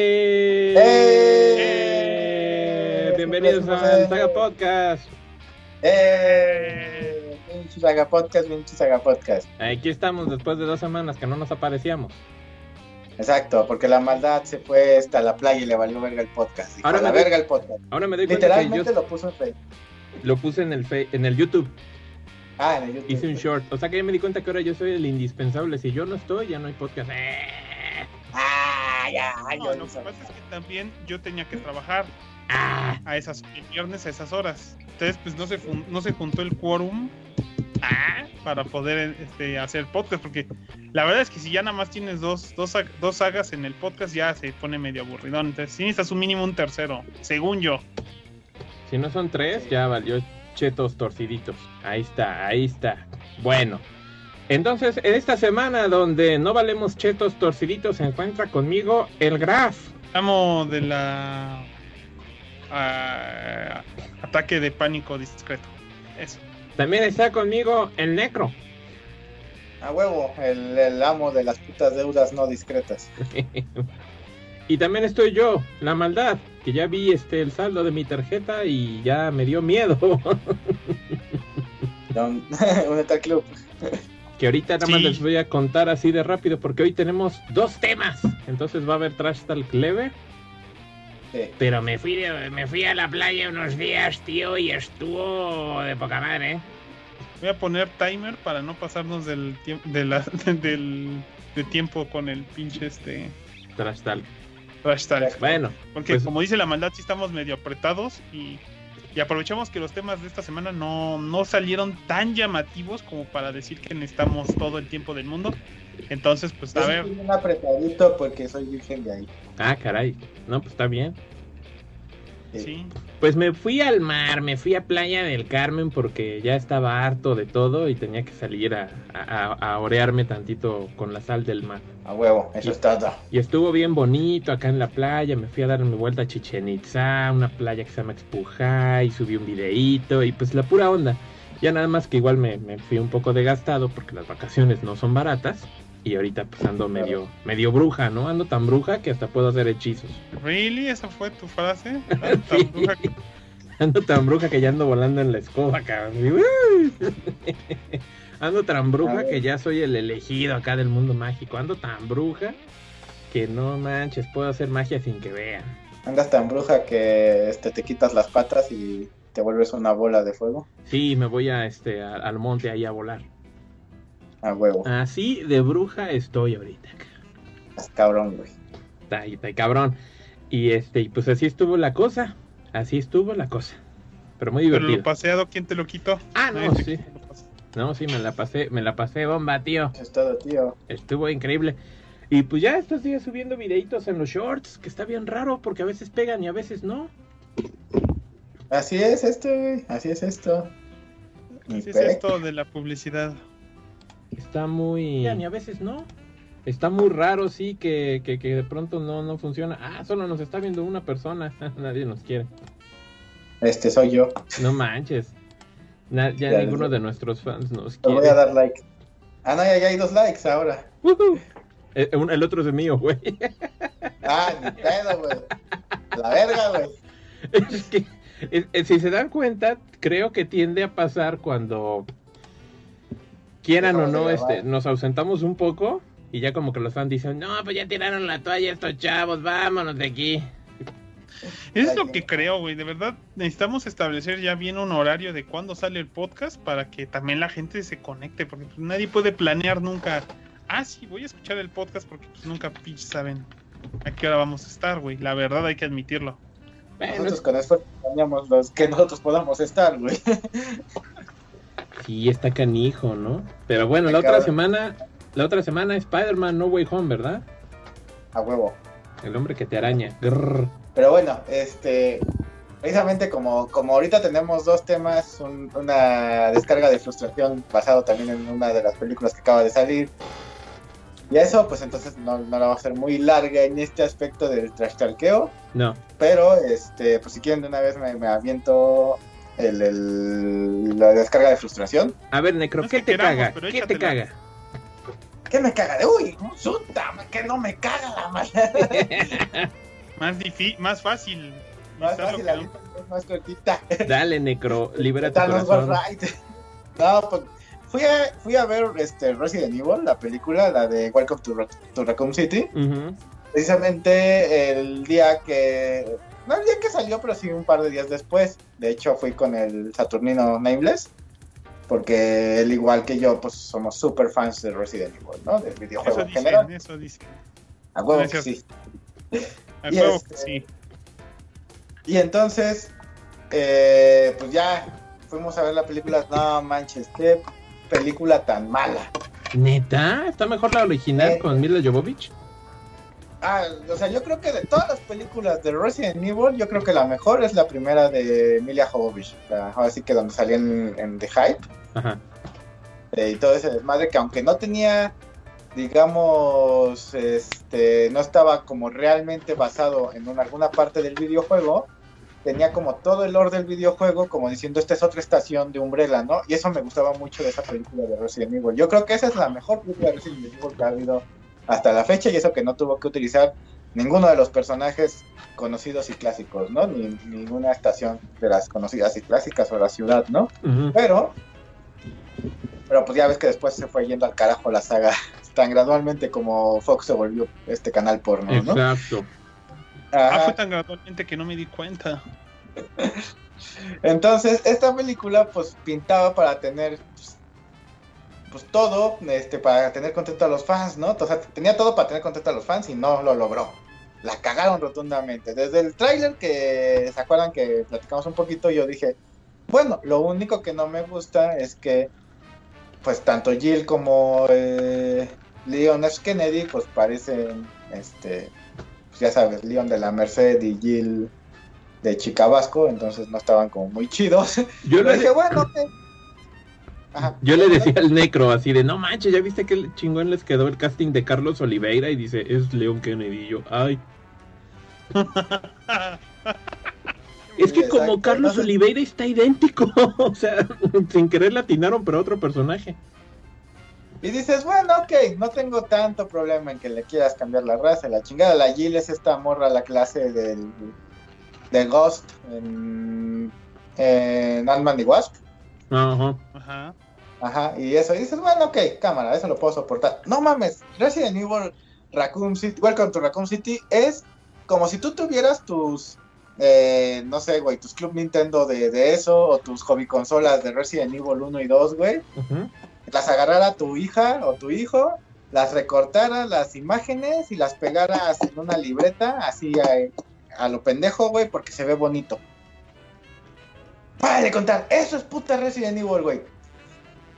¡Eh! ¡Eh! Bienvenidos al Saga Podcast. ¡Eh! Saga Podcast, Saga Podcast. Aquí estamos después de dos semanas que no nos aparecíamos. Exacto, porque la maldad se fue hasta la playa y le valió verga el podcast. Dijo, Ahora a la doy- verga el podcast. Ahora me doy cuenta que yo Literalmente lo puso en Facebook. lo puse en el fe- en el YouTube. Ah, en el YouTube. Hice un short. O sea que ya me di cuenta que ahora yo soy el indispensable. Si yo no estoy, ya no hay podcast. ¡Eh! Ah, ya, No, lo que pasa es que también yo tenía que trabajar ¡Ah! a esas el viernes a esas horas. Entonces, pues no se fun- no se juntó el quórum ah, para poder este, hacer podcast. Porque la verdad es que si ya nada más tienes dos, dos, dos sagas en el podcast, ya se pone medio aburridón. Entonces, sí necesitas un mínimo un tercero, según yo. Si no son tres, ya valió chetos torciditos. Ahí está, ahí está. Bueno. Entonces, en esta semana donde no valemos chetos torciditos, se encuentra conmigo el Graf. Amo de la ah, ataque de pánico discreto. Eso. También está conmigo el Necro. A huevo, el, el amo de las putas deudas no discretas. y también estoy yo, la maldad, que ya vi este el saldo de mi tarjeta y ya me dio miedo. Al club. Que ahorita nada más Sí. les voy a contar así de rápido porque hoy tenemos dos temas. Entonces va a haber trash talk leve. Sí. Pero me fui, de- me fui a la playa unos días, tío, y estuvo de poca madre, ¿eh? Voy a poner timer para no pasarnos del tiempo de la, del de tiempo con el pinche este Trash talk. trash talk. Bueno, Porque pues- como dice la maldad, sí estamos medio apretados y, y aprovechamos que los temas de esta semana no, no salieron tan llamativos como para decir que necesitamos todo el tiempo del mundo. Entonces, pues a ver, apretadito porque soy virgen de ahí. ah, caray. No, pues está bien. Sí. sí. Pues me fui al mar, me fui a Playa del Carmen porque ya estaba harto de todo y tenía que salir a, a, a orearme tantito con la sal del mar. A huevo, eso Sí. es todo. Y estuvo bien bonito acá en la playa, me fui a dar mi vuelta a Chichen Itza, una playa que se llama Expujay, subí un videíto y pues la pura onda. Ya nada más que igual me, me fui un poco desgastado porque las vacaciones no son baratas y ahorita pues ando medio, medio bruja, ¿no? Ando tan bruja que hasta puedo hacer hechizos. ¿Really? ¿Esa fue tu frase? Sí. Tan bruja que- Ando tan bruja que ya ando volando en la escoba, cabrón. Ando tan bruja que ya soy el elegido acá del mundo mágico. Ando tan bruja que no manches, puedo hacer magia sin que vean. Andas tan bruja que este, te quitas las patas y te vuelves una bola de fuego. Sí, me voy a este a- al monte ahí a volar. A huevo. Así de bruja estoy ahorita. Estás cabrón, güey. Está, ahí, está cabrón. Y este, y pues así estuvo la cosa. Así estuvo la cosa. Pero muy Pero divertido. lo paseado, ¿quién te lo quitó? Ah, no, Nadie sí. No, sí, me la pasé, me la pasé bomba, tío. Eso es todo, tío. Estuvo increíble. Y pues ya estos días subiendo videitos en los shorts, que está bien raro porque a veces pegan y a veces no. Así es esto, güey. Así es esto. Así es esto de la publicidad. Está muy... Y a veces no. Está muy raro, sí, que, que, que de pronto no, no funciona. Ah, solo nos está viendo una persona. Nadie nos quiere. Este soy yo. No manches. Na- ya Ya, ninguno ya. de nuestros fans nos Te voy quiere. a dar like. Ah, no, ya, ya hay dos likes ahora. Eh, El otro es mío, güey. Ah, ni pedo, güey. La verga, güey. Es que, eh, si se dan cuenta, creo que tiende a pasar cuando quieran o no, este, nos ausentamos un poco y ya como que los fans dicen, no, pues ya tiraron la toalla estos chavos, vámonos de aquí. Eso es lo que creo, güey. De verdad, necesitamos establecer ya bien un horario de cuándo sale el podcast para que también la gente se conecte, porque pues, nadie puede planear nunca. Ah, sí, voy a escuchar el podcast porque pues, nunca pinches saben a qué hora vamos a estar, güey. La verdad hay que admitirlo. Bueno, Nosotros con esfuerzo planeamos los que nosotros podamos estar, güey. sí, está canijo, ¿no? Pero bueno, la otra semana, la otra semana Spider-Man No Way Home, ¿verdad? A huevo. El hombre que te araña. Grrr. Pero bueno, este. Precisamente como, como ahorita tenemos dos temas, un- una descarga de frustración basado también en una de las películas que acaba de salir. Y eso, pues entonces no, no la va a ser muy larga en este aspecto del trash talkeo. No, Pero, este, pues si quieren de una vez me, me aviento el, el- la descarga de frustración. a ver, Necro, No ¿qué te queramos, caga? ¿Qué te caga? ¿Qué me caga de uy? ¡Puta! Que no me caga la madre. Más difícil, más fácil. Más fácil, la lista es más cortita. Dale, Necro, libera tu Thanos was corazón. right. No, pues fui a, fui a ver este Resident Evil, la película, la de Welcome to, Ra- to Raccoon City, precisamente el día que, no el día que salió, pero sí un par de días después. De hecho, fui con el Saturnino Nameless, porque él igual que yo, pues somos super fans de Resident Evil, ¿no? Del videojuego Eso en general. dicen, eso dicen. A huevo que sí. A Y huevo este- que sí. Y entonces, eh, pues ya fuimos a ver la película. No manches, qué película tan mala. ¿Neta? ¿Está mejor la original Eh. con Mila Jovovich? Ah, o sea, yo creo que de todas las películas de Resident Evil, yo creo que la mejor es la primera de Emilia Jovovich. Ahora sí que donde salía en, en The Hype Ajá. eh, y todo ese desmadre que aunque no tenía, digamos, este, no estaba como realmente basado en una- alguna parte del videojuego, tenía como todo el lore del videojuego, como diciendo, esta es otra estación de Umbrella, ¿no? Y eso me gustaba mucho de esa película de Resident Evil. Yo creo que esa es la mejor película de Resident Evil que ha habido hasta la fecha, y eso que no tuvo que utilizar ninguno de los personajes conocidos y clásicos, ¿no? Ni ninguna estación de las conocidas y clásicas o la ciudad, ¿no? Pero, pero pues ya ves que después se fue yendo al carajo la saga tan gradualmente como Fox se volvió este canal porno, ¿no? Exacto. Ah, fue tan gradualmente que no me di cuenta. Entonces, esta película pues pintaba para tener pues, pues, todo, este, para tener contento a los fans, ¿no? O sea, tenía todo para tener contento a los fans y no lo logró. La cagaron rotundamente. Desde el tráiler que se acuerdan que platicamos un poquito, yo dije, bueno, lo único que no me gusta es que pues tanto Jill como eh, Leon F. Kennedy pues parecen este pues, ya sabes, Leon de la Merced y Jill de Chicabasco, entonces no estaban como muy chidos. Yo le, dije, bueno, ok. Ajá. yo le decía al Necro así de, no manches, ¿ya viste que chingón les quedó el casting de Carlos Oliveira? Y dice, es Leon Kennedy. Y yo, ay. Es que como Carlos Oliveira está idéntico. o sea, sin querer latinaron, pero otro personaje. Y dices, bueno, ok, no tengo tanto problema en que le quieras cambiar la raza, la chingada. La Jill es esta morra, la clase del de Ghost en, en Ant-Man y Wasp. Ajá. Ajá. Ajá, y eso, y dices, bueno, ok, cámara, eso lo puedo soportar. No mames, Resident Evil Raccoon City, Welcome to Raccoon City es como si tú tuvieras tus, eh, no sé, güey, tus Club Nintendo de, de eso, o tus hobby consolas de Resident Evil 1 y 2, güey, las agarrara tu hija o tu hijo, las recortara las imágenes y las pegaras en una libreta, así a, a lo pendejo, güey, porque se ve bonito. Para de contar, eso es puta Resident Evil, güey.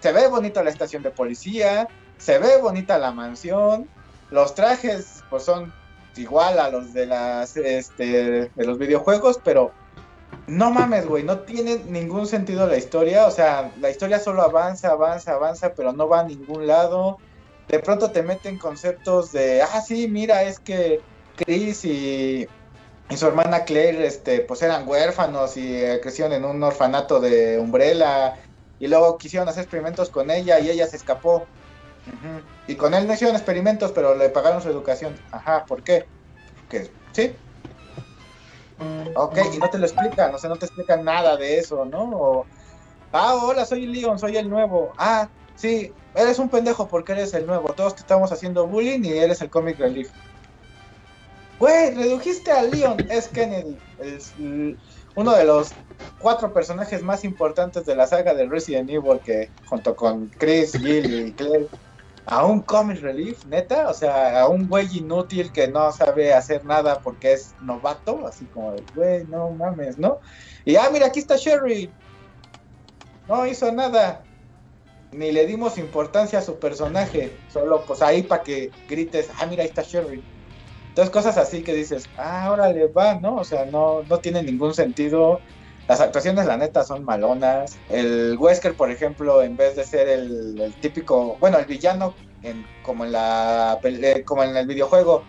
Se ve bonita la estación de policía, se ve bonita la mansión, los trajes pues son igual a los de las este de los videojuegos, pero no mames, güey, no tiene ningún sentido la historia, o sea, la historia solo avanza, avanza, avanza, pero no va a ningún lado. De pronto te meten conceptos de, ah, sí, mira, es que Chris y, y su hermana Claire, este, pues eran huérfanos y eh, crecieron en un orfanato de Umbrella y luego quisieron hacer experimentos con ella y ella se escapó. Y con él no hicieron experimentos, pero le pagaron su educación. Ajá, ¿por qué? Sí. Ok, y no te lo explican, o sea, no te explican nada de eso, ¿no? Ah, hola, soy Leon, soy el nuevo. Ah, sí, eres un pendejo porque eres el nuevo. Todos te estamos haciendo bullying y eres el comic relief. Güey, redujiste a Leon S. Kennedy, es l- uno de los cuatro personajes más importantes de la saga de Resident Evil que junto con Chris, Jill y Claire a un comic relief, neta, o sea, a un güey inútil que no sabe hacer nada porque es novato, así como güey, no mames, ¿no? Y ah, mira, aquí está Sherry. No hizo nada. Ni le dimos importancia a su personaje, solo pues ahí para que grites, ah, mira, ahí está Sherry. Entonces cosas así que dices, ah, órale, va, ¿no? O sea, no, no tiene ningún sentido. Las actuaciones, la neta, son malonas. El Wesker, por ejemplo, en vez de ser el, típico, bueno, el villano, en- como, en la, eh, como en el videojuego,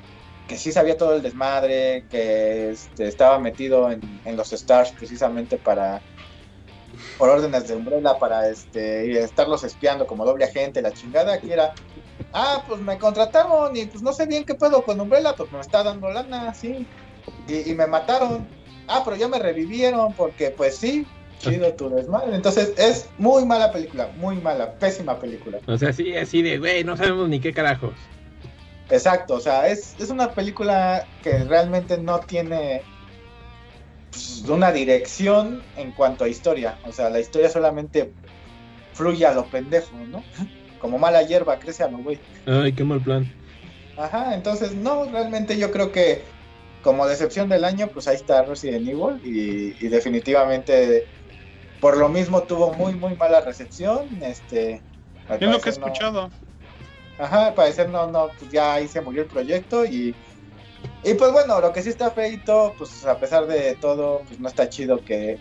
que sí sabía todo el desmadre, que este, estaba metido en, en los Stars precisamente para, por órdenes de Umbrella, para este, estarlos espiando como doble agente, la chingada, que era, ah, pues me contrataron y pues no sé bien qué pedo con Umbrella, pues me está dando lana, sí. y, y me mataron. Ah, pero ya me revivieron porque pues sí, chido tu desmadre. Entonces es muy mala película, muy mala, pésima película. O sea, sí, así de, güey, no sabemos ni qué carajos. Exacto, o sea, es, es una película que realmente no tiene pues, una dirección en cuanto a historia. O sea, la historia solamente fluye a lo pendejo, ¿no? Como mala hierba, crece a lo güey. Ay, qué mal plan. Ajá, entonces no, realmente yo creo que como decepción del año, pues ahí está Resident Evil y, y definitivamente por lo mismo tuvo muy muy mala recepción, este Es lo que he no- escuchado. Ajá, al parecer no, no, pues ya ahí se murió el proyecto y, y pues bueno, lo que sí está feito, pues a pesar de todo, pues no está chido que,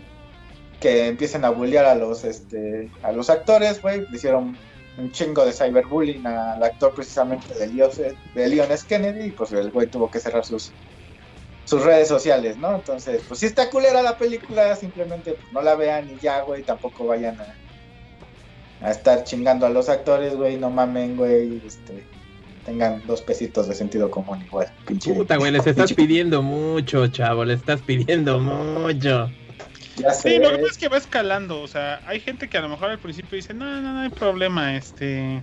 que empiecen a bullear a los, este, a los actores, güey, le hicieron un chingo de cyberbullying al actor precisamente de Leon, de Leon S. Kennedy y pues el güey tuvo que cerrar sus, sus redes sociales, ¿no? Entonces, pues si está culera la película, simplemente pues, no la vean y ya, güey, tampoco vayan a, a estar chingando a los actores, güey, no mamen, güey, este, tengan dos pesitos de sentido común igual, pinche. Puta, güey, les estás pidiendo mucho, chavo, les estás pidiendo mucho. Ya sé, Sí, lo que pasa es que va escalando. O sea, hay gente que a lo mejor al principio dice, no, no, no hay problema. Este.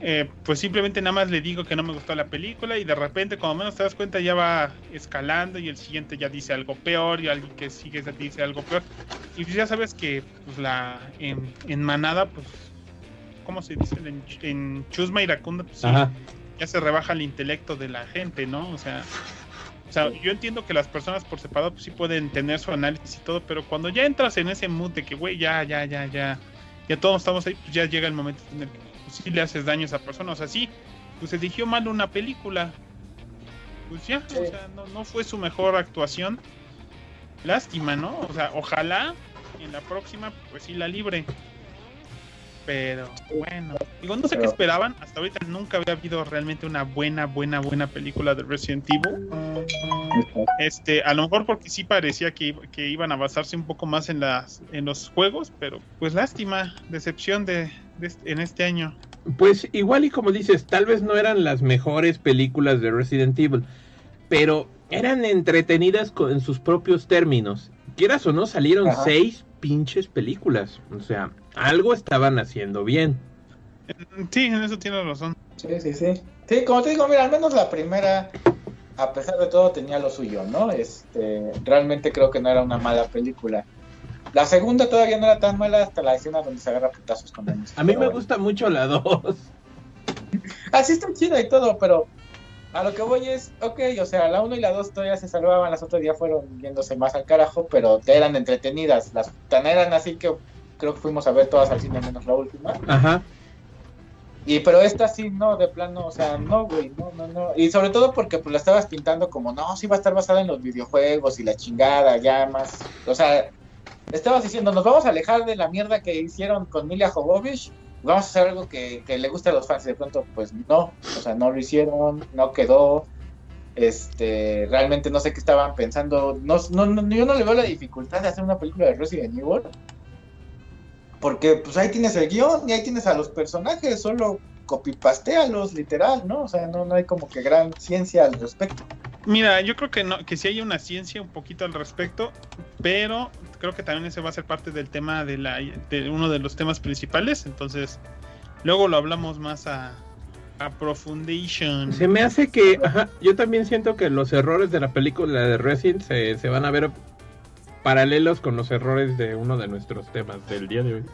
eh, pues simplemente nada más le digo que no me gustó la película y de repente, cuando menos te das cuenta, ya va escalando y el siguiente ya dice algo peor y alguien que sigue dice algo peor. Y pues ya sabes que pues la en, en manada, pues, ¿cómo se dice? En, en chusma iracunda, pues sí, ya se rebaja el intelecto de la gente, ¿no? O sea, o sea, yo entiendo que las personas por separado pues, sí pueden tener su análisis y todo, pero cuando ya entras en ese mood de que, güey, ya, ya, ya, ya, ya todos estamos ahí, pues ya llega el momento en el que pues, sí le haces daño a esa persona. O sea, sí, pues eligió mal una película. Pues ya, Sí. o sea, no, no fue su mejor actuación. Lástima, ¿no? O sea, ojalá en la próxima, pues sí la libre. Pero bueno, digo, no sé qué esperaban. Hasta ahorita nunca había habido realmente una buena, buena, buena película de Resident Evil. Este, a lo mejor porque sí parecía que, que iban a basarse un poco más en las, en los juegos, pero pues lástima, decepción de, de este- en este año. Pues igual y como dices, tal vez no eran las mejores películas de Resident Evil, pero eran entretenidas co- en sus propios términos. Quieras o no, salieron Ajá. seis pinches películas. O sea, algo estaban haciendo bien. Mm, Sí, en eso tienes razón. Sí, sí, sí. Sí, como te digo, mira, al menos la primera, a pesar de todo, tenía lo suyo, ¿no? Este, realmente creo que no era una mala película. La segunda todavía no era tan mala hasta la escena donde se agarra putazos con el A mí me gusta mucho la 2. Ah, sí está chida y todo, pero a lo que voy es, ok, o sea, la 1 y la 2 todavía se salvaban, las otras ya fueron yéndose más al carajo, pero eran entretenidas. Las tan eran así que creo que fuimos a ver todas al cine menos la última. Ajá. Y pero esta sí, no, de plano, o sea, no, güey, no, no, no. Y sobre todo porque pues la estabas pintando como, no, sí va a estar basada en los videojuegos y la chingada, ya más. O sea, estabas diciendo, nos vamos a alejar de la mierda que hicieron con Milia Jovovich, vamos a hacer algo que, que le guste a los fans. Y de pronto, pues no, o sea, no lo hicieron, no quedó. Este, realmente no sé qué estaban pensando. No, no, no, yo no le veo la dificultad de hacer una película de Resident Evil. Porque pues ahí tienes el guion y ahí tienes a los personajes, solo copipastéalos, literal, ¿no? O sea, no, no hay como que gran ciencia al respecto. Mira, yo creo que no, que sí hay una ciencia un poquito al respecto, pero creo que también ese va a ser parte del tema de la de uno de los temas principales, entonces luego lo hablamos más a, a profundation. Se me hace que, ajá, yo también siento que los errores de la película de Resident se, se van a ver paralelos con los errores de uno de nuestros temas del día de hoy.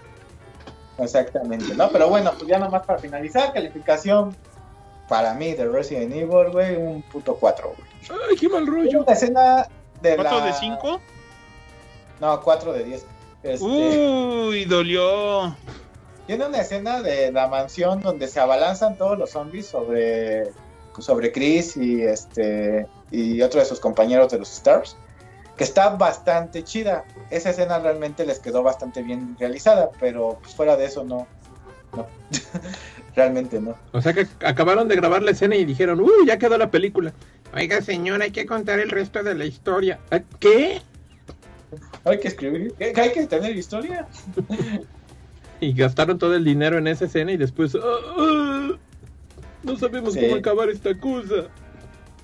Exactamente, ¿no? Pero bueno, pues ya nomás para finalizar, calificación para mí de Resident Evil, güey, un puto 4, güey. Ay, qué mal Tiene rollo. una escena de ¿Cuatro la... de cinco? No, 4 de 10. Este, Uy, dolió. Tiene una escena de la mansión donde se abalanzan todos los zombies sobre, sobre Chris y este y otro de sus compañeros de los Stars, que está bastante chida. Esa escena realmente les quedó bastante bien realizada, pero pues, fuera de eso no. no. realmente no. O sea que acabaron de grabar la escena y dijeron, uy, ya quedó la película. Oiga, señor, hay que contar el resto de la historia. ¿Ah, ¿Qué? Hay que escribir, hay que tener historia. Y gastaron todo el dinero en esa escena y después, "Ah, ah, no sabemos Sí. cómo acabar esta cosa.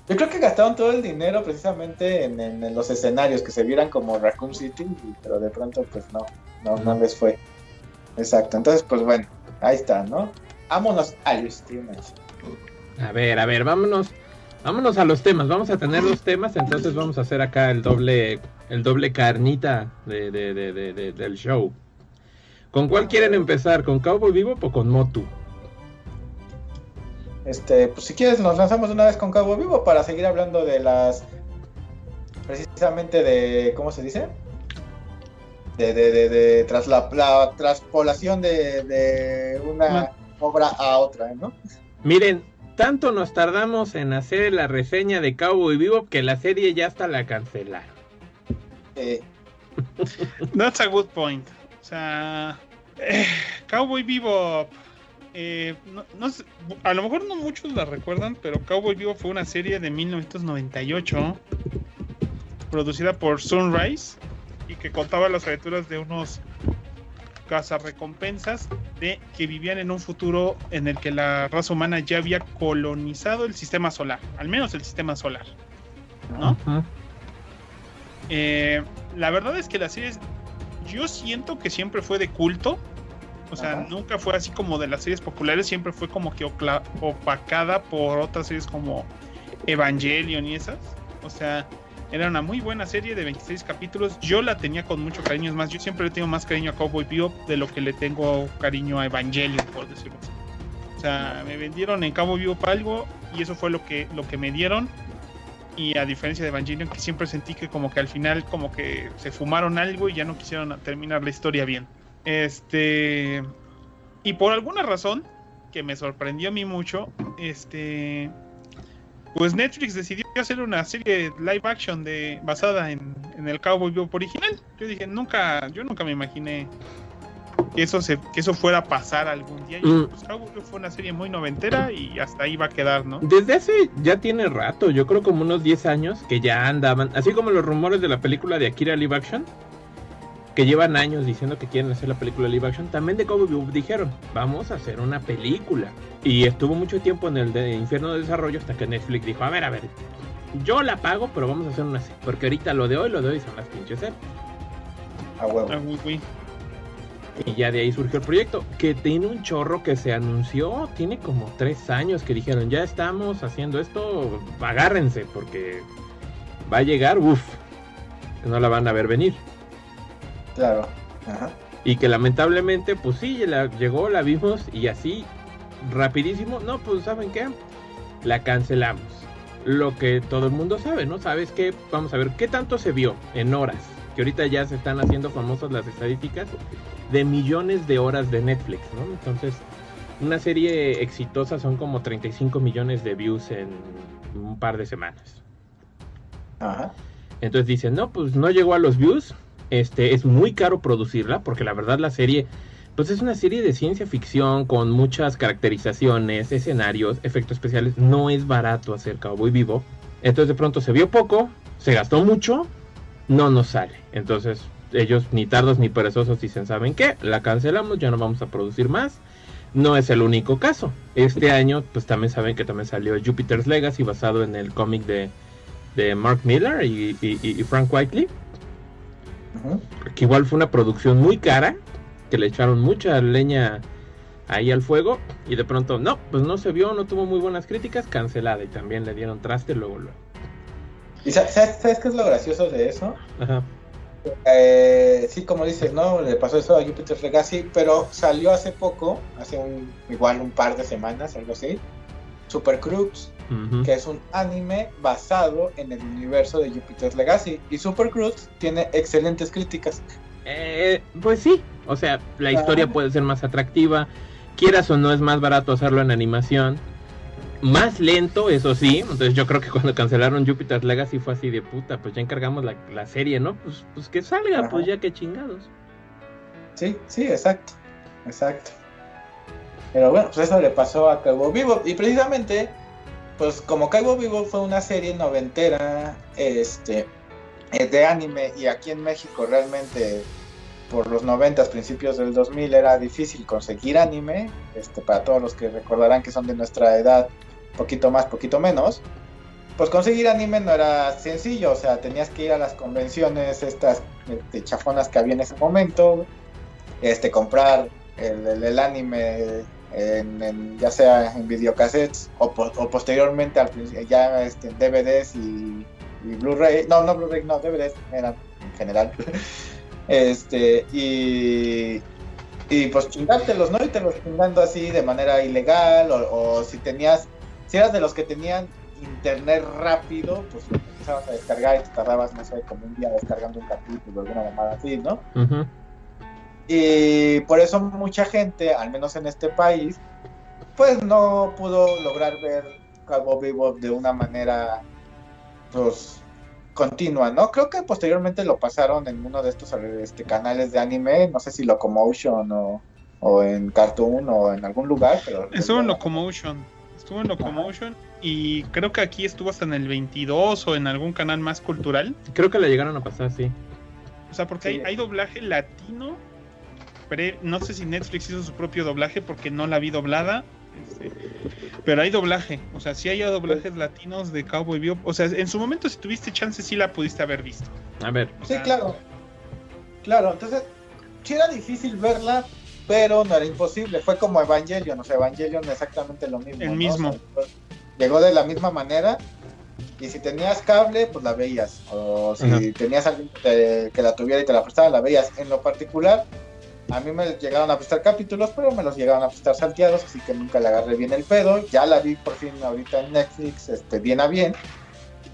Yo creo que gastaron todo el dinero precisamente en, los escenarios que se vieran como Raccoon City, pero de pronto pues no, no, no les fue. Exacto, entonces pues bueno, ahí está, ¿no? Vámonos al streamers. A ver, a ver, vámonos, vámonos a los temas. Vamos a tener los temas, entonces vamos a hacer acá el doble, el doble carnita de, de, de, del show. ¿Con cuál quieren empezar? ¿Con Cowboy Vivo o con Motu? Este, pues si quieres nos lanzamos una vez con Cabo Vivo para seguir hablando de las precisamente de ¿cómo se dice? De, de, de, de tras la, la traspolación de, de una obra a otra, ¿no? Miren, tanto nos tardamos en hacer la reseña de Cowboy Vivo que la serie ya hasta la cancelaron. Eh. That's a good point. O sea, eh, Cowboy Vivo eh, no, a lo mejor no muchos la recuerdan, pero Cowboy Vivo fue una serie de 1998 producida por Sunrise y que contaba las aventuras de unos cazarrecompensas de que vivían en un futuro en el que la raza humana ya había colonizado el sistema solar, al menos el sistema solar, ¿no? Eh, la verdad es que la serie yo siento que siempre fue de culto o sea, nunca fue así como de las series populares, siempre fue como que opacada por otras series como Evangelion y esas. O sea, era una muy buena serie de 26 capítulos. Yo la tenía con mucho cariño. Es más, yo siempre le tengo más cariño a Cowboy Bebop de lo que le tengo cariño a Evangelion, por decirlo así. O sea, me vendieron en Cowboy Bebop algo y eso fue lo que, lo que me dieron. Y a diferencia de Evangelion, que siempre sentí que como que al final como que se fumaron algo y ya no quisieron terminar la historia bien. Este. Y por alguna razón, que me sorprendió a mí mucho, este. Pues Netflix decidió hacer una serie live action de basada en, el Cowboy Bebop original. Yo dije, nunca, yo nunca me imaginé que eso se, que eso fuera a pasar algún día. Mm. Pues, Cowboy Bebop fue una serie muy noventera y hasta ahí va a quedar, ¿no? Desde hace ya tiene rato, yo creo como unos 10 años que ya andaban, así como los rumores de la película de Akira live action que llevan años diciendo que quieren hacer la película live action, también de Cowboy Bebop dijeron, vamos a hacer una película. Y estuvo mucho tiempo en el de Infierno de Desarrollo hasta que Netflix dijo, a ver, a ver, yo la pago, pero vamos a hacer una serie. Porque ahorita lo de hoy, lo de hoy son las pinches series. A huevo. Y ya de ahí surgió el proyecto, que tiene un chorro que se anunció, tiene como tres años que dijeron, ya estamos haciendo esto, agárrense, porque va a llegar, uff, que no la van a ver venir. Claro. Y que lamentablemente, pues sí, la, llegó, la vimos y así, rapidísimo, no, pues ¿saben qué? La cancelamos. Lo que todo el mundo sabe, ¿no? Sabes que, vamos a ver, ¿qué tanto se vio en horas? Que ahorita ya se están haciendo famosas las estadísticas de millones de horas de Netflix, ¿no? Entonces, una serie exitosa son como 35 millones de views en un par de semanas. Ajá. Entonces dicen, no, pues no llegó a los views, este, es muy caro producirla porque la verdad la serie pues es una serie de ciencia ficción con muchas caracterizaciones, escenarios, efectos especiales. No es barato hacer Cowboy Vivo. Entonces de pronto se vio poco, se gastó mucho, no nos sale. Entonces ellos ni tardos ni perezosos dicen, ¿saben qué? La cancelamos, ya no vamos a producir más. No es el único caso. Este año pues también saben que también salió Jupiter's Legacy basado en el cómic de, de Mark Miller y, y Frank Whiteley que igual fue una producción muy cara, que le echaron mucha leña ahí al fuego y de pronto no, pues no se vio, no tuvo muy buenas críticas, cancelada y también le dieron traste luego luego. ¿Y sabes, sabes qué es lo gracioso de eso? Ajá. Eh, sí, como dices, ¿no? Le pasó eso a Jupiter Legacy, pero salió hace poco, hace un, igual un par de semanas, algo así, Super Crux, que es un anime basado en el universo de Jupiter's Legacy. Y Super Crux tiene excelentes críticas. Eh, pues sí, o sea, la historia puede ser más atractiva. Quieras o no, es más barato hacerlo en animación. Más lento, eso sí. Entonces yo creo que cuando cancelaron Jupiter's Legacy fue así de puta, pues ya encargamos la, serie, ¿no? Pues, pues que salga, pues ya que chingados. Sí, sí, exacto. Exacto. Pero bueno, pues eso le pasó a Cabo Vivo. Y precisamente pues como Caibo Vivo fue una serie noventera este, eh, de anime y aquí en México realmente por los 90, principios del 2000 era difícil conseguir anime, este, para todos los que recordarán que son de nuestra edad, poquito más, poquito menos. pues conseguir anime no era sencillo, o sea, tenías que ir a las convenciones estas este, chafonas que había en ese momento, este, comprar el, el, anime en, ya sea en videocassettes o, o posteriormente al, ya este, DVDs y, Blu-ray, no, no Blu-ray, no, DVDs eran en general. este, y, y pues chingártelos, ¿no? Y te los chingando así de manera ilegal, o, o si tenías, si eras de los que tenían internet rápido, pues empezabas a descargar y te tardabas, no sé, como un día descargando un capítulo, alguna mamada así, ¿no? Y por eso mucha gente, al menos en este país, pues no pudo lograr ver Cabo Vivo de una manera, pues, continua, ¿no? Creo que posteriormente lo pasaron en uno de estos este, canales de anime, no sé si Locomotion o, o en Cartoon o en algún lugar, pero... Estuvo en Locomotion, estuvo en Locomotion y creo que aquí estuvo hasta en el 22 o en algún canal más cultural. Creo que la llegaron a pasar, sí. O sea, porque hay, hay, doblaje latino, pero no sé si Netflix hizo su propio doblaje porque no la vi doblada. Este, pero hay doblaje, o sea, sí hay doblajes latinos de Cowboy Bebop. O sea, en su momento, si tuviste chance, sí la pudiste haber visto. A ver. O sea, sí, claro. Claro, entonces, sí era difícil verla, pero no era imposible. Fue como Evangelion, o sea, Evangelion exactamente lo mismo. El mismo. O sea, llegó de la misma manera y si tenías cable, pues la veías. O si tenías alguien que, te, que, la tuviera y te la prestaba, la veías. En lo particular, a mí me llegaron a prestar capítulos, pero me los llegaron a prestar salteados, así que nunca le agarré bien el pedo. Ya la vi por fin ahorita en Netflix, este, bien a bien.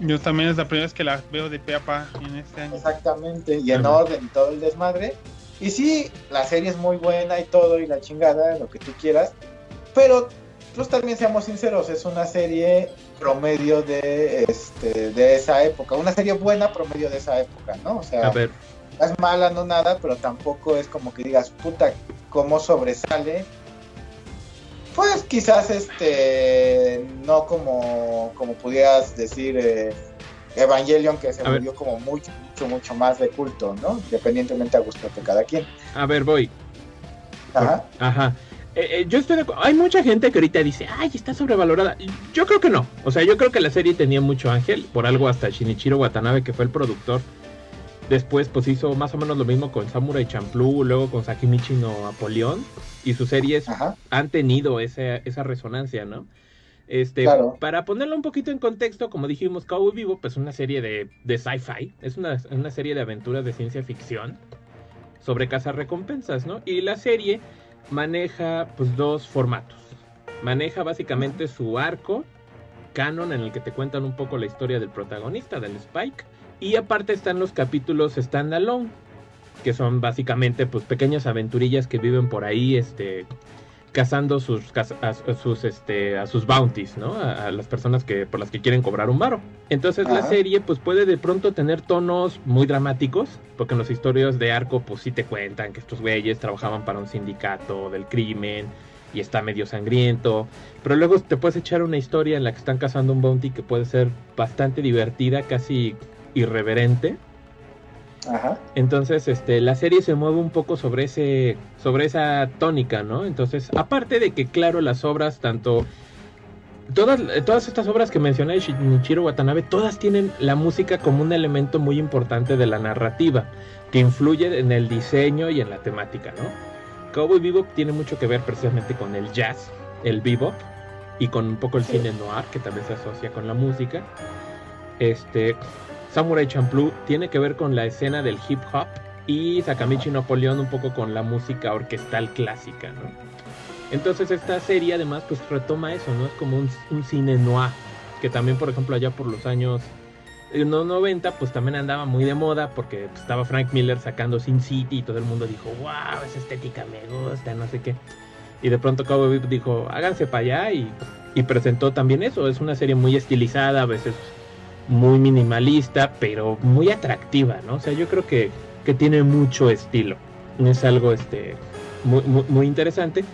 Yo también es la primera vez que la veo de pe a pa en este año. Exactamente, y en orden y todo el desmadre. Y sí, la serie es muy buena y todo, y la chingada, lo que tú quieras. Pero pues también seamos sinceros, es una serie promedio de este de esa época, una serie buena promedio de esa época, ¿no? O sea, a ver. No es mala, no nada, pero tampoco es como que digas, puta, cómo sobresale. Pues quizás este no como como pudieras decir eh, Evangelion que se volvió como mucho mucho mucho más de culto, ¿no? Independientemente a gusto de cada quien. A ver, voy. Ajá. Ajá. Eh, eh, yo estoy de acuerdo. Hay mucha gente que ahorita dice, ay, está sobrevalorada. Yo creo que no. O sea, yo creo que la serie tenía mucho ángel. Por algo hasta Shinichiro Watanabe, que fue el productor. Después, pues hizo más o menos lo mismo con Samurai Champloo, luego con Sakimichi no Apoleón. Y sus series Ajá. han tenido esa, esa resonancia, ¿no? Este, claro. Para ponerlo un poquito en contexto, como dijimos, Cowboy Vivo, pues una serie de, de sci-fi. Es una, una serie de aventuras de ciencia ficción sobre recompensas, ¿no? Y la serie maneja pues dos formatos. Maneja básicamente su arco canon en el que te cuentan un poco la historia del protagonista, del Spike. Y aparte están los capítulos standalone, que son básicamente pues pequeñas aventurillas que viven por ahí, este cazando sus, a, sus este a sus bounties, ¿no? A, a, las personas que por las que quieren cobrar un varo. Entonces Ajá. la serie pues puede de pronto tener tonos muy dramáticos, porque en los historias de arco pues sí te cuentan que estos güeyes trabajaban para un sindicato del crimen y está medio sangriento, pero luego te puedes echar una historia en la que están cazando un bounty que puede ser bastante divertida, casi irreverente. Ajá. Entonces, este, la serie se mueve un poco sobre ese, sobre esa tónica, ¿no? Entonces, aparte de que, claro, las obras, tanto todas, todas estas obras que mencioné de Shinichiro Watanabe, todas tienen la música como un elemento muy importante de la narrativa, que influye en el diseño y en la temática, ¿no? Cowboy Bebop tiene mucho que ver precisamente con el jazz, el bebop, y con un poco el sí. cine noir, que también se asocia con la música. Este, Samurai Champloo tiene que ver con la escena del hip hop y Sakamichi Napoleón un poco con la música orquestal clásica, ¿no? Entonces esta serie además pues retoma eso, ¿no? Es como un, cine noir, que también por ejemplo allá por los años en los 90 pues también andaba muy de moda porque estaba Frank Miller sacando Sin City y todo el mundo dijo, wow, esa estética me gusta, no sé qué. Y de pronto Cowboy Bebop dijo, háganse para allá y presentó también eso, es una serie muy estilizada, a veces muy minimalista, pero muy atractiva, ¿no? O sea, yo creo que, que tiene mucho estilo. Es algo este, muy, muy, interesante.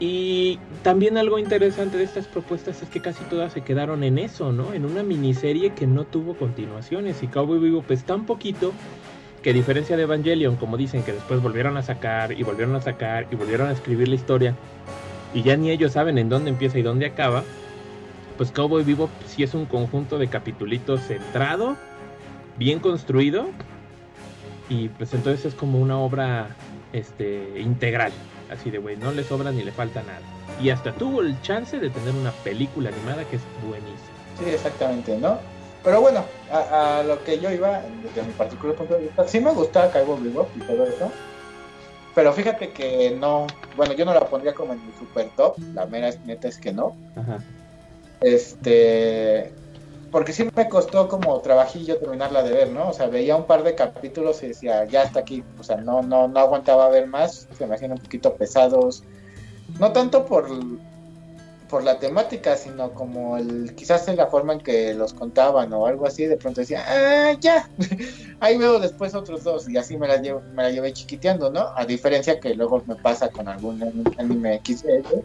Y también algo interesante de estas propuestas es que casi todas se quedaron en eso, ¿no? En una miniserie que no tuvo continuaciones. Y Cowboy Vivo pues tan poquito que a diferencia de Evangelion, como dicen, que después volvieron a sacar y volvieron a sacar y volvieron a escribir la historia. Y ya ni ellos saben en dónde empieza y dónde acaba pues Cowboy Vivo sí es un conjunto de capitulitos centrado, bien construido, y pues entonces es como una obra este, integral. Así de, güey, no le sobra ni le falta nada. Y hasta tuvo el chance de tener una película animada que es buenísima. Sí, exactamente, ¿no? Pero bueno, a, lo que yo iba, desde mi particular punto de vista, sí me gustaba Cowboy Bebop y todo eso. Pero fíjate que no, bueno, yo no la pondría como en mi super top, la mera neta es que no. Ajá. Este, porque sí me costó como trabajillo terminarla de ver, ¿no? O sea, veía un par de capítulos y decía, ya está aquí, o sea, no, no, no aguantaba ver más, se me hacían un poquito pesados, no tanto por, por la temática, sino como el, quizás en la forma en que los contaban o algo así, de pronto decía, ah, ya, ahí veo después otros dos, y así me la, llevo, me la llevé chiquiteando, ¿no? A diferencia que luego me pasa con algún anime XL,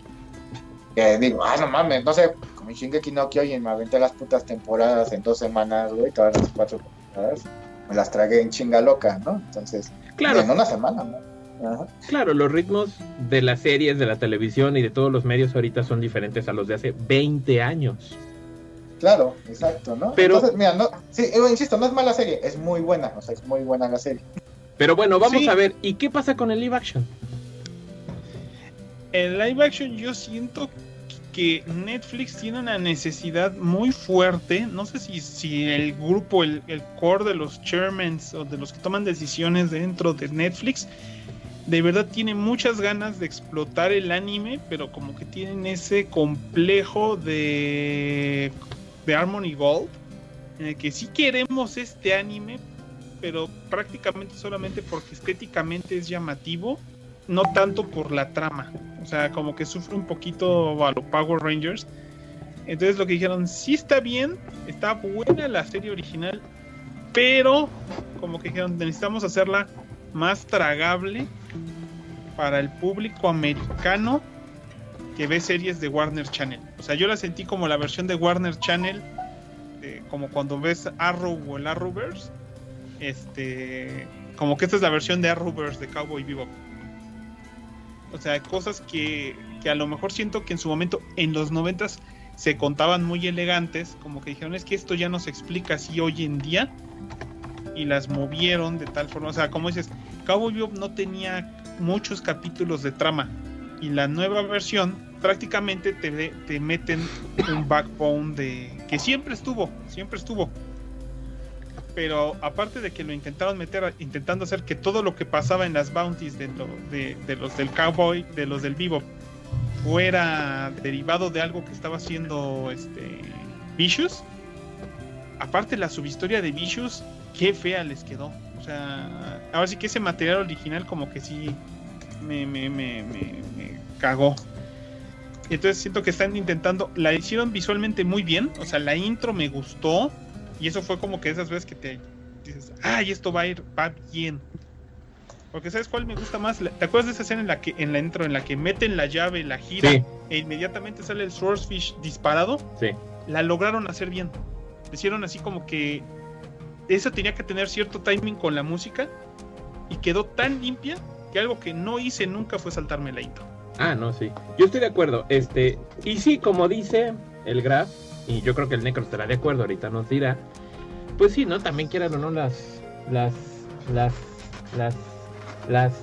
que digo, ah, no mames, no sé, como Shingeki no Kyojin me aventé las putas temporadas en dos semanas, güey, todas las cuatro temporadas, me las tragué en chinga loca, ¿no? Entonces, claro. en una semana, ¿no? Claro, los ritmos de las series, de la televisión y de todos los medios ahorita son diferentes a los de hace 20 años. Claro, exacto, ¿no? Pero, Entonces, mira, no, sí, insisto, no es mala serie, es muy buena, o sea, es muy buena la serie. Pero bueno, vamos a ver, ¿y qué pasa con el live action? El live action yo siento que Netflix tiene una necesidad muy fuerte. No sé si, si el grupo, el, el core de los chairmans o de los que toman decisiones dentro de Netflix, de verdad tiene muchas ganas de explotar el anime, pero como que tienen ese complejo de, de Harmony Gold, en el que sí queremos este anime, pero prácticamente solamente porque estéticamente es llamativo no tanto por la trama. O sea, como que sufre un poquito a los Power Rangers. Entonces lo que dijeron, sí está bien, está buena la serie original, pero como que dijeron, necesitamos hacerla más tragable para el público americano que ve series de Warner Channel. O sea, yo la sentí como la versión de Warner Channel, como cuando ves Arrow o el Arrowverse. Este, como que esta es la versión de Arrowverse de Cowboy Vivo o sea, cosas que, que a lo mejor siento que en su momento, en los noventas, se contaban muy elegantes, como que dijeron, es que esto ya no se explica así hoy en día, y las movieron de tal forma, o sea, como dices, Cowboy Bebop no tenía muchos capítulos de trama, y la nueva versión prácticamente te, te meten un backbone de que siempre estuvo, siempre estuvo, pero aparte de que lo intentaron meter, intentando hacer que todo lo que pasaba en las bounties de, los del cowboy, de los del vivo, fuera derivado de algo que estaba haciendo este Vicious. Aparte la subhistoria de Vicious, qué fea les quedó. O sea, ahora sí que ese material original como que sí me, me, me, me cagó. Entonces siento que están intentando, la hicieron visualmente muy bien, o sea, la intro me gustó, y eso fue como que esas veces que te dices, ay, esto va a ir, va bien. Porque ¿sabes cuál me gusta más? ¿Te acuerdas de esa escena en la que en la intro, en la que meten la llave, la gira e inmediatamente sale el Swordfish disparado? Sí. La lograron hacer bien. Hicieron así como que eso tenía que tener cierto timing con la música y quedó tan limpia que algo que no hice nunca fue saltarme la intro. Ah, no, sí. Yo estoy de acuerdo. Este, y sí, como dice el Graf, y yo creo que el Necro estará de acuerdo, ahorita nos dirá, pues sí, ¿no? También quieran o no las, las, las, las, las,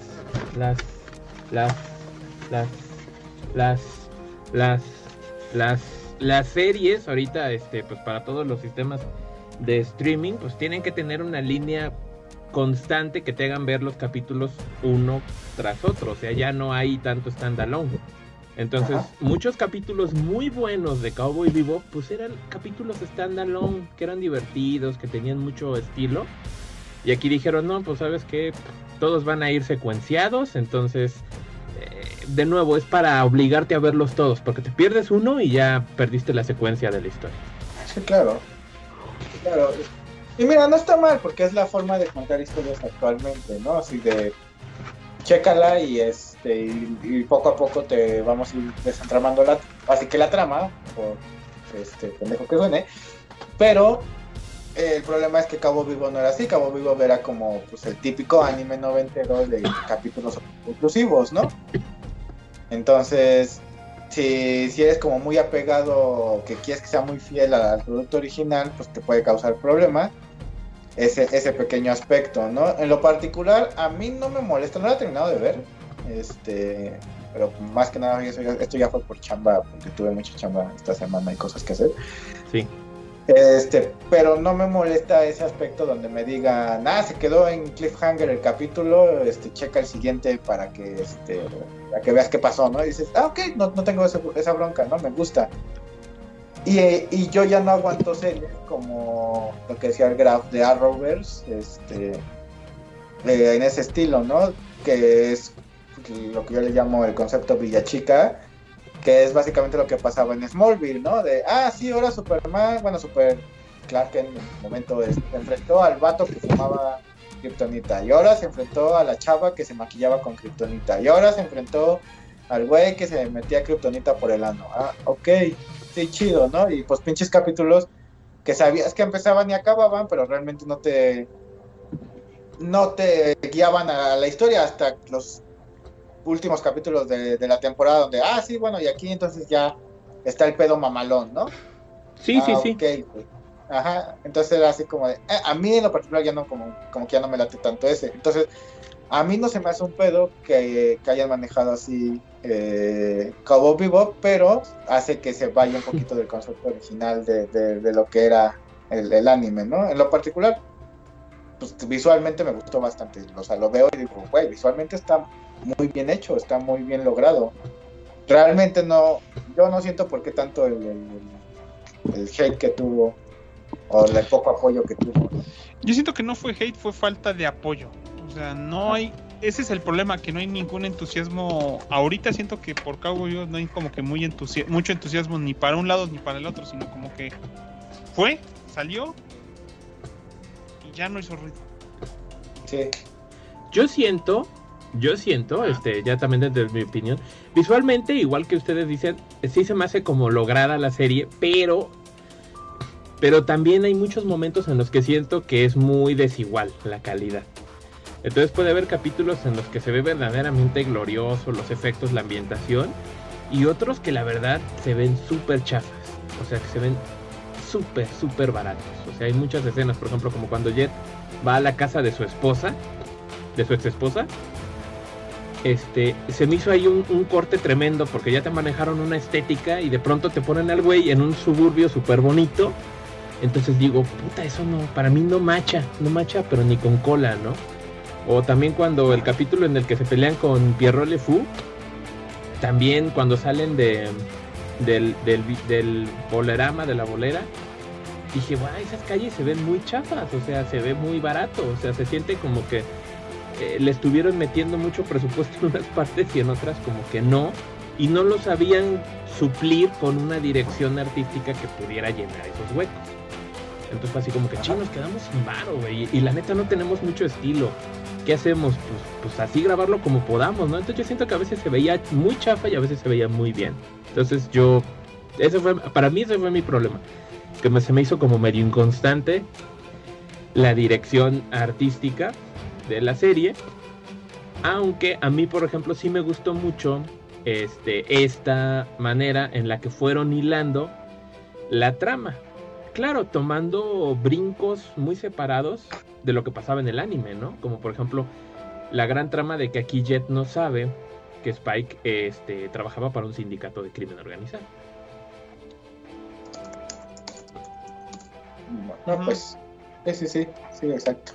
las, las, las, las, las, las, las series ahorita, este, pues para todos los sistemas de streaming, pues tienen que tener una línea constante que te hagan ver los capítulos uno tras otro, o sea, ya no hay tanto standalone. Entonces, muchos capítulos muy buenos de Cowboy Vivo, pues eran capítulos standalone, que eran divertidos, que tenían mucho estilo. Y aquí dijeron, no, pues sabes que todos van a ir secuenciados, entonces, eh, de nuevo, es para obligarte a verlos todos, porque te pierdes uno y ya perdiste la secuencia de la historia. Sí, claro. Claro. Y mira, no está mal, porque es la forma de contar historias actualmente, ¿no? Así de chécala y este y, poco a poco te vamos a ir desentramando la así que la trama por este pendejo que suene pero el problema es que Cabo Vivo no era así Cabo Vivo era como pues el típico anime noventero de capítulos inclusivos no entonces si, si eres como muy apegado, que quieres que sea muy fiel al, producto original, pues te puede causar problemas. Ese, ese pequeño aspecto, ¿no? En lo particular, a mí no me molesta, no lo he terminado de ver. Este, pero más que nada, esto ya fue por chamba, porque tuve mucha chamba esta semana y cosas que hacer. Sí. Este, pero no me molesta ese aspecto donde me digan, ah, se quedó en cliffhanger el capítulo, este, checa el siguiente para que, este, para que veas qué pasó, ¿no? Y dices, ah, ok, no, no tengo esa bronca, ¿no? Me gusta. Y, y, yo ya no aguanto series como lo que decía el graph de Arrowverse, este, eh, en ese estilo, ¿no? Que es lo que yo le llamo el concepto Villachica, que es básicamente lo que pasaba en Smallville, ¿no? De, ah, sí, ahora Superman, bueno, Super Clark en el momento se enfrentó al vato que fumaba Kryptonita, y ahora se enfrentó a la chava que se maquillaba con Kryptonita, y ahora se enfrentó al güey que se metía Kryptonita por el ano. Ah, ok, sí, chido, ¿no? Y pues pinches capítulos que sabías que empezaban y acababan, pero realmente no te no te guiaban a la historia hasta los últimos capítulos de, la temporada donde, ah, sí, bueno, y aquí entonces ya está el pedo mamalón, ¿no? Sí, sí, ah, sí. Ajá, entonces era así como de, eh, a mí en lo particular ya no, como, como que ya no me late tanto ese. Entonces, a mí no se me hace un pedo que, que hayan manejado así eh, Cowboy Vivo, pero hace que se vaya un poquito del concepto original de, de, lo que era el, el, anime, ¿no? En lo particular, pues visualmente me gustó bastante. O sea, lo veo y digo, güey, visualmente está muy bien hecho, está muy bien logrado. Realmente no, yo no siento por qué tanto el, el, hate que tuvo o el poco apoyo que tuvo. Yo siento que no fue hate, fue falta de apoyo. O sea, no hay, ese es el problema, que no hay ningún entusiasmo. Ahorita siento que por Cowboy no hay como que muy mucho entusiasmo ni para un lado ni para el otro, sino como que fue, salió y ya no hizo ruido. Sí. Yo siento yo siento, este, ya también desde mi opinión, visualmente, igual que ustedes dicen, sí se me hace como lograda la serie, pero pero también hay muchos momentos en los que siento que es muy desigual la calidad. Entonces puede haber capítulos en los que se ve verdaderamente glorioso los efectos, la ambientación, y otros que la verdad se ven súper chafas, o sea que se ven súper, súper baratos. O sea, hay muchas escenas, por ejemplo, como cuando Jet va a la casa de su esposa, de su ex esposa, este, se me hizo ahí un, corte tremendo porque ya te manejaron una estética y de pronto te ponen al güey en un suburbio súper bonito. Entonces digo, puta, eso no, para mí no macha, no macha, pero ni con cola, ¿no? O también cuando el capítulo en el que se pelean con Pierrot Le Fou, también cuando salen de, del, del, del bolerama, de la bolera, dije, bueno, esas calles se ven muy chafas, o sea, se ve muy barato, o sea, se siente como que eh, le estuvieron metiendo mucho presupuesto en unas partes y en otras como que no, y no lo sabían suplir con una dirección artística que pudiera llenar esos huecos. Entonces fue así como que, chicos, nos quedamos sin varo, güey, y, la neta no tenemos mucho estilo. ¿Qué hacemos? Pues, pues así grabarlo como podamos, ¿no? Entonces yo siento que a veces se veía muy chafa y a veces se veía muy bien. Entonces yo, eso fue, para mí ese fue mi problema, que me, se me hizo como medio inconstante la dirección artística de la serie. Aunque a mí, por ejemplo, sí me gustó mucho este, esta manera en la que fueron hilando la trama. Claro, tomando brincos muy separados de lo que pasaba en el anime, ¿no? Como por ejemplo la gran trama de que aquí Jet no sabe que Spike este, trabajaba para un sindicato de crimen organizado. No, pues, sí, sí, sí, sí, exacto.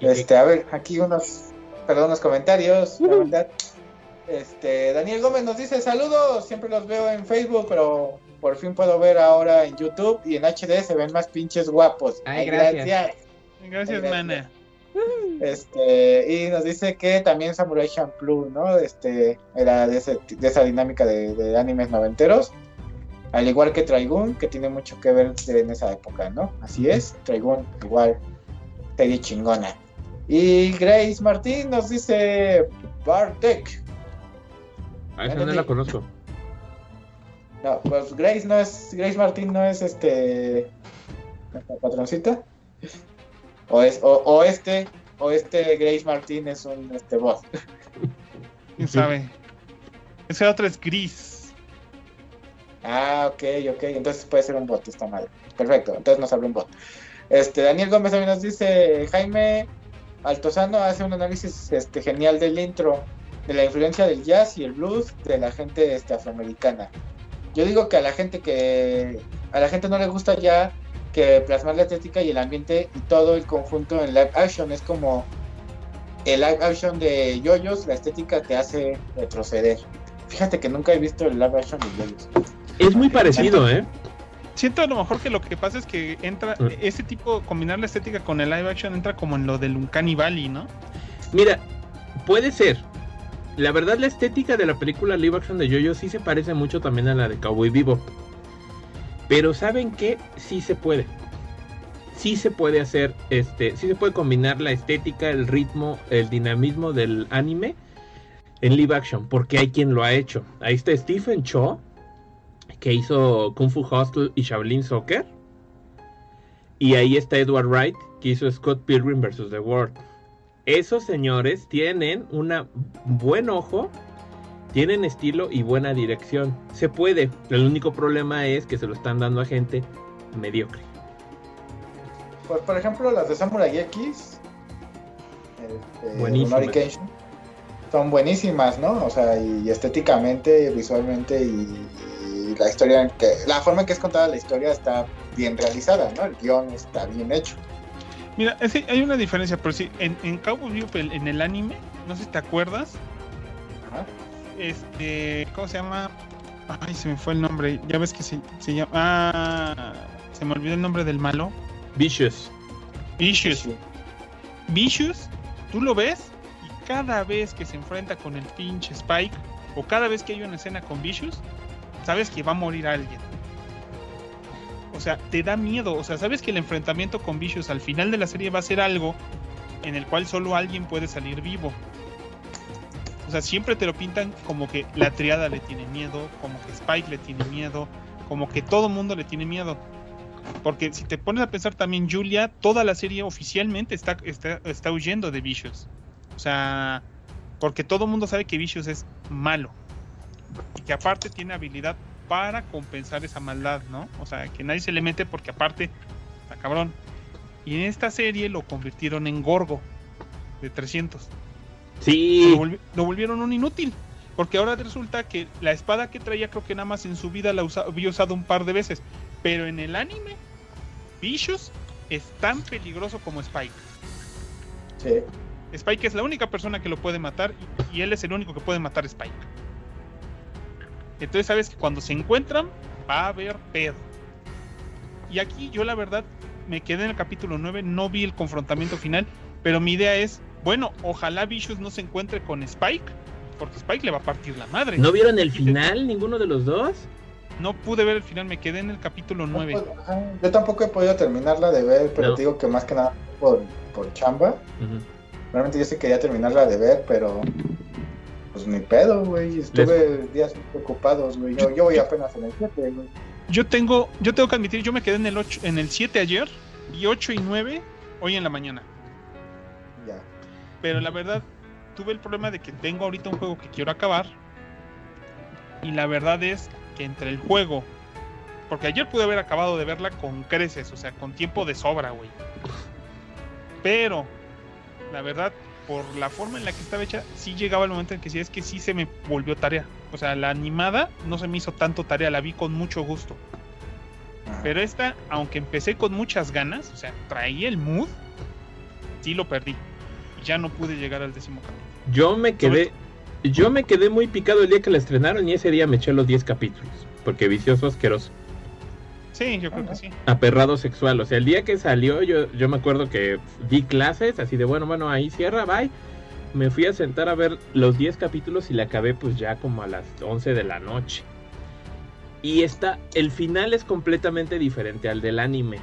Este, a ver, aquí unos, perdón, unos comentarios, la verdad. Este, Daniel Gómez nos dice saludos, siempre los veo en Facebook, pero por fin puedo ver ahora en YouTube y en HD se ven más pinches guapos. Ay, gracias. Gracias, mana. Este, y nos dice que también Samurai Champloo, ¿no? Este, era de, ese, de esa dinámica de, de, animes noventeros. Al igual que Trigun, que tiene mucho que ver en esa época, ¿no? Así es, Trigun, igual, serie chingona. Y Grace Martín nos dice Bartek. A esa no la conozco. No, pues Grace no es. Grace Martín no es este. patroncita. O es, o, este. O este Grace Martín es un este boss. ¿Quién sabe? Esa otra es gris. Ah, ok, ok. Entonces puede ser un bot, está mal. Perfecto, entonces nos abre un bot. Este, Daniel Gómez también nos dice, Jaime Altozano hace un análisis este, genial del intro, de la influencia del jazz y el blues de la gente este, afroamericana. Yo digo que a la gente que a la gente no le gusta ya que plasmar la estética y el ambiente y todo el conjunto en live action es como el live action de Yoyos, la estética te hace retroceder. Fíjate que nunca he visto el live action de Yoyos. Es muy parecido, ¿eh? Siento a lo mejor que lo que pasa es que entra Mm. ese tipo, combinar la estética con el live action entra como en lo del Uncanny Valley, ¿no? Mira, puede ser. La verdad, la estética de la película live action de Jojo sí se parece mucho también a la de Cowboy Vivo. Pero ¿saben qué? Sí se puede. Sí se puede hacer, este, sí se puede combinar la estética, el ritmo, el dinamismo del anime en live action, porque hay quien lo ha hecho. Ahí está Stephen Cho, que hizo Kung Fu Hustle y Shaolin Soccer. Y ahí está Edward Wright, que hizo Scott Pilgrim vs. The World. Esos señores tienen un buen ojo, tienen estilo y buena dirección. Se puede. El único problema es que se lo están dando a gente mediocre. Pues por ejemplo las de Samurai X, este, son buenísimas, ¿no? O sea, y estéticamente, visualmente y, y la historia, en que, la forma en que es contada la historia está bien realizada, ¿no? El guion está bien hecho. Mira, es que hay una diferencia, pero sí, en, en Cowboy Bebop, en el anime, no sé si te acuerdas, Ajá. este, ¿cómo se llama? Ay, se me fue el nombre, ya ves que se, se llama, ah, se me olvidó el nombre del malo, Vicious. Vicious, Sí. Vicious, tú lo ves y cada vez que se enfrenta con el pinche Spike, o cada vez que hay una escena con Vicious, sabes que va a morir alguien. O sea, te da miedo. O sea, sabes que el enfrentamiento con Vicious al final de la serie va a ser algo en el cual solo alguien puede salir vivo. O sea, siempre te lo pintan como que la triada le tiene miedo, como que Spike le tiene miedo, como que todo mundo le tiene miedo. Porque si te pones a pensar también, Julia, toda la serie oficialmente está, está, está huyendo de Vicious. O sea, porque todo mundo sabe que Vicious es malo. Y que aparte tiene habilidad para compensar esa maldad, ¿no? O sea, que nadie se le mete porque aparte está cabrón. Y en esta serie lo convirtieron en Gorgo de 300. Sí. Lo, volvi- lo volvieron un inútil. Porque ahora resulta que la espada que traía creo que nada más en su vida la usa- había usado un par de veces. Pero en el anime, Vicious es tan peligroso como Spike. Sí. Spike es la única persona que lo puede matar y, y él es el único que puede matar a Spike. Entonces sabes que cuando se encuentran va a haber pedo. Y aquí yo la verdad me quedé en el capítulo 9, no vi el confrontamiento final, pero mi idea es, bueno, ojalá Vicious no se encuentre con Spike, porque Spike le va a partir la madre. ¿No vieron el final ninguno de los dos? No pude ver el final, me quedé en el capítulo 9. No, pues, ajá, Yo tampoco he podido terminarla de ver, pero No. te digo que más que nada por, por chamba. Realmente yo sí quería terminarla de ver, pero pues ni pedo, güey. Estuve días ocupados, güey. Yo, yo voy apenas en el 7, güey. Yo tengo, yo tengo que admitir, yo me quedé en el 8, en el 7 ayer y 8 y 9 hoy en la mañana. Ya. Pero la verdad, tuve el problema de que tengo ahorita un juego que quiero acabar. Y la verdad es que entre el juego. Porque ayer pude haber acabado de verla con creces, o sea, con tiempo de sobra, güey. Pero, la verdad, por la forma en la que estaba hecha, sí llegaba el momento en que sí es que sí se me volvió tarea. O sea, la animada no se me hizo tanto tarea, la vi con mucho gusto. Pero esta, aunque empecé con muchas ganas, o sea, traía el mood, sí lo perdí. Ya no pude llegar al décimo capítulo. Yo me quedé. Yo me quedé muy picado el día que la estrenaron y ese día me eché los 10 capítulos. Porque vicioso asqueroso. Sí, yo creo que sí. Aperrado sexual. O sea, el día que salió, yo, yo me acuerdo que di clases, así de bueno, bueno, ahí cierra, bye. Me fui a sentar a ver los 10 capítulos y la acabé pues ya como a las 11 de la noche. Y está, el final es completamente diferente al del anime.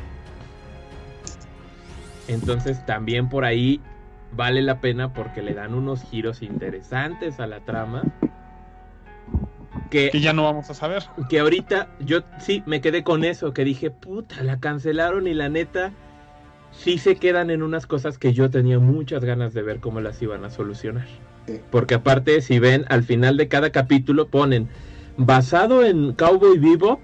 Entonces también por ahí vale la pena porque le dan unos giros interesantes a la trama. Que Que ya no vamos a saber. que ahorita yo sí me quedé con eso, que dije, puta, la cancelaron y la neta, sí se quedan en unas cosas que yo tenía muchas ganas de ver cómo las iban a solucionar. Sí. Porque aparte, si ven, al final de cada capítulo ponen basado en Cowboy Bebop,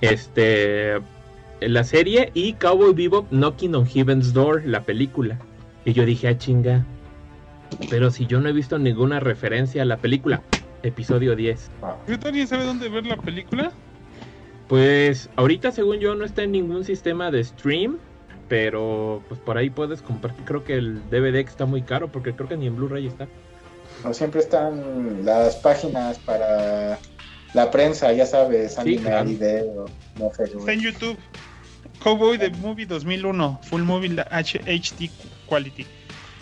este, en la serie y Cowboy Bebop Knocking on Heaven's Door, la película. Y yo dije, ah, chinga. Pero si yo no he visto ninguna referencia a la película, episodio 10. ¿Alguien sabe dónde ver la película? Pues ahorita según yo no está en ningún sistema de stream, pero pues por ahí puedes comprar. Creo que el DVD está muy caro porque creo que ni en Blu-ray está. No siempre están las páginas para la prensa, ya sabes, Sí, anime, claro. video, no sé. Está en YouTube. Cowboy the Movie 2001, Full Movie la- H- HD Quality.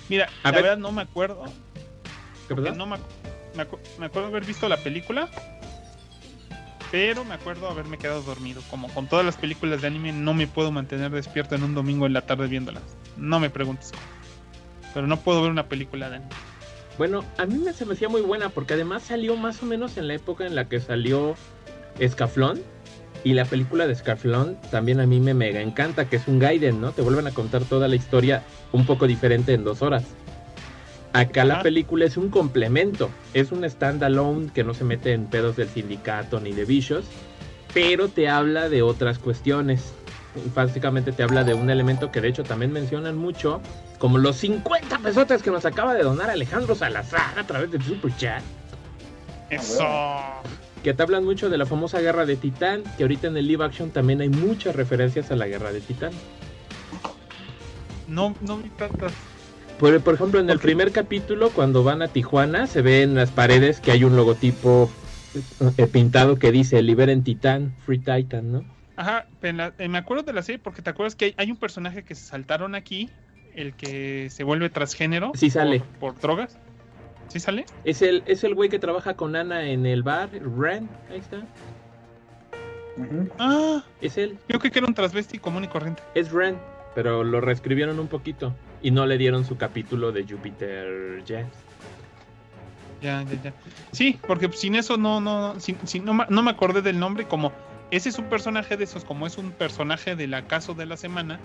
Mira, A la ver. verdad no me acuerdo. ¿Qué no me, acu- me, acu- me acuerdo haber visto la película, pero me acuerdo haberme quedado dormido. Como con todas las películas de anime, no me puedo mantener despierto en un domingo en la tarde viéndolas. No me preguntes. Pero no puedo ver una película de anime. Bueno, a mí me, se me hacía muy buena porque además salió más o menos en la época en la que salió Escaflón. Y la película de Escaflón también a mí me mega encanta, que es un Gaiden, ¿no? Te vuelven a contar toda la historia un poco diferente en dos horas. Acá la película es un complemento, es un standalone que no se mete en pedos del sindicato ni de bichos, pero te habla de otras cuestiones. Básicamente te habla de un elemento que de hecho también mencionan mucho, como los 50 pesotes que nos acaba de donar Alejandro Salazar a través del super chat. Eso. Que te hablan mucho de la famosa guerra de Titán, que ahorita en el live action también hay muchas referencias a la guerra de Titán. No, no vi tantas. Por, por ejemplo, en el primer capítulo, cuando van a Tijuana, se ve en las paredes que hay un logotipo eh, pintado que dice Liberen Titán, Free Titan, ¿no? Ajá, en la- eh, me acuerdo de la serie porque te acuerdas que hay, hay un personaje que se saltaron aquí, el que se vuelve transgénero. Sí sale. Por, por drogas. ¿Sí sale? Es el, es el güey que trabaja con Ana en el bar, Ren, ahí está. Ah, Es él, yo creí que era un transvesti común y corriente. es Ren, pero lo reescribieron un poquito y no le dieron su capítulo de Jupiter Jazz. Ya, ya, ya. Sí, porque sin eso no, no, no, sin- sin- no, no me acordé del nombre. Como ese es un personaje de esos, como es un personaje del acaso de la semana,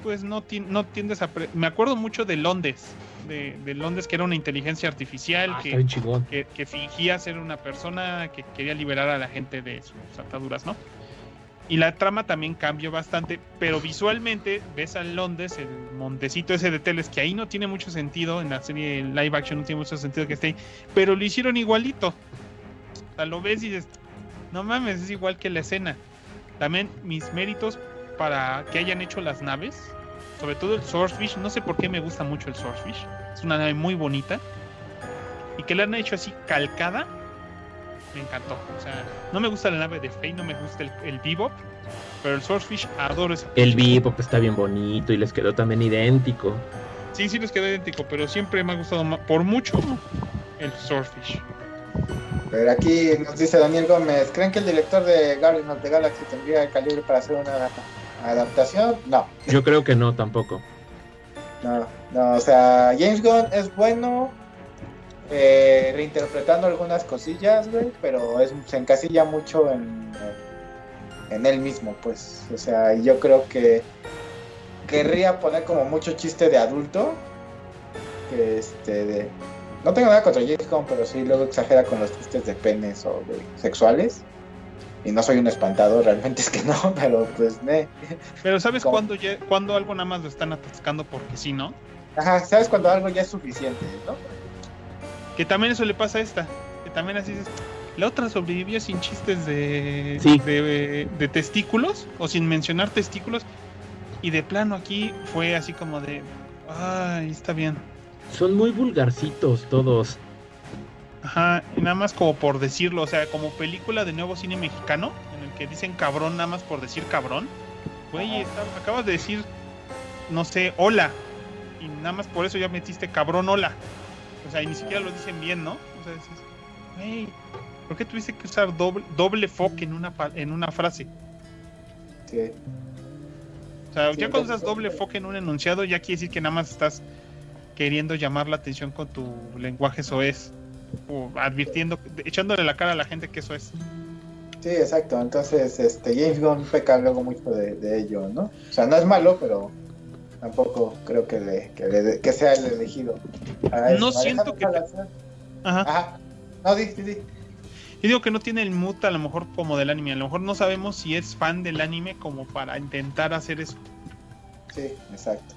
pues no, ti- no tiendes a. pre- me acuerdo mucho de Londres, de, de Londres que era una inteligencia artificial Ah, que, que, que fingía ser una persona que quería liberar a la gente de sus ataduras, ¿no? Y la trama también cambió bastante, pero visualmente ves a Londres, el montecito ese de teles, que ahí no tiene mucho sentido, en la serie live action no tiene mucho sentido que esté ahí, pero lo hicieron igualito. O sea, lo ves y dices, no mames, es igual que la escena. También mis méritos para que hayan hecho las naves, sobre todo el Swordfish, no sé por qué me gusta mucho el Swordfish, es una nave muy bonita, y que la han hecho así calcada, me encantó. O sea, no me gusta la nave de Faye, no me gusta el, el Bebop, pero el Swordfish adoro ese. El Bebop está bien bonito y les quedó también idéntico. Sí, sí les quedó idéntico, pero siempre me ha gustado ma- por mucho el Swordfish. Pero aquí nos dice Daniel Gómez, ¿creen que el director de Guardians of the Galaxy tendría el calibre para hacer una adaptación? No, Yo creo que no tampoco. no, no, o sea, James Gunn es bueno eh, reinterpretando algunas cosillas, güey, pero es, se encasilla mucho en, en él mismo, pues, o sea, yo creo que querría poner como mucho chiste de adulto, que este, de... No tengo nada contra James Gunn, pero sí luego exagera con los chistes de penes o de sexuales. Y no soy un espantado, realmente es que no, pero pues, ne. Pero ¿sabes cuándo, ya- cuándo algo nada más lo están atascando porque sí, no? Ajá, ¿sabes cuando algo ya es suficiente, no? Que también eso le pasa a esta. Que también así dices, la otra sobrevivió sin chistes de, Sí. de, de testículos o sin mencionar testículos. Y de plano aquí fue así como de, ay, está bien. Son muy vulgarcitos todos. Ajá, y nada más como por decirlo, o sea, como película de nuevo cine mexicano, en el que dicen cabrón nada más por decir cabrón. Güey, está- acabas de decir, no sé, hola. Y nada más por eso ya metiste cabrón hola. Sea, y ni siquiera lo dicen bien, ¿no? O sea, dices, güey, ¿por qué tuviste que usar doble, doble fuck en una, en una frase? Sí. O sea, Sí, ya cuando usas doble fuck. fuck en un enunciado, ya quiere decir que nada más estás queriendo llamar la atención con tu lenguaje soez. O advirtiendo, echándole la cara a la gente que eso es. Sí, exacto. Entonces, este, James Gunn peca luego mucho de, de ello, ¿no? O sea, no es malo, pero tampoco creo que, le, que, le- que sea el elegido. No siento que Ajá. Ajá. No, di, di, di. Yo digo que no tiene el mood a lo mejor como del anime. A lo mejor no sabemos si es fan del anime como para intentar hacer eso. Sí, exacto.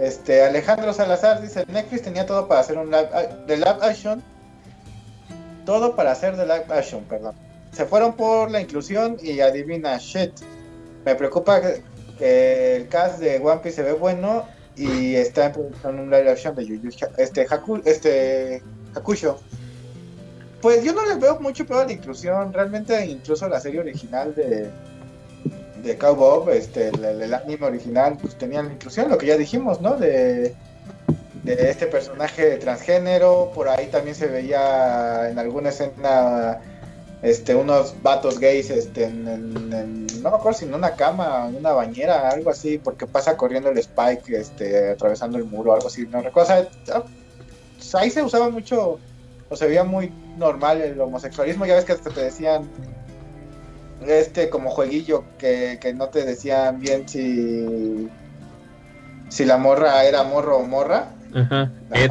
Este, Alejandro Salazar dice, Netflix tenía todo para hacer un live, a- de live action. Todo para hacer de live action, perdón. Se fueron por la inclusión y adivina, shit. Me preocupa que, el cast de One Piece se ve bueno y está en producción un live action de Ha- este, Haku, este Hakusho. Pues yo no les veo mucho peor la inclusión. Realmente incluso la serie original de, de Cowboy, este, el, anime original, pues tenían la inclusión, lo que ya dijimos, ¿no? De, de este personaje transgénero, por ahí también se veía en alguna escena este, unos vatos gays, este, en, en- en- no me acuerdo si en una cama, en una bañera, algo así, porque pasa corriendo el Spike, este, atravesando el muro, algo así, no recuerdo, o sea, ah, pues ahí se usaba mucho, o se veía muy normal el homosexualismo, ya ves que hasta te decían, este como jueguillo que, que no te decían bien si si la morra era morro o morra. Ajá. Ed.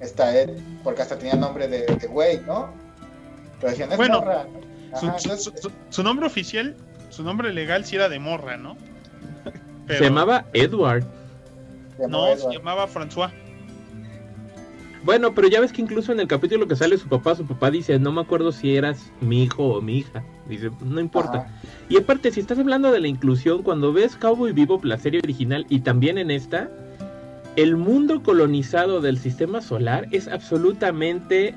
Esta Ed, porque hasta tenía nombre de, de güey, ¿no? Pero decían, es Bueno. Su, Ajá, su- entonces, su- su nombre oficial, su nombre legal sí era de morra, ¿no? Pero- Se llamaba Edward. se No, se llamaba François. Bueno, pero ya ves que incluso en el capítulo que sale su papá, su papá dice, no me acuerdo si eras mi hijo o mi hija. Dice, no importa. Ajá. Y aparte, si estás hablando de la inclusión, cuando ves Cowboy Vivo, la serie original, y también en esta, el mundo colonizado del sistema solar es absolutamente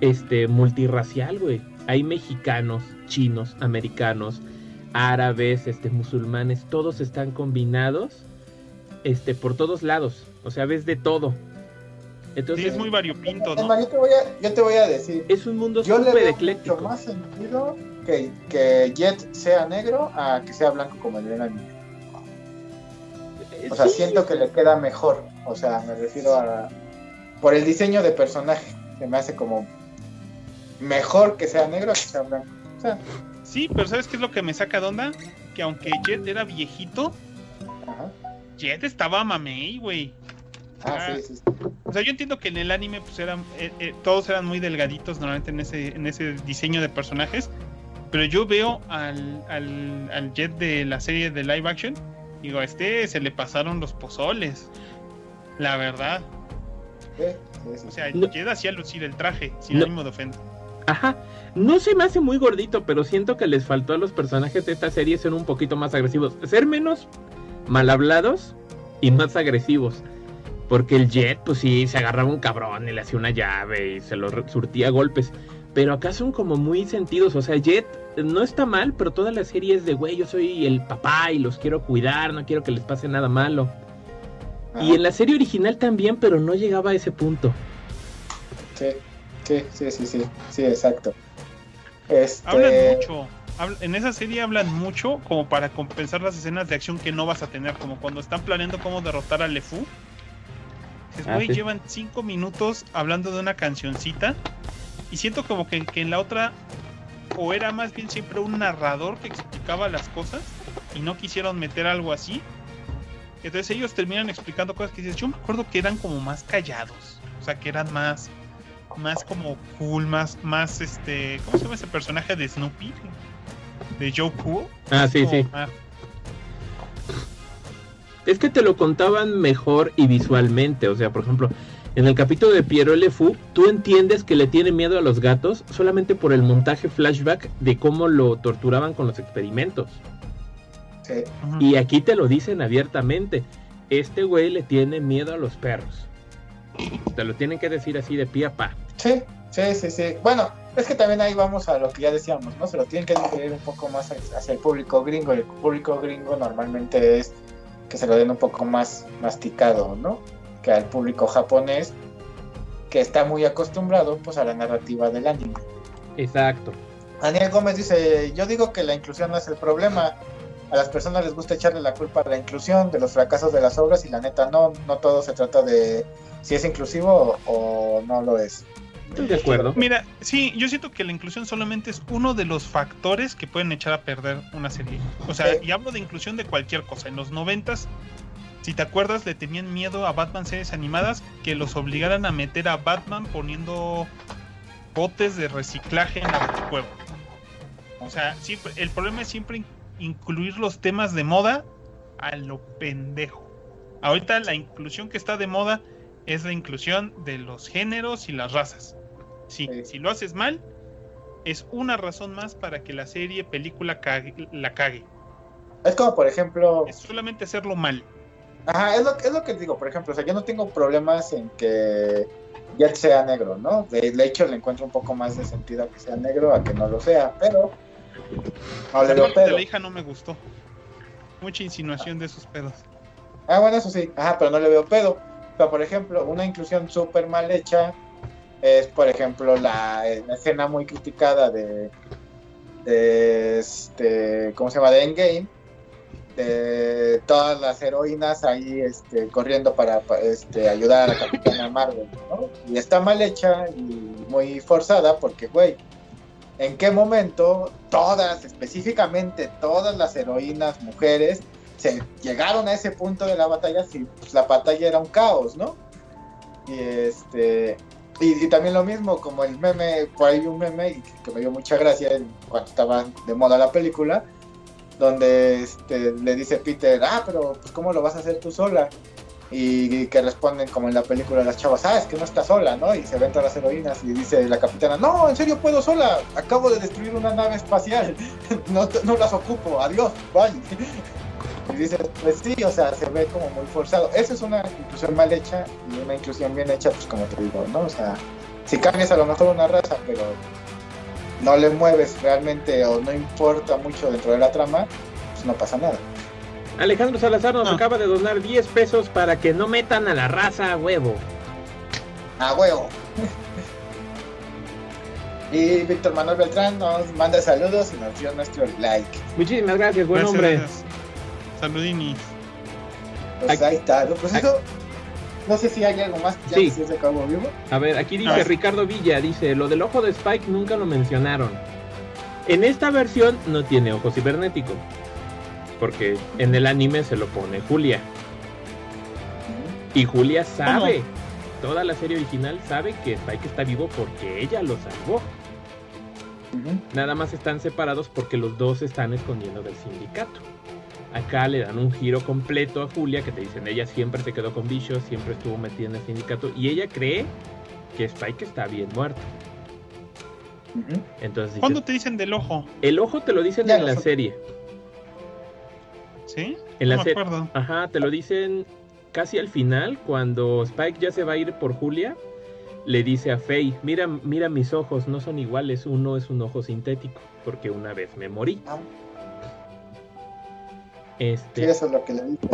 este multirracial, güey. Hay mexicanos, chinos, americanos, árabes, este musulmanes, todos están combinados este por todos lados. O sea, ves de todo. Entonces, Sí, es muy variopinto, Es ¿no? yo te voy a, yo te voy a decir, es un mundo yo le súper mucho ecléctico. más sentido que, que Jet sea negro a que sea blanco como el de anime. O sea, Sí, siento que le queda mejor. O sea, me refiero a. Por el diseño de personaje. Se me hace como. Mejor que sea negro que sea blanco. O sea, Sí, pero ¿sabes qué es lo que me saca de onda? Que aunque Jet era viejito, ajá. Jet estaba mamey, güey. Ah, sí, sí. sí. O sea, yo entiendo que en el anime pues eran eh, eh, todos eran muy delgaditos normalmente en ese en ese diseño de personajes, pero yo veo al, al, al Jet de la serie de live action, digo, a este se le pasaron los pozoles. La verdad, sí. O sea, No. Jet hacía lucir el traje sin No. ánimo de ofender. Ajá. No se me hace muy gordito, pero siento que les faltó a los personajes de esta serie ser un poquito más agresivos. Ser menos mal hablados y más agresivos. Porque el Jet, pues sí, se agarraba un cabrón y le hacía una llave y se lo surtía a golpes. Pero acá son como muy sentidos. O sea, Jet no está mal, pero toda la serie es de, güey, yo soy el papá y los quiero cuidar, no quiero que les pase nada malo. Ajá. Y en la serie original también, pero no llegaba a ese punto. Sí, sí, sí, sí, sí, sí, exacto. Este, Hablan mucho. en esa serie hablan mucho como para compensar las escenas de acción que no vas a tener, como cuando están planeando cómo derrotar a LeFou. Dices, Ah, sí. llevan cinco minutos hablando de una cancioncita y siento como que, que en la otra o era más bien siempre un narrador que explicaba las cosas y no quisieron meter algo así. Entonces ellos terminan explicando cosas que dices, yo me acuerdo que eran como más callados, o sea, que eran más más como cool, más más este, ¿cómo se llama ese personaje de Snoopy? De Joe Cool. Ah, sí, sí. más- Es que te lo contaban mejor y visualmente. O sea, por ejemplo, en el capítulo de Piero LeFou, tú entiendes que le tiene miedo a los gatos solamente por el montaje flashback de cómo lo torturaban con los experimentos. Sí. Y aquí te lo dicen abiertamente. Este güey le tiene miedo a los perros. Te lo tienen que decir así de pie a pa. sí, sí, sí, sí. Bueno, es que también ahí vamos a lo que ya decíamos, ¿no? Se lo tienen que dividir un poco más hacia el público gringo. El público gringo normalmente es que se lo den un poco más masticado, ¿no? Que al público japonés que está muy acostumbrado pues a la narrativa del anime. Exacto. Daniel Gómez dice, yo digo que la inclusión no es el problema. A las personas les gusta echarle la culpa a la inclusión de los fracasos de las obras y la neta no, no todo se trata de si es inclusivo o, o no lo es. Estoy de acuerdo. Mira, sí, yo siento que la inclusión solamente es uno de los factores que pueden echar a perder una serie. O sea, Sí. y hablo de inclusión de cualquier cosa. En los noventas si te acuerdas, le tenían miedo a Batman series animadas que los obligaran a meter a Batman poniendo botes de reciclaje en la cueva. O sea, siempre, el problema es siempre incluir los temas de moda a lo pendejo. Ahorita la inclusión que está de moda es la inclusión de los géneros y las razas. Sí, si lo haces mal, es una razón más para que la serie, película la cague. Es como, por ejemplo. Es solamente hacerlo mal. Ajá, es lo, es lo que digo, por ejemplo. O sea, yo no tengo problemas en que ya sea negro, ¿no? De, hecho, le encuentro un poco más de sentido a que sea negro a que no lo sea, pero. No le veo pedo. la hija no me gustó. Mucha insinuación de sus pedos. Ah, bueno, eso sí. Ajá, pero no le veo pedo. Pero, por ejemplo, una inclusión súper mal hecha es, por ejemplo, la, escena muy criticada de, de, este, ¿cómo se llama? De Endgame, de todas las heroínas ahí este, corriendo para, este, ayudar a la Capitana Marvel, ¿no? Y está mal hecha y muy forzada porque, güey, ¿en qué momento todas, específicamente todas las heroínas mujeres, se llegaron a ese punto de la batalla si pues, la batalla era un caos, ¿no? Y este y, también lo mismo, como el meme, por ahí un meme que, me dio mucha gracia cuando estaba de moda la película, donde este, le dice Peter, ah, pero pues ¿cómo lo vas a hacer tú sola? Y, que responden como en la película las chavas, ah, es que no está sola, ¿no? Y se ven todas las heroínas y dice la capitana, no, en serio puedo sola, acabo de destruir una nave espacial, no, no las ocupo, adiós, bye. Y dices, pues sí, o sea, se ve como muy forzado. Esa es una inclusión mal hecha y una inclusión bien hecha, pues como te digo, ¿no? O sea, si cambias a lo mejor una raza, pero no le mueves realmente o no importa mucho dentro de la trama, pues no pasa nada. Alejandro Salazar nos acaba de donar 10 pesos para que no metan a la raza a huevo. A huevo. y Víctor Manuel Beltrán nos manda saludos y nos dio nuestro like. Muchísimas gracias, buen hombre. Saludini. Pues ahí está, pues eso, no sé si hay algo más ya sí. se acabó vivo. A ver, aquí dice Ricardo Villa, dice, lo del ojo de Spike nunca lo mencionaron. En esta versión no tiene ojo cibernético. Porque en el anime se lo pone Julia. Y Julia sabe, toda la serie original sabe que Spike está vivo porque ella lo salvó. Nada más están separados porque los dos están escondiendo del sindicato. Acá le dan un giro completo a Julia, que te dicen, ella siempre se quedó con bichos, siempre estuvo metida en el sindicato, y ella cree que Spike está bien muerto. Entonces, ¿Cuándo te dicen del ojo? El ojo te lo dicen en la serie. ¿Sí? En la serie. Ajá, te lo dicen casi al final, cuando Spike ya se va a ir por Julia, le dice a Faye, mira, mira mis ojos, no son iguales, uno es un ojo sintético, porque una vez me morí. Ah. Este... Sí, eso es lo que le dije.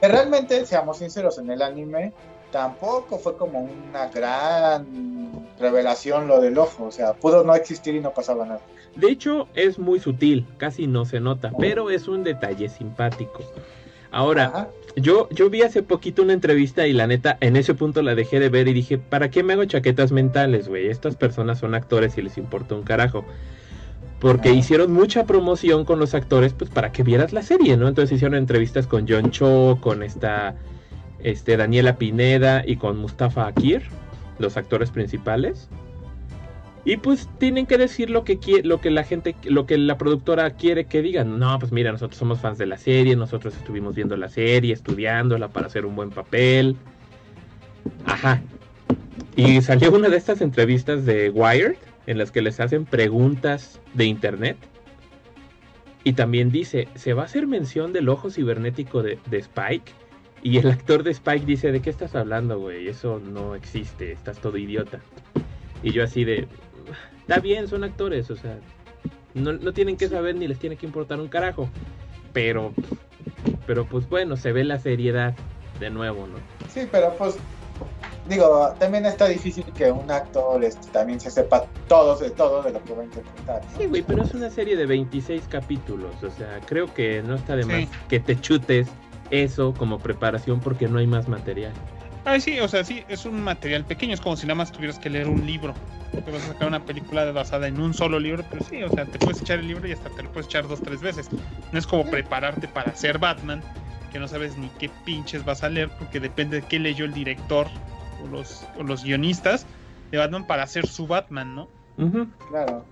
Realmente, seamos sinceros, en el anime tampoco fue como una gran revelación lo del ojo, o sea, pudo no existir y no pasaba nada. De hecho, es muy sutil, casi no se nota, pero es un detalle simpático. Ahora, yo, yo vi hace poquito una entrevista y la neta, en ese punto la dejé de ver y dije, ¿para qué me hago chaquetas mentales, güey? Estas personas son actores y les importa un carajo porque hicieron mucha promoción con los actores pues para que vieras la serie, ¿no? Entonces hicieron entrevistas con John Cho, con esta este Daniela Pineda y con Mustafa Akir, los actores principales. Y pues tienen que decir lo que lo que la gente, lo que la productora quiere que digan. No, pues mira, nosotros somos fans de la serie, nosotros estuvimos viendo la serie, estudiándola para hacer un buen papel. Ajá. Y salió una de estas entrevistas de Wired en las que les hacen preguntas de internet. Y también dice, ¿se va a hacer mención del ojo cibernético de, Spike? Y el actor de Spike dice, ¿de qué estás hablando, güey? Eso no existe, estás todo idiota. Y yo así de, está bien, son actores, o sea, no, no tienen que saber ni les tiene que importar un carajo. Pero, pero pues bueno, se ve la seriedad de nuevo, ¿no? Sí, pero pues digo, también está difícil que un actor este, también se sepa todo de todo de lo que va a interpretar. Sí, güey, pero es una serie de 26 capítulos, o sea, creo que no está de más que te chutes eso como preparación porque no hay más material. Ah, sí, o sea, sí, es un material pequeño, es como si nada más tuvieras que leer un libro. Te vas a sacar una película basada en un solo libro, pero sí, o sea, te puedes echar el libro y hasta te lo puedes echar dos, tres veces. No es como prepararte para ser Batman que no sabes ni qué pinches vas a leer, porque depende de qué leyó el director o los, o los guionistas de Batman para hacer su Batman, ¿no? Claro.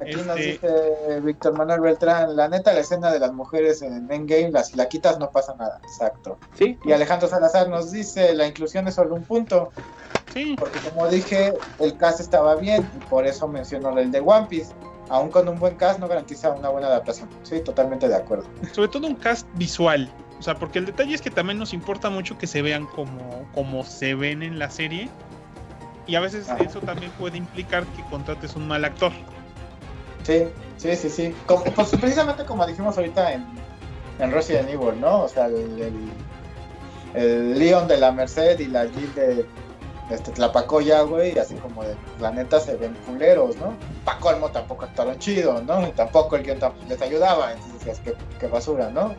Aquí nos Este- dice Víctor Manuel Beltrán, la neta la escena de las mujeres en Endgame, las, si la quitas no pasa nada, exacto. Sí, Y Alejandro Salazar nos dice, la inclusión es solo un punto, Sí, porque como dije, el cast estaba bien y por eso menciono el de One Piece. Aún con un buen cast no garantiza una buena adaptación. Sí, totalmente de acuerdo. sobre todo un cast visual. O sea, porque el detalle es que también nos importa mucho que se vean como, como se ven en la serie. Y a veces Ah. eso también puede implicar que contrates un mal actor. Sí, sí, sí, sí. Pues precisamente como dijimos ahorita en, en Resident Evil, ¿no? O sea, el, el, Leon de la Merced y la Jill de este, Tlapacoya, güey, así como de la neta se ven culeros, ¿no? Pa' colmo tampoco actuaron chido, ¿no? Y tampoco el guion les ayudaba, entonces qué, qué basura, ¿no?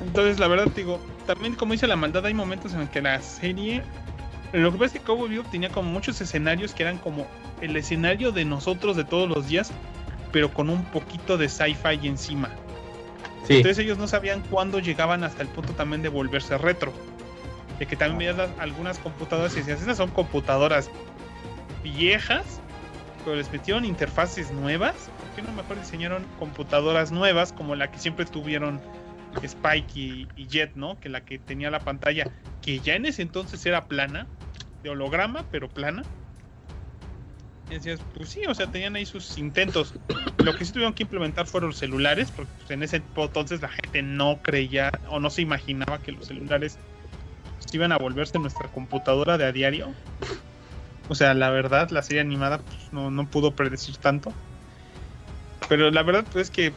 Entonces, la verdad, digo, también como dice la maldad, hay momentos en los que la serie. Lo que pasa es que Cowboy Bebop tenía como muchos escenarios que eran como el escenario de nosotros de todos los días, pero con un poquito de sci-fi encima. sí. Entonces ellos no sabían cuándo llegaban hasta el punto también de volverse retro. De que también veías algunas computadoras y decías, esas son computadoras viejas, pero les metieron interfaces nuevas. ¿Por qué no mejor diseñaron computadoras nuevas como la que siempre tuvieron Spike y, y Jet, ¿no? Que la que tenía la pantalla, que ya en ese entonces era plana, de holograma, pero plana. Y decías, pues sí, o sea, tenían ahí sus intentos. Lo que sí tuvieron que implementar fueron los celulares, porque pues, en ese entonces la gente no creía o no se imaginaba que los celulares iban a volverse nuestra computadora de a diario. O sea, la verdad, la serie animada pues, no, no pudo predecir tanto. Pero la verdad pues, es que,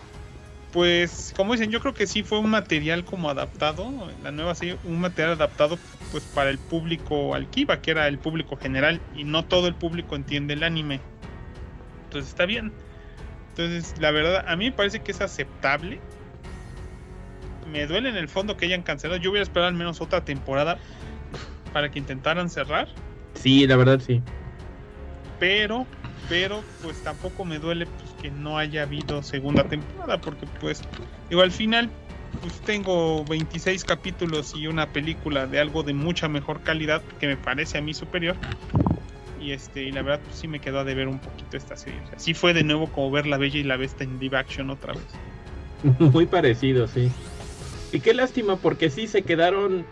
pues, como dicen, yo creo que sí fue un material como adaptado, la nueva serie, un material adaptado pues para el público al que iba, que era el público general, y no todo el público entiende el anime. Entonces está bien. Entonces, la verdad, a mí me parece que es aceptable. Me duele en el fondo que hayan cancelado. Yo hubiera esperado al menos otra temporada para que intentaran cerrar. Sí, la verdad sí. Pero, pero, pues tampoco me duele pues, que no haya habido segunda temporada. Porque, pues, digo, al final, pues tengo 26 capítulos y una película de algo de mucha mejor calidad que me parece a mí superior. Y este, y la verdad, pues sí me quedó a deber un poquito esta serie. O sí fue de nuevo como ver La Bella y la Bestia en live action otra vez. Muy parecido, sí. Y qué lástima, porque sí se quedaron.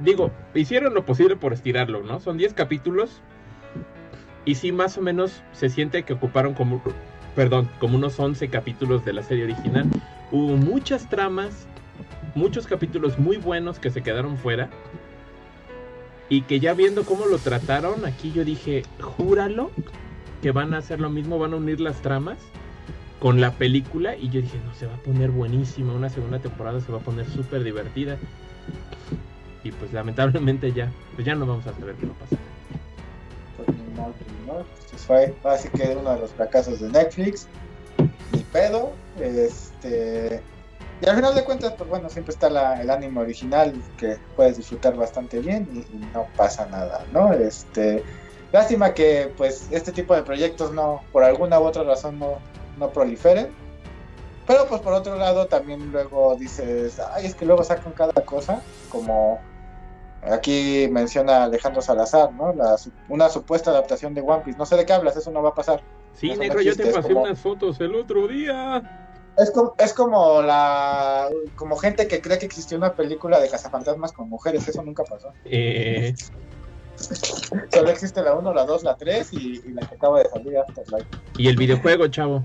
Digo, hicieron lo posible por estirarlo, ¿no? Son 10 capítulos. Y sí, más o menos se siente que ocuparon como. Perdón, como unos 11 capítulos de la serie original. Hubo muchas tramas, muchos capítulos muy buenos que se quedaron fuera. Y que ya viendo cómo lo trataron, aquí yo dije, júralo que van a hacer lo mismo, van a unir las tramas con la película y yo dije, no, se va a poner buenísima, una segunda temporada se va a poner súper divertida. Y pues lamentablemente ya, pues ya no vamos a saber qué va a pasar. Modo, ni modo. Pues así que uno de los fracasos de Netflix. Ni pedo. Este. Y al final de cuentas, pues bueno, siempre está el anime original que puedes disfrutar bastante bien y, y no pasa nada, ¿no? Este. Lástima que pues este tipo de proyectos no, por alguna u otra razón no, no proliferen. Pero pues por otro lado también luego dices, ay, es que luego sacan cada cosa, como aquí menciona Alejandro Salazar, ¿no? La, una supuesta adaptación de One Piece. No sé de qué hablas, eso no va a pasar. Sí, Eso no negro, yo te pasé como- unas fotos el otro día. Es como, es como la como gente que cree que existió una película de cazafantasmas con mujeres, eso nunca pasó. Eh, Solo existe la 1, la 2, la 3 y, y la que acaba de salir Afterlife. y el videojuego, chavo.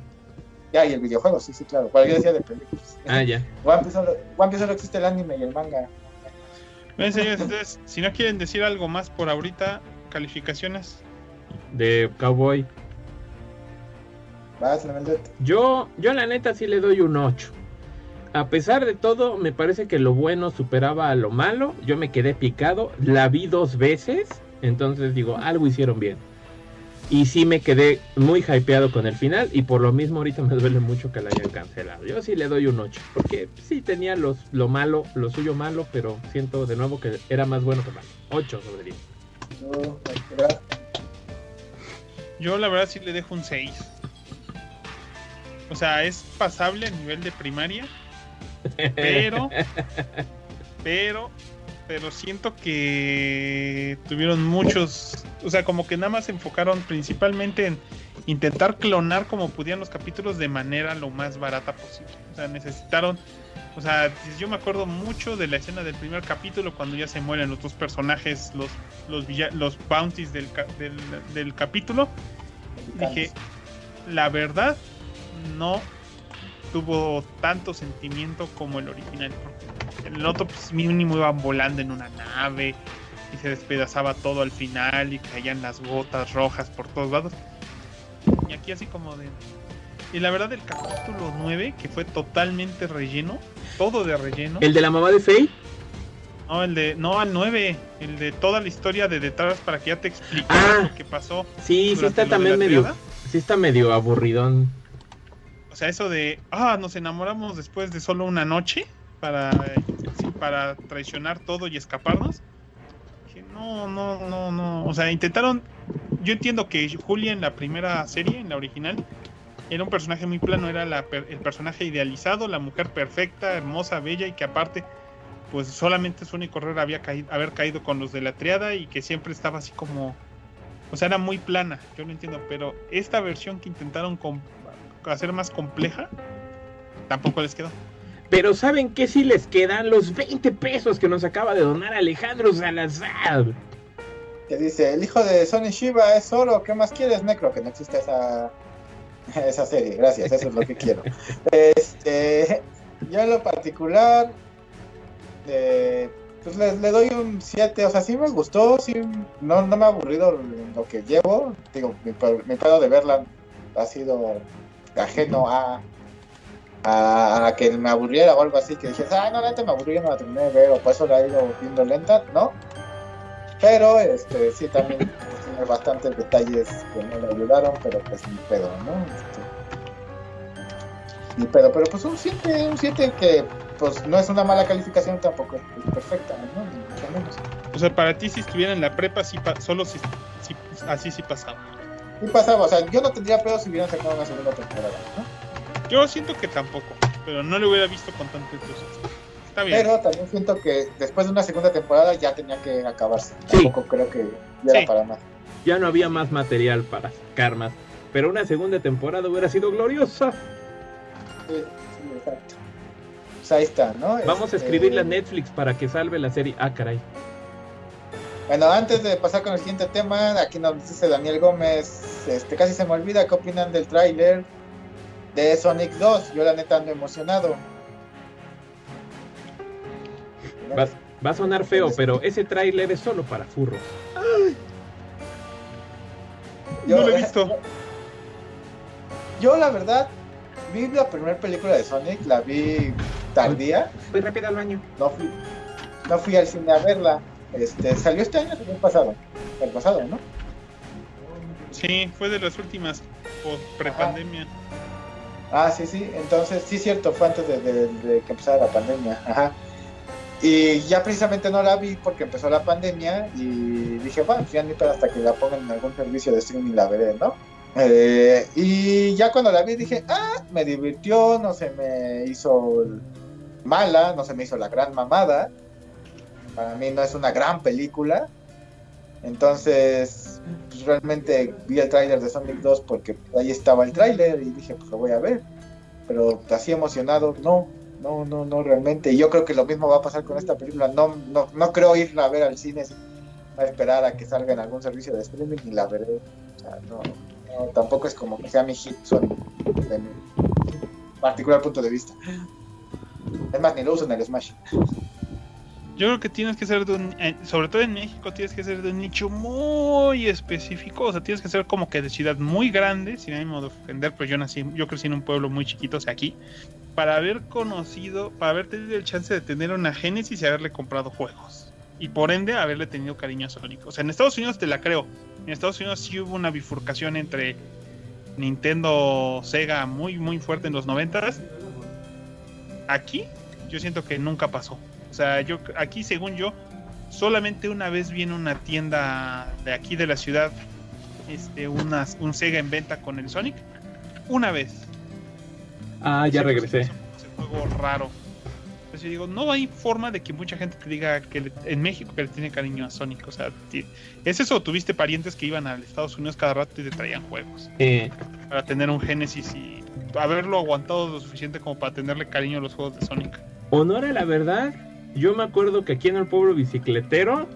Ya, y el videojuego, sí, sí, claro. Cualquier decía de películas. Ah, ya. One Piece, solo, One Piece solo existe el anime y el manga. Bien, señores, entonces, si no quieren decir algo más por ahorita, calificaciones. De Cowboy. Vas, Levendet. Yo, yo la neta sí le doy un 8. A pesar de todo, me parece que lo bueno superaba a lo malo. Yo me quedé picado. La vi dos veces. Entonces digo, algo hicieron bien. Y sí me quedé muy hypeado con el final. Y por lo mismo ahorita me duele mucho que la hayan cancelado. Yo sí le doy un 8. Porque sí tenía los, lo malo, lo suyo malo. Pero siento de nuevo que era más bueno que malo. 8 sobre 10. Tú, Edgar. Yo la verdad sí le dejo un 6. O sea, es pasable a nivel de primaria. Pero, pero, pero siento que tuvieron muchos, o sea, como que nada más se enfocaron principalmente en intentar clonar como pudieran los capítulos de manera lo más barata posible. O sea, necesitaron, o sea, yo me acuerdo mucho de la escena del primer capítulo cuando ya se mueren los dos personajes, los los, los bounties del, del, del capítulo. Dije, la verdad, no tuvo tanto sentimiento como el original. El otro, pues mínimo iban volando en una nave y se despedazaba todo al final y caían las gotas rojas por todos lados. Y aquí así como de... Y la verdad el capítulo 9, que fue totalmente relleno, todo de relleno. ¿El de la mamá de Faye? No, el de, no, al 9, el de toda la historia de detrás para que ya te explique ah, lo que pasó. Sí, sí está también medio, sí está medio aburridón. O sea, eso de, ah, nos enamoramos después de solo una noche para, para traicionar todo y escaparnos. no, no, no, no. O sea, intentaron. Yo entiendo que Julia en la primera serie, en la original, era un personaje muy plano, era la, el personaje idealizado, la mujer perfecta, hermosa, bella y que aparte, pues solamente su único error había caído, haber caído con los de la triada y que siempre estaba así como. O sea, era muy plana, yo lo entiendo, pero esta versión que intentaron hacer más compleja, tampoco les quedó. Pero ¿saben qué sí les quedan? Los 20 pesos que nos acaba de donar Alejandro Salazar. Que dice, el hijo de Sony Shiva es oro, ¿qué más quieres, Necro? Que no existe esa, esa serie, gracias, eso es lo que quiero. Este, yo en lo particular, eh, pues le, doy un 7, o sea, sí me gustó, sí, no, no me ha aburrido lo que llevo, digo, mi, mi pedo de verla ha sido ajeno a, a, que me aburriera o algo así, que dije, ah, no, lenta me aburrí, no la terminé de ver, o por eso la he ido viendo lenta, ¿no? Pero, este, sí, también tiene bastantes detalles que no le ayudaron, pero pues ni pedo, ¿no? Este, ni pedo, pero pues un 7, un 7 que, pues no es una mala calificación, tampoco es perfecta, ¿no? Ni mucho menos. O sea, para ti si estuviera en la prepa, sí solo si, si, así sí pasaba pasaba, o sea, yo no tendría pedo si hubieran sacado una segunda temporada, ¿no? Yo siento que tampoco, pero no lo hubiera visto con tanto entusiasmo. Está bien. Pero también siento que después de una segunda temporada ya tenía que acabarse. Tampoco creo que ya era para más. Ya no había más material para sacar más. Pero una segunda temporada hubiera sido gloriosa. Sí, sí, exacto. Pues ahí está, ¿no? Vamos a este, escribirle a Netflix para que salve la serie. Ah, caray. Bueno, antes de pasar con el siguiente tema, aquí nos dice Daniel Gómez, este, casi se me olvida qué opinan del tráiler de Sonic 2. Yo la neta ando emocionado. Va, a sonar feo, pero ese tráiler es solo para furros. Yo, no lo he visto. Yo la verdad vi la primera película de Sonic, la vi tardía. Fui rápido al baño. No fui, no fui al cine a verla. Este, ¿Salió este año o el pasado? El pasado, ¿no? Sí, fue de las últimas pre-pandemia. Ah, sí, sí. Entonces, sí, cierto, fue antes de, que empezara la pandemia. Ajá. Y ya precisamente no la vi porque empezó la pandemia y dije, bueno, ya ni para hasta que la pongan en algún servicio de streaming la veré, ¿no? Eh, y ya cuando la vi dije, ah, me divirtió, no se me hizo mala, no se me hizo la gran mamada. Para mí no es una gran película. Entonces, pues, realmente vi el tráiler de Sonic 2 porque ahí estaba el tráiler y dije, pues lo voy a ver. Pero así emocionado, no, no, no, no realmente. Y yo creo que lo mismo va a pasar con esta película. No, no, no creo ir a ver al cine a esperar a que salga en algún servicio de streaming y la veré. O sea, no, no tampoco es como que sea mi hit Sonic, de mi particular punto de vista. Es más, ni lo uso en el Smash. Yo creo que tienes que ser de un, eh, sobre todo en México, tienes que ser de un nicho muy específico, o sea, tienes que ser como que de ciudad muy grande, sin ánimo de ofender, pero yo nací, yo crecí en un pueblo muy chiquito, o sea, aquí, para haber conocido, para haber tenido el chance de tener una Genesis y haberle comprado juegos. Y por ende, haberle tenido cariño a Sonic. O sea, en Estados Unidos te la creo. En Estados Unidos sí hubo una bifurcación entre Nintendo, Sega muy, muy fuerte en los noventas. Aquí, yo siento que nunca pasó. O sea, yo aquí, según yo, solamente una vez viene una tienda de aquí de la ciudad, este, una, un Sega en venta con el Sonic. Una vez. Ah, ya regresé. Ese, juego raro. Pues yo digo, no hay forma de que mucha gente te diga que le- en México que le tiene cariño a Sonic. O sea, ti- ¿es eso? ¿Tuviste parientes que iban a Estados Unidos cada rato y te traían juegos? Eh, Para tener un Genesis y haberlo aguantado lo suficiente como para tenerle cariño a los juegos de Sonic. honor a la verdad, yo me acuerdo que aquí en el pueblo bicicletero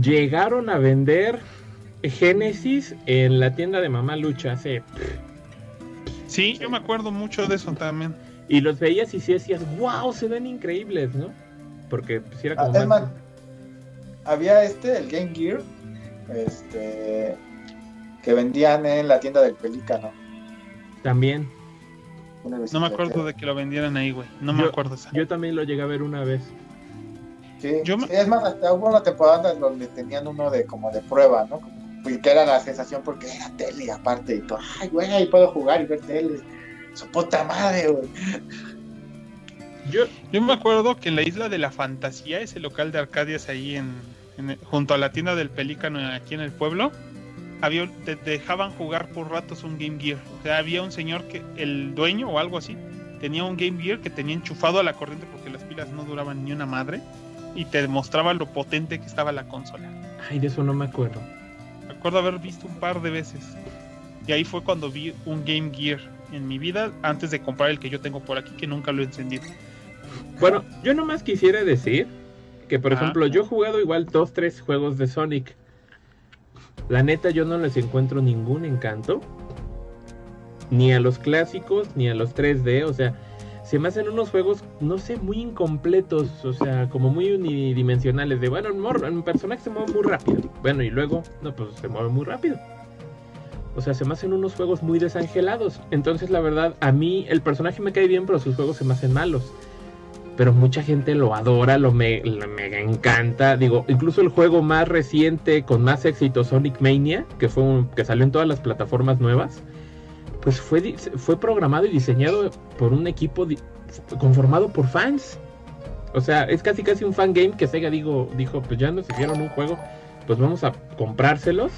llegaron a vender Genesis en la tienda de Mamá Lucha hace Sí, yo me acuerdo mucho de eso también. y los veías y sí decías, wow, se ven increíbles, ¿no? Porque pues, era Ah, como más, había este, el Game Gear, este, que vendían en la tienda del Pelícano. también. Una No me acuerdo de que lo vendieran ahí, güey. No me acuerdo esa. Yo también lo llegué a ver una vez. Sí, Yo me- sí, es más, hasta hubo una temporada en donde tenían uno de como de prueba, ¿no? Y que era la sensación porque era tele aparte y todo. Ay, güey, ahí puedo jugar y ver tele. Su puta madre, güey. Yo, Yo me acuerdo que en la isla de la fantasía, ese local de Arcadias ahí en, en- junto a la tienda del Pelícano aquí en el pueblo, había te dejaban jugar por ratos un Game Gear. O sea, había un señor que el dueño o algo así tenía un Game Gear que tenía enchufado a la corriente porque las pilas no duraban ni una madre y te demostraba lo potente que estaba la consola. ay, de eso no me acuerdo. Me acuerdo haber visto un par de veces. Y ahí fue cuando vi un Game Gear en mi vida antes de comprar el que yo tengo por aquí que nunca lo he encendido. Bueno, yo nomás quisiera decir que, por ejemplo, yo he jugado igual dos, tres juegos de Sonic. La neta, yo no les encuentro ningún encanto. Ni a los clásicos, ni a los 3D. O sea, se me hacen unos juegos, no sé, muy incompletos. O sea, como muy unidimensionales. De, bueno, el, personaje se mueve muy rápido. Bueno, y luego, no, pues se mueve muy rápido. O sea, se me hacen unos juegos muy desangelados. Entonces, la verdad, a mí el personaje me cae bien, pero sus juegos se me hacen malos pero mucha gente lo adora, lo me, lo encanta. Digo, incluso el juego más reciente con más éxito, Sonic Mania, que fue un- que salió en todas las plataformas nuevas, pues fue, fue programado y diseñado por un equipo conformado por fans. O sea, es casi casi un fan game que Sega digo, dijo, pues ya nos hicieron un juego, pues vamos a comprárselos.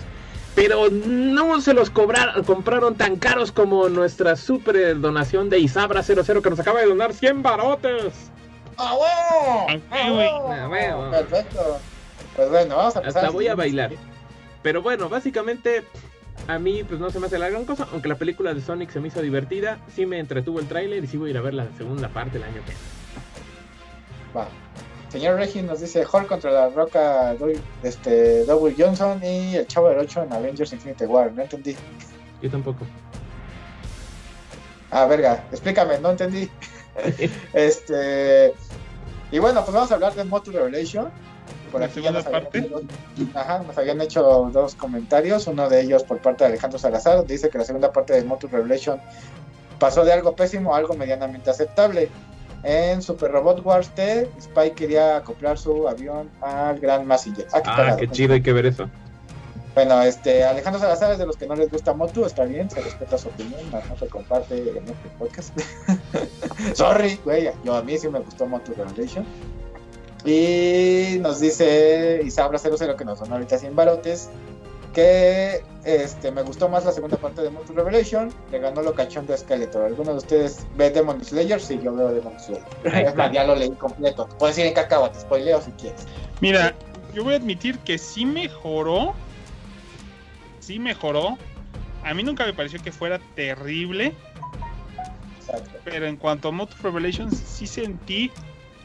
Pero no se los cobraron, compraron tan caros como nuestra super donación de Isabra00 que nos acaba de donar 100 barotes. ¡Ah, huevo! Ah, ¡Ah, huevo! Ah. Perfecto. Pues bueno, vamos a empezar. Hasta voy a bailar. Pero bueno, básicamente a mí pues no se me hace la gran cosa, aunque la película de Sonic se me hizo divertida, sí me entretuvo el tráiler y sí voy a ir a ver la segunda parte el año que viene. Va. Señor Regi nos dice Hulk contra la Roca, este, Double Johnson y el Chavo del 8 en Avengers Infinity War. No entendí. Yo tampoco. Ah, verga, explícame, no entendí. este. Y bueno, pues vamos a hablar de Motu Revelation. Por ¿La aquí ya nos habían, parte? hecho, ajá, nos habían hecho dos comentarios. Uno de ellos por parte de Alejandro Salazar. Dice que la segunda parte de Motu Revelation pasó de algo pésimo a algo medianamente aceptable. En Super Robot Wars T, Spike quería acoplar su avión al Gran Massinger. Ah, qué Ah, qué chido, hay que ver eso. Bueno, este, Alejandro Salazar es de los que no les gusta Motu, está bien, se respeta su opinión, no, no se comparte en este podcast. Sorry, güey, yo a mí sí me gustó Motu Revelation. Y nos dice Isabra 00 que nos donó ahorita 100 barotes, que este, me gustó más la segunda parte de Motu Revelation, le ganó lo cachón de Skeletor. ¿Alguno de ustedes ve Demon Slayer? Sí, yo veo Demon Slayer. Es más, ya lo leí completo. Puedes ir en cacao, te spoileo si quieres. Mira, yo voy a admitir que sí mejoró. Sí mejoró. A mí nunca me pareció que fuera terrible. Exacto. Pero en cuanto a Moto Revelations, sí sentí.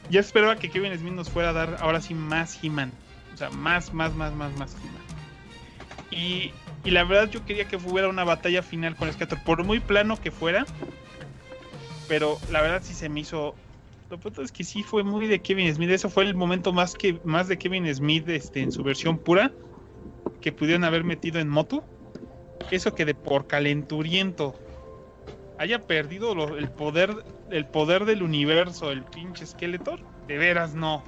Ya esperaba que Kevin Smith nos fuera a dar ahora sí más He-Man. O sea, más, más, más, más, más He-Man. Y, y la verdad yo quería que fuera una batalla final con Skeletor. Por muy plano que fuera. Pero la verdad sí se me hizo. Lo pronto es que sí fue muy de Kevin Smith. Eso fue el momento más que más de Kevin Smith este, en su versión pura. Que pudieron haber metido en Moto. Eso que de por calenturiento haya perdido lo- el poder el poder del universo, el pinche Skeletor, de veras no.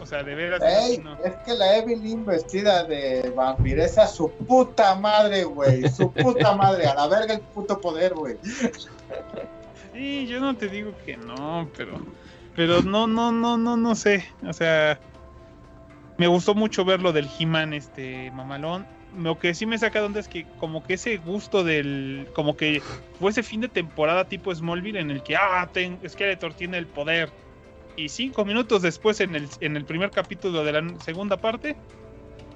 O sea, de veras Ey, no. es que la Evelyn vestida de vampiresa, su puta madre, güey. Su puta madre. A la verga el puto poder, güey. Sí, yo no te digo que no, pero pero no no no no no sé, o sea, me gustó mucho ver lo del He-Man este mamalón. Lo que sí me saca de onda es que como que ese gusto del como que fue ese fin de temporada tipo Smallville en el que ah, Skeletor tiene el poder y cinco minutos después en el, en el primer capítulo de la segunda parte,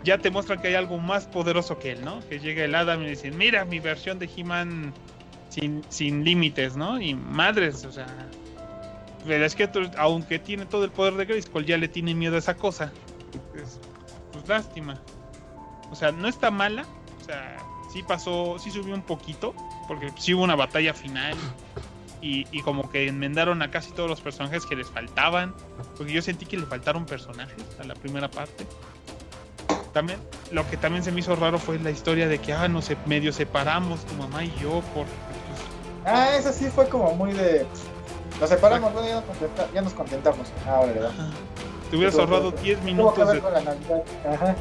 ya te muestran que hay algo más poderoso que él, ¿no? Que llega el Adam y dice, mira mi versión de He-Man sin, sin límites, ¿no? Y madres, o sea... Es que aunque tiene todo el poder de Grayskull, ya le tiene miedo a esa cosa. Pues lástima. O sea, no está mala. O sea, sí pasó, sí subió un poquito. Porque sí hubo una batalla final. Y, y, como que enmendaron a casi todos los personajes que les faltaban. Porque yo sentí que le faltaron personajes a la primera parte. También, lo que también se me hizo raro fue la historia de que, ah, nos medio separamos tu mamá y yo por... Pues, ah, eso sí fue como muy de... Nos separamos, bueno, ya, nos contentamos. Ah, ¿verdad? Te hubieras ahorrado 10 minutos de... Ajá.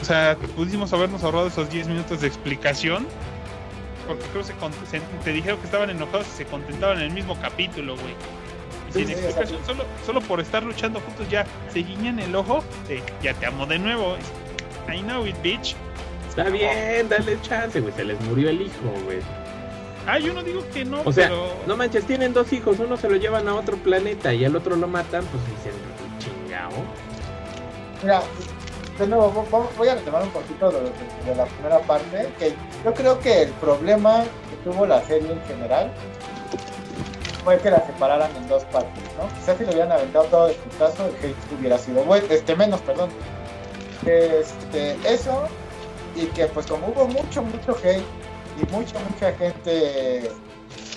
O sea, pudimos habernos ahorrado esos 10 minutos de explicación. Porque creo que se, te dijeron que estaban enojados y se contentaban en el mismo capítulo, güey. Y sin explicación, solo, solo por estar luchando juntos ya se guiñan el ojo de ya te amo de nuevo. I know it, bitch. Está bien, dale chance, güey. Se les murió el hijo, güey. Ah, yo no digo que no, o sea, no manches, tienen dos hijos, uno se lo llevan a otro planeta y al otro lo matan, pues dicen, Mira, de nuevo, voy a retomar un poquito de, de, la primera parte, que yo creo que el problema que tuvo la serie en general fue que la separaran en dos partes, ¿no? Quizás si lo hubieran aventado todo de caso, el hate hubiera sido bueno, este menos, perdón. Este, eso, y que pues como hubo mucho, mucho hate y mucha, mucha gente,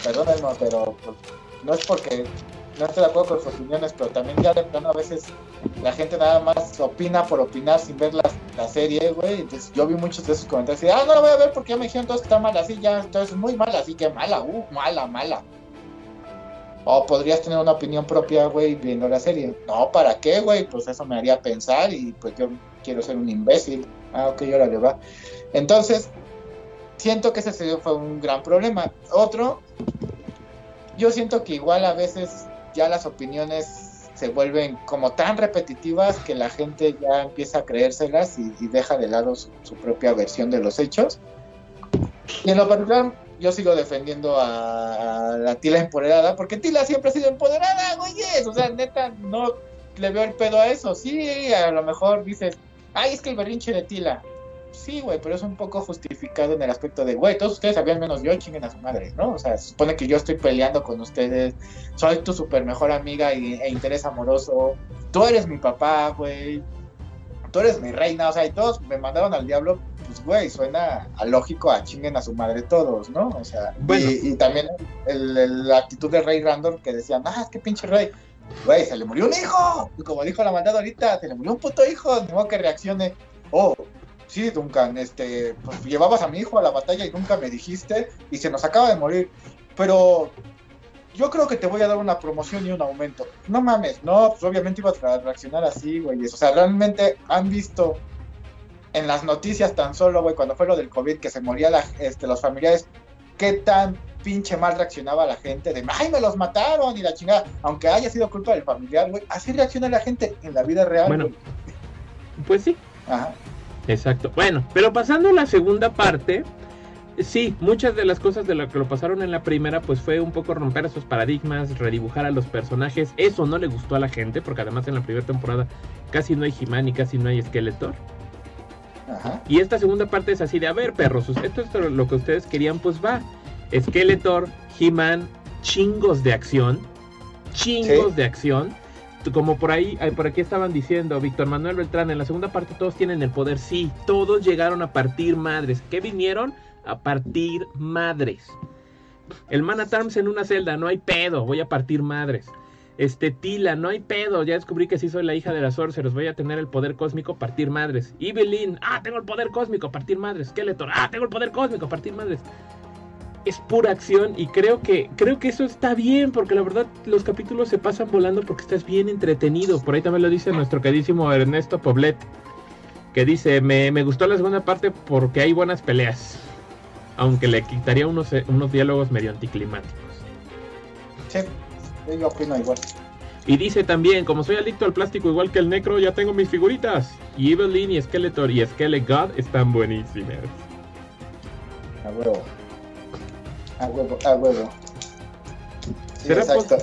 perdónenme, pero pues, no es porque no estoy de acuerdo con sus opiniones, pero también ya de plano a veces la gente nada más opina por opinar sin ver la, la serie, güey. Entonces yo vi muchos de esos comentarios y, ah, no la voy a ver porque ya me dijeron todos que está mala así, ya, entonces muy mala, así que mala, uh, mala, mala. O podrías tener una opinión propia, güey, viendo la serie. No, ¿para qué, güey? Pues eso me haría pensar y pues yo quiero ser un imbécil. Ah, ok, ahora le va. Entonces, siento que ese fue un gran problema. Otro, yo siento que igual a veces ya las opiniones se vuelven como tan repetitivas que la gente ya empieza a creérselas y, deja de lado su, propia versión de los hechos. Y en lo particular, yo sigo defendiendo a, la Tila empoderada, porque Tila siempre ha sido empoderada, güey. O sea, neta, no le veo el pedo a eso. Sí, a lo mejor dices, ay, es que el berrinche de Tila. Sí, güey, pero es un poco justificado en el aspecto de, güey, todos ustedes sabían menos yo, chinguen a su madre, ¿no? O sea, se supone que yo estoy peleando con ustedes, soy tu super mejor amiga y, e interés amoroso, tú eres mi papá, güey, tú eres mi reina, o sea, y todos me mandaron al diablo, pues, güey, suena a lógico a chinguen a su madre todos, ¿no? O sea, y, también la actitud del rey Randall que decían, ah, es que pinche rey, güey, se le murió un hijo, y como dijo la mandada ahorita, se le murió un puto hijo, de modo que reaccione, oh, sí, Duncan, este, pues llevabas a mi hijo a la batalla y nunca me dijiste y se nos acaba de morir. Pero yo creo que te voy a dar una promoción y un aumento. No mames, no, pues obviamente ibas a reaccionar así, güey. O sea, realmente han visto en las noticias tan solo, güey, cuando fue lo del COVID, que se moría la, este, los familiares, qué tan pinche mal reaccionaba la gente de, ay, me los mataron y la chingada, aunque haya sido culpa del familiar, güey, así reacciona la gente en la vida real. Bueno, pues sí. Ajá. Exacto. Bueno, pero pasando a la segunda parte, sí, muchas de las cosas de lo que lo pasaron en la primera, pues fue un poco romper esos paradigmas, redibujar a los personajes. Eso no le gustó a la gente, porque además en la primera temporada casi no hay He-Man y casi no hay Skeletor. Ajá. Y esta segunda parte es así de, a ver, perros, esto es lo que ustedes querían, pues va. Skeletor, He-Man, chingos de acción, chingos de acción como por ahí, por aquí estaban diciendo, Víctor Manuel Beltrán, en la segunda parte todos tienen el poder, sí, todos llegaron a partir madres. ¿Qué vinieron? A partir madres. El Man en una celda, no hay pedo, voy a partir madres. Este Tila, no hay pedo, ya descubrí que sí soy la hija de las Sorcerers, voy a tener el poder cósmico, partir madres. Evelyn, ah, tengo el poder cósmico, partir madres. Skeletor, ah, tengo el poder cósmico, partir madres es pura acción y creo que creo que eso está bien porque la verdad los capítulos se pasan volando porque estás bien entretenido. Por ahí también lo dice nuestro queridísimo Ernesto Poblet que dice me, me gustó la segunda parte porque hay buenas peleas, aunque le quitaría unos unos diálogos medio anticlimáticos. Sí, yo opino igual. Y dice también, como soy adicto al plástico igual que el Necro, ya tengo mis figuritas. Y Evelyn y Skeletor y Skele-God están buenísimas. A a huevo, a huevo. exacto.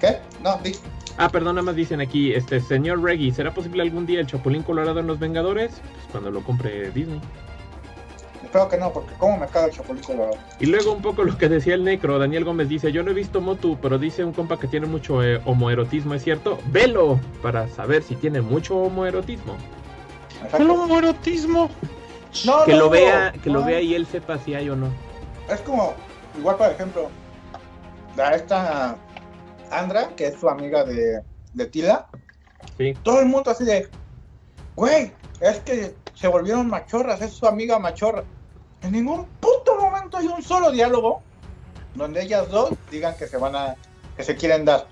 ¿Qué? No, di. Ah, perdón, nada más dicen aquí, este señor Reggie, ¿será posible algún día el Chapulín Colorado en Los Vengadores? Pues cuando lo compre Disney. Espero que no, porque cómo me caga el Chapulín Colorado. Y luego un poco lo que decía el Necro, Daniel Gómez dice, yo no he visto Motu, pero dice un compa que tiene mucho eh, homoerotismo, ¿es cierto? Velo para saber si tiene mucho homoerotismo. El homoerotismo. No, que no, lo no, vea, que lo no. vea y él sepa si hay o no. Es como, igual por ejemplo, a esta Andra, que es su amiga de, de Tila, Sí. todo el mundo así de, güey, es que se volvieron machorras, es su amiga machorra. En ningún puto momento hay un solo diálogo donde ellas dos digan que se van a, que se quieren dar.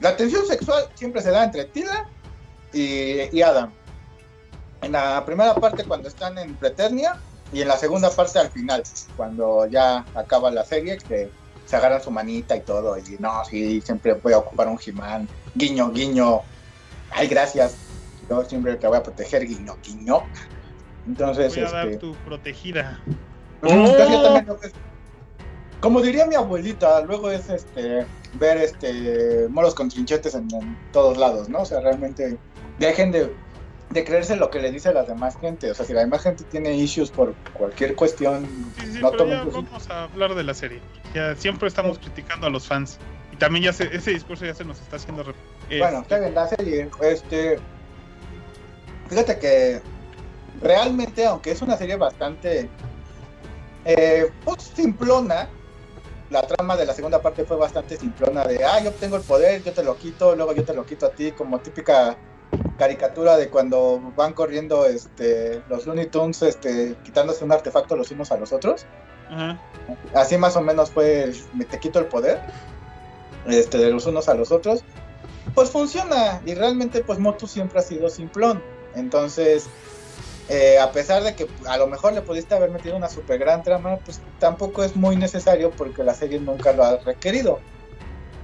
La tensión sexual siempre se da entre Tila y, y Adam. En la primera parte cuando están en Preternia y en la segunda parte al final, cuando ya acaba la serie, que se agarran su manita y todo, y no, sí, siempre voy a ocupar un He-Man, guiño, guiño, ay, gracias, yo siempre te voy a proteger, guiño, guiño. Entonces, Voy a dar este, tu protegida. pues, es- como diría mi abuelita, luego es este ver este moros con trinchetes en, en todos lados, ¿no? O sea, realmente dejen de, de creerse lo que le dice a las demás gente. O sea, si la demás gente tiene issues por cualquier cuestión, Sí, sí, no pero ya vamos a hablar de la serie. Ya siempre estamos criticando a los fans. Y también ya se- ese discurso ya se nos está haciendo... rep- Bueno, este, está bien, la serie, este, fíjate que realmente, aunque es una serie bastante, eh, pues, simplona, la trama de la segunda parte fue bastante simplona de, ah, yo obtengo el poder, yo te lo quito, luego yo te lo quito a ti, como típica caricatura de cuando van corriendo, este, los Looney Tunes, este, quitándose un artefacto los unos a los otros. Así más o menos fue, el, me te quito el poder, este, de los unos a los otros. Pues funciona, y realmente pues Motu siempre ha sido simplón. Entonces, eh, a pesar de que a lo mejor le pudiste haber metido una super gran trama, pues tampoco es muy necesario porque la serie nunca lo ha requerido.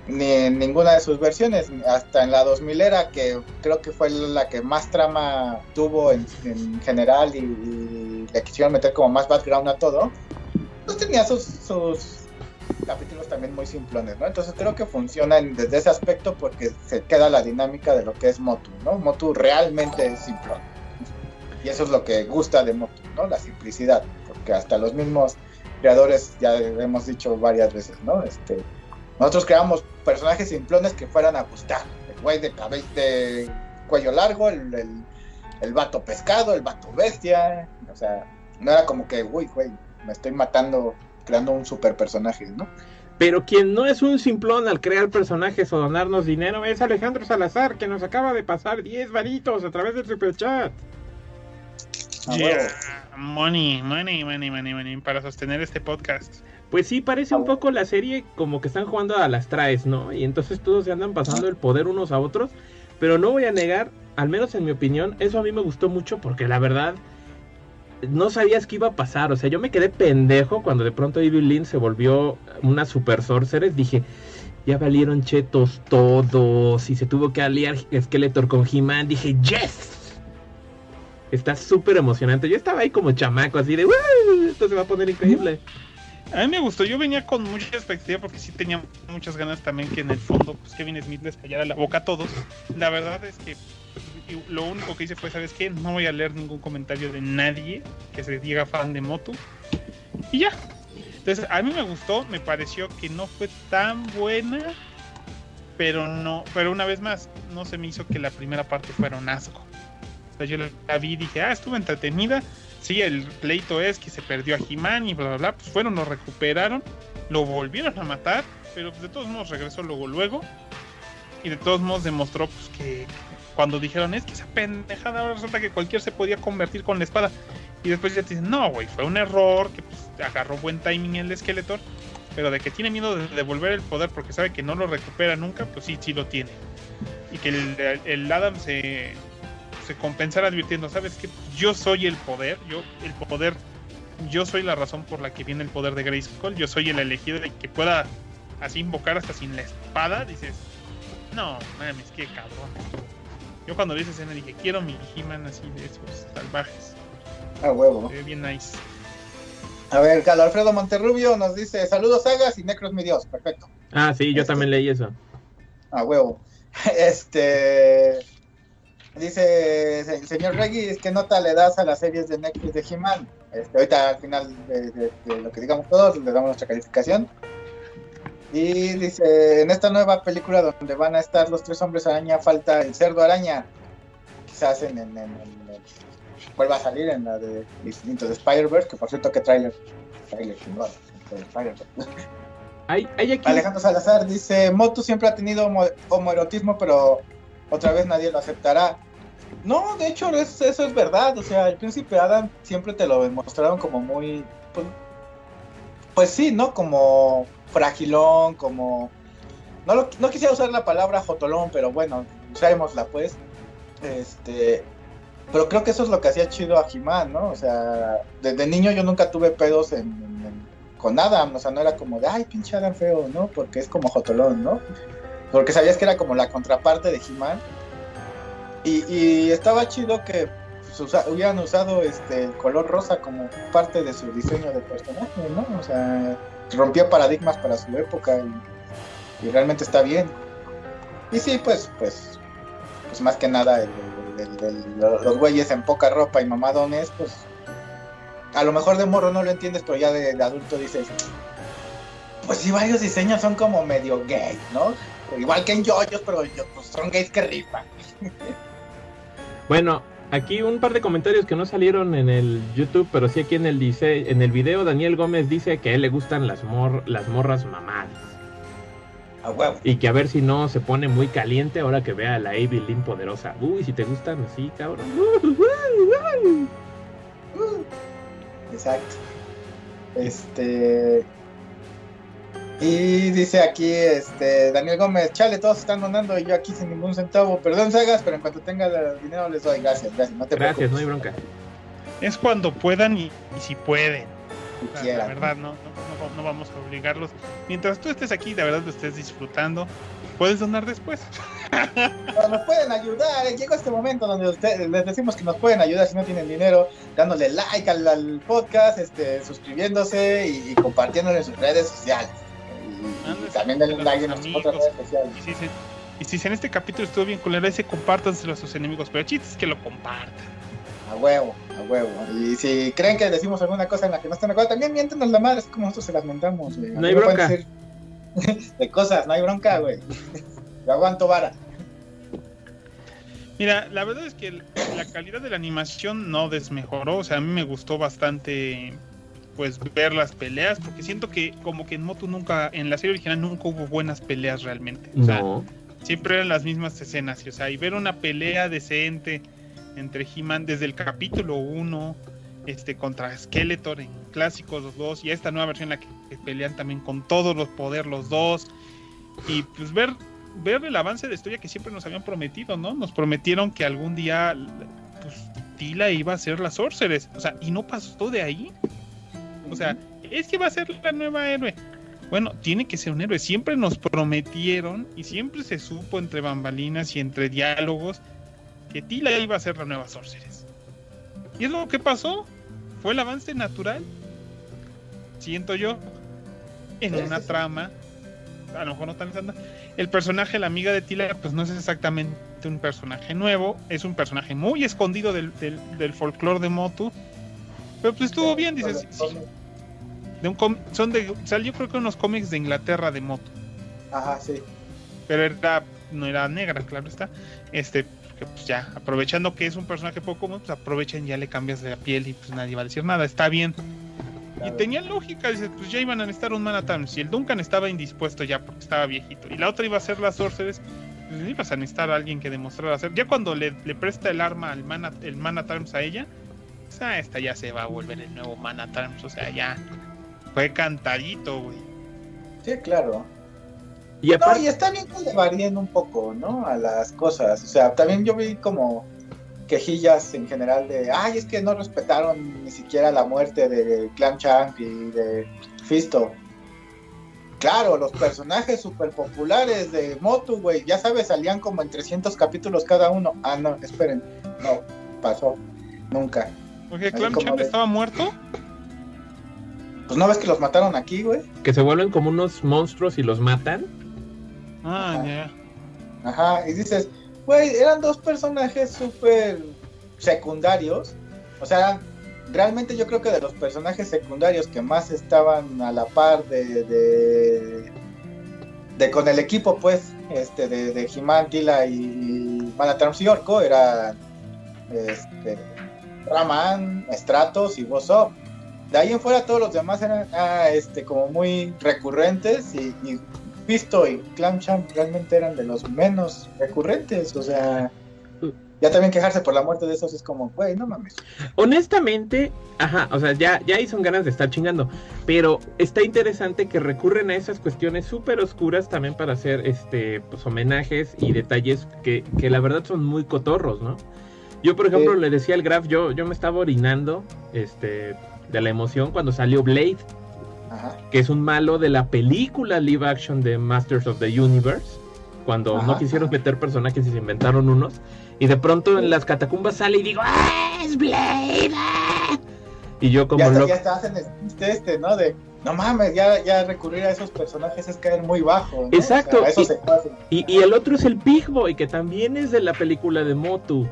Ni en ninguna de sus versiones, hasta en la 2000 era que creo que fue la que más trama tuvo en, en general y, le quisieron meter como más background a todo pues tenía sus, sus capítulos también muy simplones, ¿no? Entonces creo que funciona desde ese aspecto porque se queda la dinámica de lo que es Motu, ¿no? Motu realmente es simplón. Y eso es lo que gusta de Motu, ¿no? La simplicidad, porque hasta los mismos creadores ya hemos dicho varias veces, ¿no? Este, nosotros creamos personajes simplones que fueran a gustar. El güey de cabello, de cuello largo, el, el, el vato pescado, el vato bestia, o sea, no era como que, uy, güey, me estoy matando creando un super personaje, ¿no? Pero quien no es un simplón al crear personajes o donarnos dinero es Alejandro Salazar, que nos acaba de pasar 10 varitos a través del superchat. Yeah. Money, money, money, money, money, para sostener este podcast. Pues sí, parece un poco la serie como que están jugando a las traes, ¿no? Y entonces todos se andan pasando el poder unos a otros. Pero no voy a negar, al menos en mi opinión, eso a mí me gustó mucho porque la verdad no sabías qué iba a pasar. O sea, yo me quedé pendejo cuando de pronto Evil Lynn se volvió una super sorceress. Dije, ya valieron chetos todos y se tuvo que aliar Skeletor con He-Man. Dije, yes. Está súper emocionante. Yo estaba ahí como chamaco, así de, "¡Woo! esto se va a poner increíble. A mí me gustó, yo venía con mucha expectativa porque sí tenía muchas ganas también que en el fondo pues Kevin Smith les callara la boca a todos. La verdad es que y lo único que hice fue, ¿sabes qué? No voy a leer ningún comentario de nadie que se diga fan de Motu. Y ya. Entonces, a mí me gustó, me pareció que no fue tan buena, pero no, pero una vez más, no se me hizo que la primera parte fuera un asco. O sea, yo la vi y dije, ah, estuvo entretenida. Sí, el pleito es que se perdió a He-Man y bla, bla, bla. Pues fueron, lo recuperaron, lo volvieron a matar, pero pues, de todos modos regresó luego, luego. Y de todos modos demostró pues, que cuando dijeron, es que esa pendejada ahora resulta que cualquier se podía convertir con la espada. Y después ya te dicen, no, güey, fue un error, que pues, agarró buen timing el Skeletor. Pero de que tiene miedo de devolver el poder porque sabe que no lo recupera nunca, pues sí, sí lo tiene. Y que el, el Adam se, se compensara advirtiendo, ¿sabes qué? Yo soy el poder, yo, el poder, yo soy la razón por la que viene el poder de Grayskull, yo soy el elegido de que pueda así invocar hasta sin la espada, dices, no, mames, qué cabrón. Yo cuando vi esa escena dije, quiero mi He-Man así de esos salvajes. A huevo. Se ve bien nice. A ver, Carlos Alfredo Monterrubio nos dice, saludos sagas y Necros mi Dios, perfecto. Ah, sí, yo Este- también leí eso. A huevo. Este. Dice el señor Regis, ¿qué nota le das a las series de Netflix de He-Man? Este, ahorita al final de, de- de lo que digamos todos, le damos nuestra calificación. Y dice, en esta nueva película donde van a estar los tres hombres araña, falta el cerdo araña. Quizás en, en, en- vuelva a salir en la de Into the Spider-Verse, que por cierto que trailer. Trailer chingón, aquí. Alejandro Salazar dice, Motu siempre ha tenido homo- homoerotismo, pero otra vez nadie lo aceptará. No, de hecho es- eso es verdad, o sea, el príncipe Adam siempre te lo demostraron como muy, pues, pues sí, ¿no? Como fragilón, como... No, lo- no quisiera usar la palabra jotolón, pero bueno, usémosla pues. Este, pero creo que eso es lo que hacía chido a He-Man, ¿no? O sea, desde niño yo nunca tuve pedos en- en- con Adam, o sea, no era como de, ay, pinche Adam feo, ¿no? Porque es como Jotolón, ¿no? Porque sabías que era como la contraparte de He-Man. Y, estaba chido que pues, hubieran usado este el color rosa como parte de su diseño de personaje, ¿no? O sea, rompió paradigmas para su época y, realmente está bien. Y sí, pues, pues, pues más que nada los güeyes en poca ropa y mamadones, pues a lo mejor de morro no lo entiendes, pero ya de adulto dices, pues sí, varios diseños son como medio gay, ¿no? Igual que en yoyos, pero yo- pues, son gays que rifan. Bueno, aquí un par de comentarios que no salieron en el YouTube, pero sí aquí en el dice, en el video Daniel Gómez dice que a él le gustan las mor, las morras mamadas A huevo. y que a ver si no se pone muy caliente ahora que vea a la Evelyn poderosa. Uy, si te gustan así, cabrón. Exacto. Este. Y dice aquí, este, Daniel Gómez, chale, todos están donando y yo aquí sin ningún centavo. Perdón, Sagas, pero en cuanto tenga el dinero les doy. Gracias, gracias. No te Gracias, no hay preocupes. bronca. Es cuando puedan y, y si pueden. Si La, la verdad, no, no, no- no vamos a obligarlos. Mientras tú estés aquí, la verdad lo estés disfrutando, puedes donar después. Pero nos pueden ayudar. eh, Llegó este momento donde ustedes les decimos que nos pueden ayudar si no tienen dinero, dándole like al, al podcast, este, suscribiéndose y, y compartiéndolo en sus redes sociales. Y, también denle a like en nuestras otras redes sociales. Y si, se- y si en este capítulo estuvo bien culero, ese compártanselo a sus enemigos. Pero el chiste es que lo compartan. A huevo, a huevo. Y si creen que decimos alguna cosa en la que no están de acuerdo, también miéntenos la madre, es como nosotros se las mentamos, güey. No hay bronca. De cosas, no hay bronca, güey. Yo aguanto vara. Mira, la verdad es que la calidad de la animación no desmejoró. O sea, a mí me gustó bastante pues ver las peleas. Porque siento que como que en Moto nunca, en la serie original nunca hubo buenas peleas realmente. O sea, No. siempre eran las mismas escenas. y, O sea, y ver una pelea decente entre He-Man desde el capítulo 1 este, contra Skeletor en clásicos los dos. Y esta nueva versión en la que, que pelean también con todos los poderes los dos. Y pues ver, ver el avance de historia que siempre nos habían prometido, ¿no? Nos prometieron que algún día pues, Tila iba a ser la Sorceress. O sea, y no pasó de ahí. O sea, es que va a ser la nueva héroe. Bueno, tiene que ser un héroe. Siempre nos prometieron y siempre se supo entre bambalinas y entre diálogos que Tila iba a ser la nueva Sorceress. Y es lo que pasó. Fue el avance natural. Siento yo. En una trama. A lo mejor no tan santa. El personaje, la amiga de Tila, pues no es exactamente un personaje nuevo. Es un personaje muy escondido del, del, del folclore de Motu. Pero pues estuvo bien, dices. sí, de un com- son de salió creo que unos cómics de Inglaterra de Moto. Ajá, sí. pero era no era negra claro está. Este que pues ya aprovechando que es un personaje poco común pues aprovechan ya le cambias de la piel y pues nadie va a decir nada está bien. Y tenía lógica dices pues ya iban a necesitar un Man at Arms y el Duncan estaba indispuesto ya porque estaba viejito y la otra iba a ser la Sorceress pues ibas a necesitar a alguien que demostrara hacer ya cuando le, le presta el arma al Man el Man a ella pues, ah, esta ya se va a volver el nuevo Man at Arms o sea ya fue cantadito güey Sí, claro. Y No, aparte, y está bien que le varíen un poco, ¿no? A las cosas. O sea, también yo vi como quejillas en general de, ay, es que no respetaron ni siquiera la muerte de Clan Champ y de Fisto. Claro, los personajes super populares de Motu, güey, ya sabes, salían como en 300 capítulos cada uno. Ah, no, esperen, no, pasó, nunca. Porque como Champ de- estaba muerto. Pues no ves que los mataron aquí, güey. que se vuelven como unos monstruos y los matan. Ah, ya. Ajá, y dices, güey, eran dos personajes súper secundarios. O sea, realmente yo creo que de los personajes secundarios que más estaban a la par de, de, de con el equipo, pues, este, de, de He-Man, Tila y Manatrams y Orco, era este, Raman, Stratos y Bossop. De ahí en fuera todos los demás eran ah, este, como muy recurrentes y, y Pisto y Clam Champ realmente eran de los menos recurrentes, o sea, ya también quejarse por la muerte de esos es como, güey, no mames. Honestamente, ajá, o sea, ya, ya ahí son ganas de estar chingando. Pero está interesante que recurren a esas cuestiones súper oscuras también para hacer este pues homenajes y detalles que, que la verdad son muy cotorros, ¿no? Yo, por ejemplo, le decía al Graf, yo, yo me estaba orinando este, de la emoción cuando salió Blade, Ajá. que es un malo de la película live action de Masters of the Universe, cuando Ajá. no quisieron meter personajes y se inventaron unos, y de pronto en las catacumbas sale y digo, ¡Ah, es Blade! ¡Ah!". Y yo como ya, loco, ya el chiste este, ¿no? De, no mames, ya, ya recurrir a esos personajes es caer muy bajo. ¿no? Exacto, O sea, eso y- se y, y el otro es el Big Boy, que también es de la película de Motu.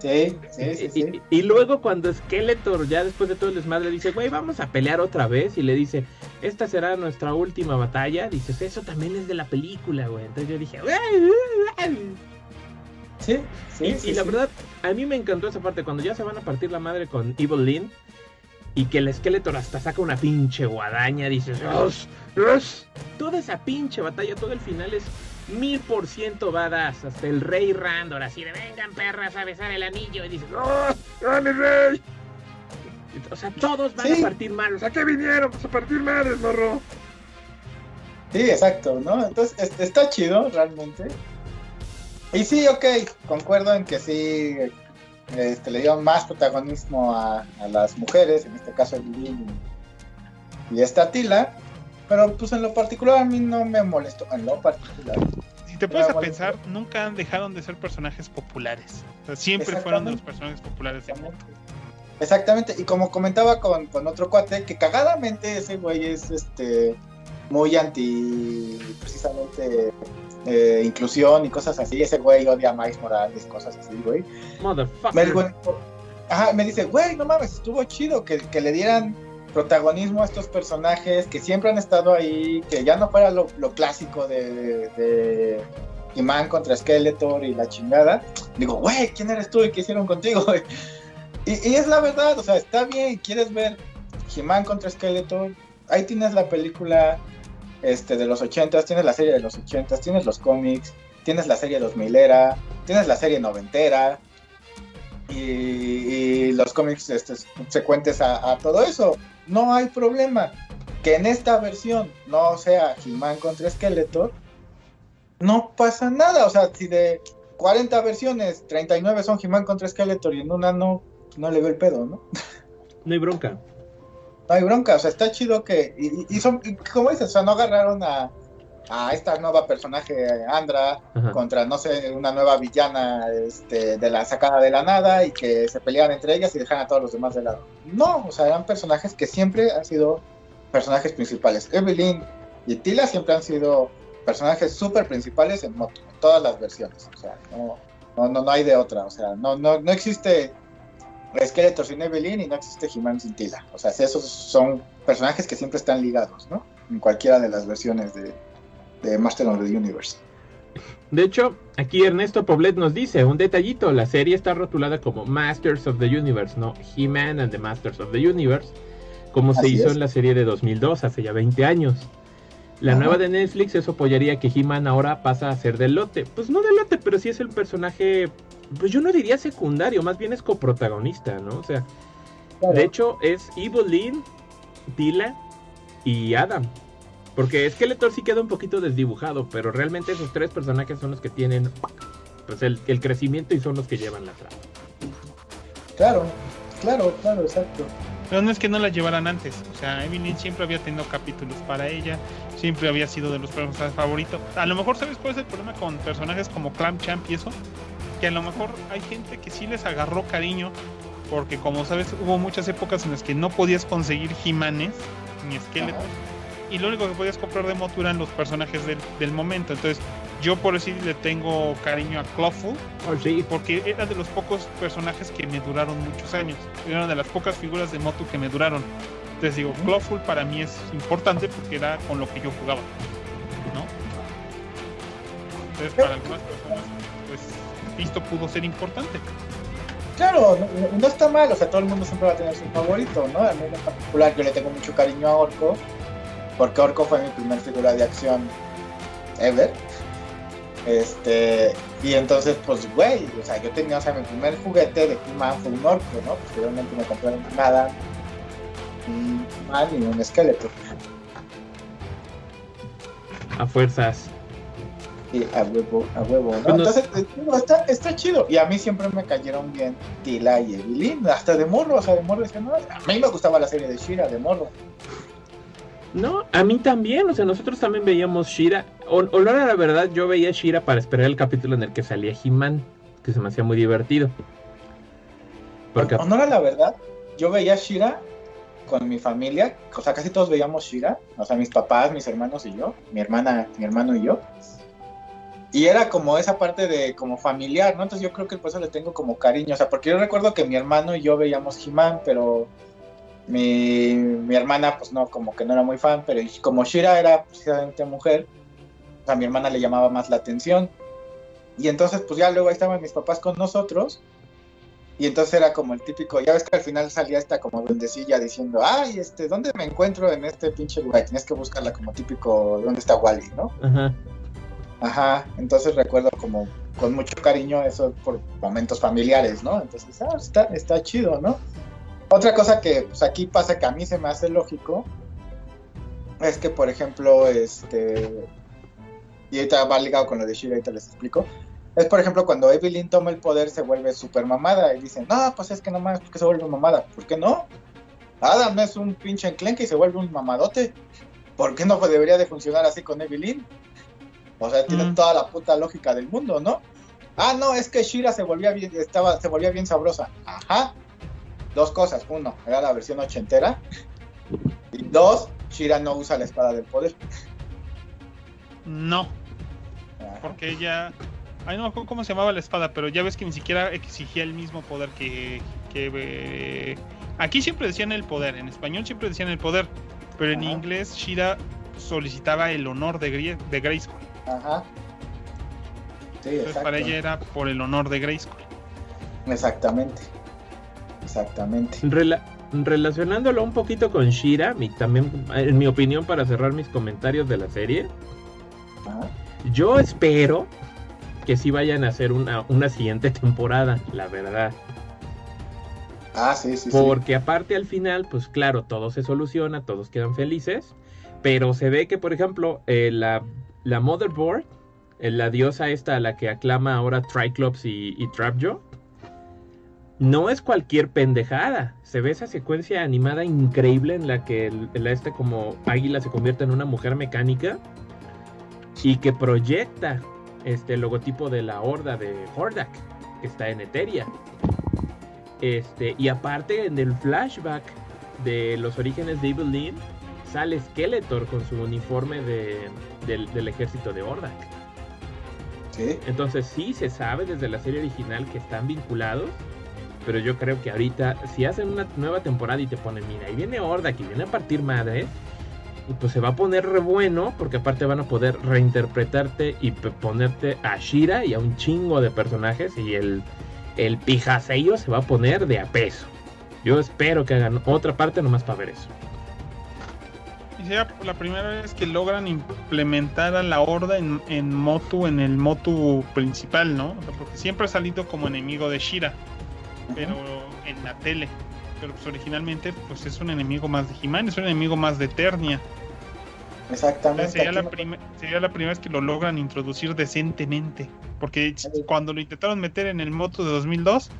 Sí, sí, sí, Y- sí. Y, y luego cuando Skeletor, ya después de todo el desmadre, dice, güey, vamos a pelear otra vez. Y le dice, esta será nuestra última batalla. Dices, eso también es de la película, güey. Entonces yo dije. Sí, sí, y, sí, y la sí. verdad, a mí me encantó esa parte, cuando ya se van a partir la madre con Evil Lynn. Y que el Skeletor hasta saca una pinche guadaña, dices. Toda esa pinche batalla, todo el final es mil por ciento badass. Hasta el rey Randor, así de vengan perras a besar el anillo. Y dices, ¡Oh, ¡ah, mi rey! O sea, todos van Sí. a partir malos. ¿A qué vinieron? Pues a partir madres, morro. Sí, exacto, ¿no? Entonces, es- está chido, realmente. Y sí, ok, concuerdo en que sí este, le dieron más protagonismo a, a las mujeres, en este caso Lili y, y esta Tila, pero pues en lo particular a mí no me molestó, en lo particular. Si te pones Ah, a pensar, nunca han dejado de ser personajes populares. O sea, siempre fueron de los personajes populares de Moto. Exactamente, y como comentaba con, con otro cuate, que cagadamente ese güey es este muy anti precisamente eh, inclusión y cosas así. Ese güey odia a Miles Morales, cosas así, güey. Me, Motherfucker. güey, ajá, me dice, güey, no mames, estuvo chido que, que le dieran protagonismo a estos personajes que siempre han estado ahí, que ya no fuera lo, clásico de, de He-Man contra Skeletor y la chingada. Digo, güey, ¿quién eres tú y qué hicieron contigo? Y, es la verdad, o sea, está bien, quieres ver He-Man contra Skeletor, ahí tienes la película este, de los 80 tienes la serie de los 80 tienes los cómics, tienes la serie 2000 era, tienes la serie noventera y, los cómics este, subsecuentes a, a todo eso. No hay problema. Que en esta versión no sea He-Man contra Skeletor, no pasa nada. O sea, si de 40 versiones, 39 son He-Man contra Skeletor y en una no, no le veo el pedo, ¿no? No hay bronca. No hay bronca, o sea, está chido que. Y, y son, y como dices, o sea, no agarraron a, a esta nueva personaje, Andra, Ajá. contra, no sé, una nueva villana este, de la sacada de la nada y que se pelearan entre ellas y dejaran a todos los demás de lado. No, o sea, eran personajes que siempre han sido personajes principales. Evelyn y Tila siempre han sido personajes súper principales en Moto, en todas las versiones. O sea, no, no, no, no hay de otra. O sea, no, no, no existe Skeletor sin Evelyn y no existe He-Man sin Tila. O sea, esos son personajes que siempre están ligados, ¿no? En cualquiera de las versiones de, de Master of the Universe. De hecho, aquí Ernesto Poblet nos dice un detallito, la serie está rotulada como Masters of the Universe, no He-Man and the Masters of the Universe, como se hizo es. en la serie de 2002, hace ya 20 años. La Ajá. nueva de Netflix eso apoyaría que He-Man ahora pasa a ser del lote. Pues no del lote, pero sí es el personaje, pues yo no diría secundario, más bien es coprotagonista, ¿no? O sea, de hecho es Evelyn, Tila y Adam. Porque Skeletor sí queda un poquito desdibujado, pero realmente esos tres personajes son los que tienen pues el, el crecimiento y son los que llevan la trama. Claro, claro, claro, exacto. Pero no es que no la llevaran antes. O sea, Evelyn siempre había tenido capítulos para ella. Siempre había sido de los personajes favoritos. A lo mejor, ¿sabes cuál es el problema con personajes como Clam Champ y eso? Que a lo mejor hay gente que sí les agarró cariño. Porque como sabes, hubo muchas épocas en las que no podías conseguir Jimanes ni esqueletos. Y lo único que podías comprar de moto eran los personajes del, del momento. Entonces, yo por decir le tengo cariño a Clawful, Oh, sí. porque era de los pocos personajes que me duraron muchos años. Era una de las pocas figuras de Motu que me duraron. Entonces digo, Clawful para mí es importante porque era con lo que yo jugaba. ¿No? Entonces para algunas personas, pues, Pisto pudo ser importante. Claro, no, no está mal, o sea, todo el mundo siempre va a tener su favorito, ¿no? A mí en particular yo le tengo mucho cariño a Orco, porque Orco fue mi primer figura de acción ever. Este, y entonces, pues, güey, o sea, yo tenía, o sea, mi primer juguete de He-Man fue un Orco, ¿no? Posteriormente me compraron nada, un He-Man y un esqueleto. A fuerzas. Y a huevo, a huevo, ¿no? Pues Entonces, digo, está, está chido. Y a mí siempre me cayeron bien Tila y Evelyn, hasta de morro, o sea, de morro decía, no, a mí me gustaba la serie de Shira, de morro. No, a mí también, o sea, nosotros también veíamos Shira. O, olor a la verdad, yo veía Shira para esperar el capítulo en el que salía He-Man, que se me hacía muy divertido. Porque Honor a la verdad, yo veía Shira con mi familia, o sea, casi todos veíamos Shira, o sea, mis papás, mis hermanos y yo, mi hermana, mi hermano y yo. Y era como esa parte de como familiar, ¿no? Entonces yo creo que por eso le tengo como cariño, o sea, porque yo recuerdo que mi hermano y yo veíamos He-Man, pero mi, mi hermana pues no, como que no era muy fan, pero como Shira era precisamente mujer, a mi hermana le llamaba más la atención. Y entonces pues ya luego ahí estaban mis papás con nosotros y entonces era como el típico, ya ves que al final salía esta como duendecilla diciendo, ay, este, ¿dónde me encuentro en este pinche lugar? Tienes que buscarla como típico, ¿dónde está Wally, no? Ajá. Ajá, entonces recuerdo como con mucho cariño eso por momentos familiares, ¿no? Entonces, ah, está, está chido, ¿no? Otra cosa que pues aquí pasa que a mí se me hace lógico es que, por ejemplo, este, y ahorita va ligado con lo de Shira, ahorita les explico, es por ejemplo cuando Evelyn toma el poder se vuelve super mamada y dicen, no, pues es que nomás porque se vuelve mamada, ¿por qué no? Adam es un pinche enclenque y se vuelve un mamadote, ¿por qué no debería de funcionar así con Evelyn? O sea, tiene Mm. toda la puta lógica del mundo, ¿no? Ah, no, es que Shira se volvía bien, estaba, se volvía bien sabrosa. Ajá. Dos cosas. Uno, era la versión ochentera. Y dos, Shira no usa la espada del poder. No, Ajá. porque ella. Ay, no cómo se llamaba la espada, pero ya ves que ni siquiera exigía el mismo poder que. que eh, aquí siempre decían el poder, en español siempre decían el poder, pero en inglés Shira solicitaba el honor de, Grie- de Grayskull. Ajá. Sí, Entonces para ella era por el honor de Grayskull. Exactamente. Exactamente. Rela- relacionándolo un poquito con Shira, mi, también, en mi opinión, para cerrar mis comentarios de la serie, Ajá. yo espero que sí vayan a hacer una, una siguiente temporada, la verdad. Ah, sí, sí, sí. Porque aparte al final, pues claro, todo se soluciona, todos quedan felices, pero se ve que, por ejemplo, eh, la, la Motherboard, eh, la diosa esta a la que aclama ahora Triclops y, y Trapjaw, no es cualquier pendejada. Se ve esa secuencia animada increíble en la que el, el- este como águila se convierte en una mujer mecánica y que proyecta este el logotipo de la horda de Hordak, que está en Eteria. Este, y aparte en el flashback de los orígenes de Evelyn sale Skeletor con su uniforme de- del, del ejército de Hordak. Sí. Entonces sí se sabe desde la serie original que están vinculados, pero yo creo que ahorita si hacen una nueva temporada y te ponen, mira, ahí viene Hordak y viene a partir madre, y pues se va a poner re bueno porque aparte van a poder reinterpretarte y ponerte a Shira y a un chingo de personajes y el el pijaseillo se va a poner de a peso. Yo espero que hagan otra parte nomás para ver eso. Y sería la primera vez que logran implementar a la horda en, en Motu, en el Motu principal, ¿no? Sea, porque siempre ha salido como enemigo de Shira, pero en la tele. Pero pues originalmente pues es un enemigo más de He-Man, es un enemigo más de Eternia. Exactamente. sería, la no- sería la primera vez que lo logran introducir decentemente. Porque cuando lo intentaron meter en el Motu de 2002,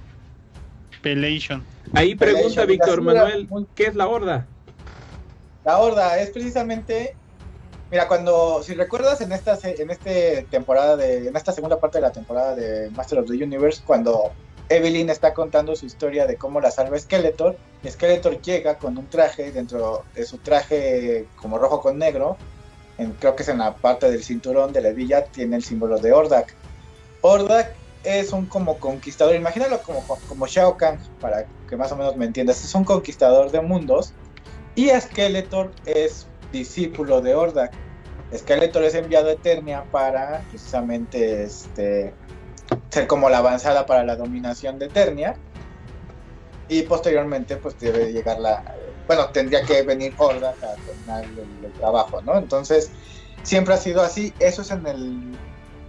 Pelation. Ahí pregunta Víctor Manuel, ¿qué es la horda? La horda es precisamente, mira, cuando, si recuerdas en esta, se- en este temporada de, en esta segunda parte de la temporada de Master of the Universe, cuando Evelyn está contando su historia de cómo la salva Skeletor, Skeletor llega con un traje dentro de su traje como rojo con negro, creo que es en la parte del cinturón de la hebilla, tiene el símbolo de Ordak. Ordak es un como conquistador, imagínalo como, como Shao Kahn, para que más o menos me entiendas, es un conquistador de mundos y Skeletor es discípulo de Ordak. Skeletor es enviado a Eternia para precisamente este, ser como la avanzada para la dominación de Eternia. Y posteriormente pues debe llegar la bueno tendría que venir Ordak a terminar el, trabajo no entonces siempre ha sido así. Eso es en el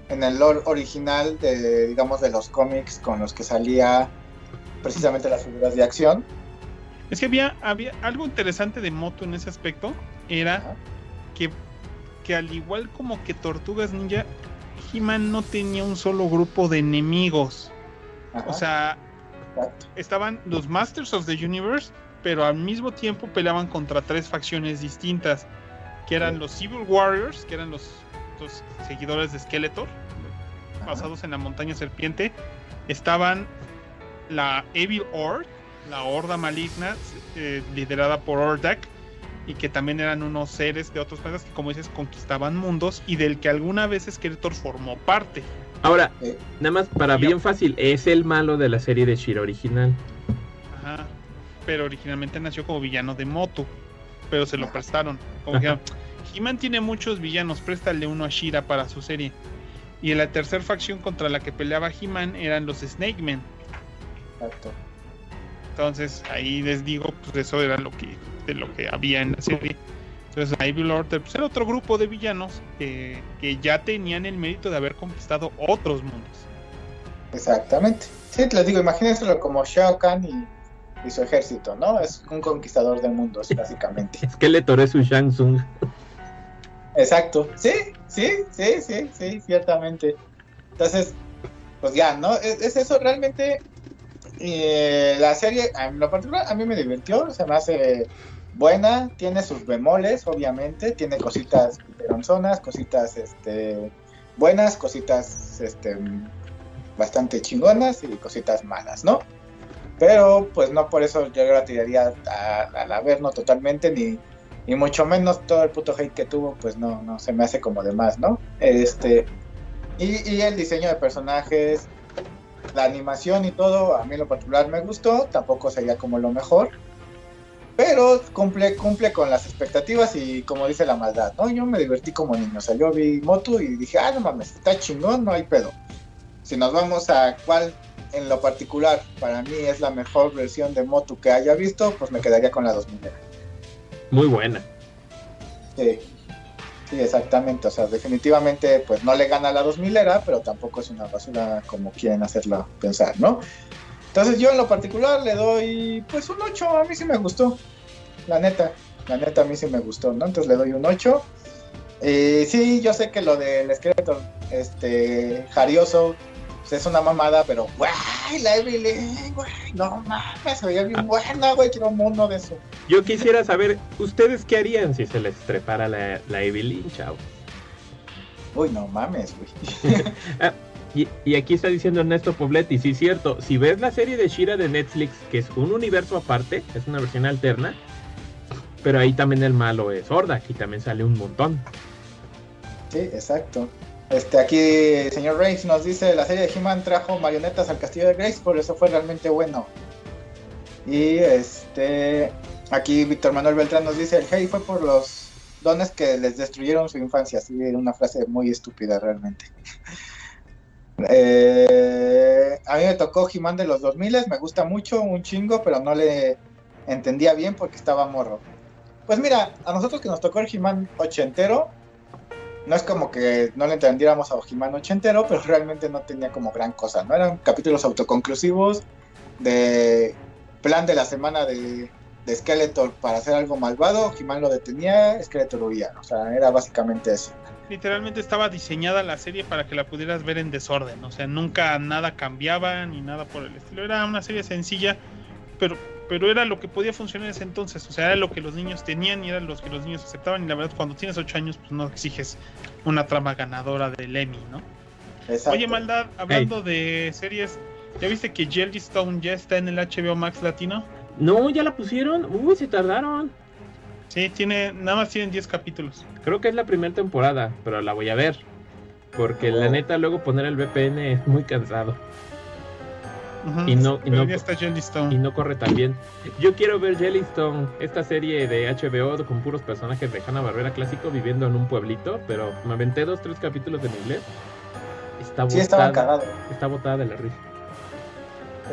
en el lore original de, digamos, de los cómics con los que salía precisamente las figuras de acción. Es que había, había algo interesante de Moto en ese aspecto, era que, que al igual como que Tortugas Ninja, He-Man no tenía un solo grupo de enemigos. O sea, estaban los Masters of the Universe, pero al mismo tiempo peleaban contra tres facciones distintas, que eran los Civil Warriors, que eran los seguidores de Skeletor, basados en la montaña serpiente, estaban la Evil Horde, la horda maligna, eh, liderada por Ordak, y que también eran unos seres de otros planetas que, como dices, conquistaban mundos y del que alguna vez Skeletor formó parte. Ahora, nada más para bien fácil, es el malo de la serie de Shira original. Ajá, pero originalmente nació como villano de Moto, pero se lo prestaron. Como que He-Man tiene muchos villanos, préstale uno a Shira para su serie. Y en la tercera facción contra la que peleaba He-Man eran los Snake Men. Exacto. Entonces ahí les digo, pues eso era lo que, de lo que había en la serie. Entonces Evil Order pues, era otro grupo de villanos que, ya tenían el mérito de haber conquistado otros mundos. Exactamente. Sí, les digo, imagínenselo como Shao Kahn y, y, su ejército, ¿no? Es un conquistador de mundos, básicamente. es que le toré su Shang Tsung. Exacto, sí, sí, sí, sí, sí, ciertamente. Entonces, pues ya, ¿no? Es, eso realmente. Eh, la serie, en lo particular, a mí me divirtió, se me hace buena, tiene sus bemoles, obviamente, tiene cositas peronzonas, cositas este, buenas, cositas este, bastante chingonas y cositas malas, ¿no? Pero pues no por eso yo la tiraría a, la ver, no totalmente, ni, y mucho menos todo el puto hate que tuvo, pues no, no se me hace como de más, ¿no? Este, y, el diseño de personajes, la animación y todo, a mí en lo particular me gustó, tampoco sería como lo mejor, pero cumple, cumple con las expectativas y como dice la maldad, ¿no? Yo me divertí como niño, o sea, yo vi Motu y dije, ah, no mames, está chingón, no hay pedo. Si nos vamos a cuál en lo particular para mí es la mejor versión de Motu que haya visto, pues me quedaría con la 2000 muy buena. Sí, sí, exactamente. O sea, definitivamente, pues no le gana a la 2000 era, pero tampoco es una basura como quieren hacerla pensar, ¿no? Entonces yo en lo particular le doy, pues un 8, a mí sí me gustó. La neta, la neta a mí sí me gustó, ¿no? Entonces le doy un 8. Y sí, yo sé que lo del esqueleto, este, jarioso, pues, es una mamada, pero, güey, la Evelyn, güey, no mames, se veía bien ah. buena, güey, quiero un mundo de eso. Yo quisiera saber, ¿ustedes qué harían si se les trepara la, la Evelyn, chao? Uy, no mames, güey. Ah, y, aquí está diciendo Ernesto Pobletti, sí, cierto, si ves la serie de Shira de Netflix, que es un universo aparte, es una versión alterna, pero ahí también el malo es Horda, aquí también sale un montón. Sí, exacto. Este, aquí señor Reigns nos dice, la serie de He-Man trajo marionetas al castillo de Grace, por eso fue realmente bueno. Y este, aquí Víctor Manuel Beltrán nos dice, el hey fue por los dones que les destruyeron su infancia. Sí, una frase muy estúpida realmente. Eh, a mí me tocó He-Man de los 2000, me gusta mucho, un chingo, pero no le entendía bien porque estaba morro. Pues mira, a nosotros que nos tocó el He-Man ochentero, no es como que no le entendiéramos a Ojimán ochentero, pero realmente no tenía como gran cosa, ¿no? Eran capítulos autoconclusivos de plan de la semana de, de Skeletor para hacer algo malvado, Ojimán lo detenía, Skeletor huía, o sea, era básicamente eso. Literalmente estaba diseñada la serie para que la pudieras ver en desorden, o sea, nunca nada cambiaba ni nada por el estilo, era una serie sencilla, pero pero era lo que podía funcionar en ese entonces, o sea, era lo que los niños tenían y era lo que los niños aceptaban y la verdad cuando tienes 8 años pues no exiges una trama ganadora del Emmy, ¿no? Oye, maldad, hablando de series, ¿ya viste que Jellystone ya está en el HBO Max Latino? No, ya la pusieron. Uy, se tardaron. Sí, tiene, nada más tienen 10 capítulos. Creo que es la primera temporada, pero la voy a ver. Porque la Oh. neta, luego poner el VPN es muy cansado. Y no- y no- ya está Jellystone. Y no corre tan bien. Yo quiero ver Jellystone, esta serie de HBO con puros personajes de Hanna Barbera clásico viviendo en un pueblito, pero me aventé dos, tres capítulos en inglés. Está Sí, estaba botada, cagado. está botada de la risa.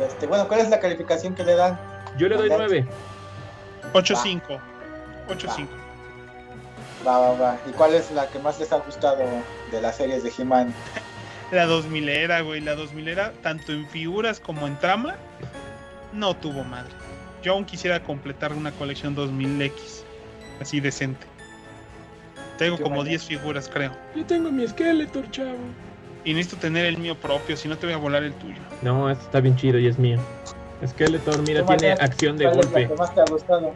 Este, bueno, ¿cuál es la calificación que le dan? Yo le doy Mandar. 9. 8-5. 8-5. Va, va, va. ¿Y cuál es la que más les ha gustado de las series de He-Man? La 2000 era, güey. La 2000 era, tanto en figuras como en trama, no tuvo madre. Yo aún quisiera completar una colección 2000X. Así decente. Tengo como bueno. 10 figuras, creo. Yo tengo mi Skeletor, chavo. Y necesito tener el mío propio, si no te voy a volar el tuyo. No, este está bien chido y es mío. Skeletor, mira, ¿Qué tiene acción de ¿Cuál es golpe. la que más te ha gustado?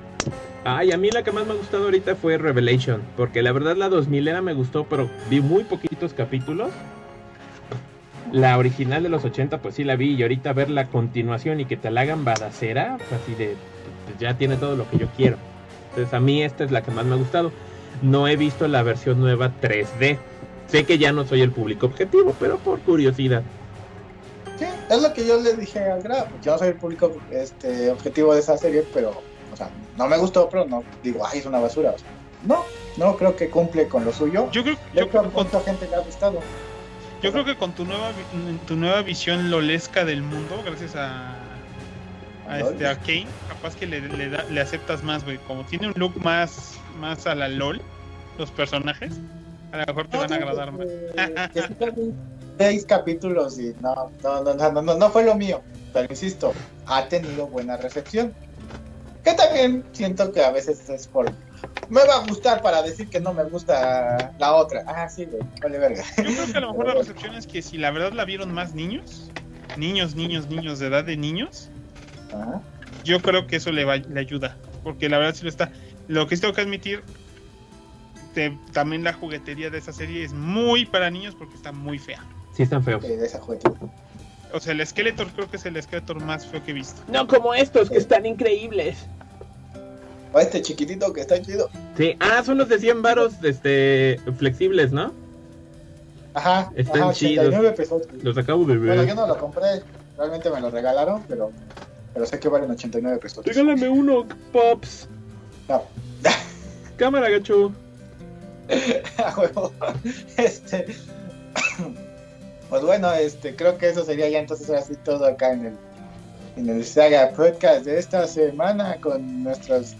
Ay, a mí la que más me ha gustado ahorita fue Revelation, porque la verdad la 2000 era me gustó, pero vi muy poquitos capítulos. La original de los 80 pues sí la vi y ahorita ver la continuación y que te la hagan badacera, pues, así de pues, ya tiene todo lo que yo quiero. Entonces a mí esta es la que más me ha gustado. No he visto la versión nueva 3D. Sé que ya no soy el público objetivo, pero por curiosidad. Sí, es lo que yo le dije al Graf. Yo no soy el público este, objetivo de esa serie, pero, o sea, no me gustó, pero no digo, ay, es una basura. O sea, no, no creo que cumple con lo suyo. Yo creo, yo creo a que con, mucha gente le ha gustado. yo creo que con tu nueva tu nueva visión lolesca del mundo, gracias a, a este Arcane, capaz que le, le, da- le aceptas más, güey. Como tiene un look más, más a la LOL, los personajes, a lo mejor te van a agradar más. Seis capítulos y no, no, no, no, no, no fue lo mío. Pero insisto, ha tenido buena recepción. Que también siento que a veces es por. Me va a gustar para decir que no me gusta la otra. Ah, sí, güey, vale verga. Yo creo que a lo mejor la recepción es que si la verdad la vieron más niños, niños, niños, niños de edad de niños, Ajá. yo creo que eso le, va, le ayuda. Porque la verdad sí lo está. Lo que sí tengo que admitir, te- también la juguetería de esa serie es muy para niños porque está muy fea. Sí están feos. Eh, de esa juguete. O sea, el Skeletor creo que es el Skeletor más feo que he visto. No como estos que están increíbles. O este chiquitito que está chido. Sí, ah, son los de 100 varos este, flexibles, ¿no? Ajá, Están ajá, chidos. 89 pesos. Los acabo de Bueno, yo ver. no lo compré. Realmente me lo regalaron, pero, pero sé que valen 89 pesos. Regálame uno, Pops. No. Cámara, gacho. A huevo. Este. Pues bueno, este, creo que eso sería ya entonces ahora sí todo acá en el, en el Saga Podcast de esta semana con nuestras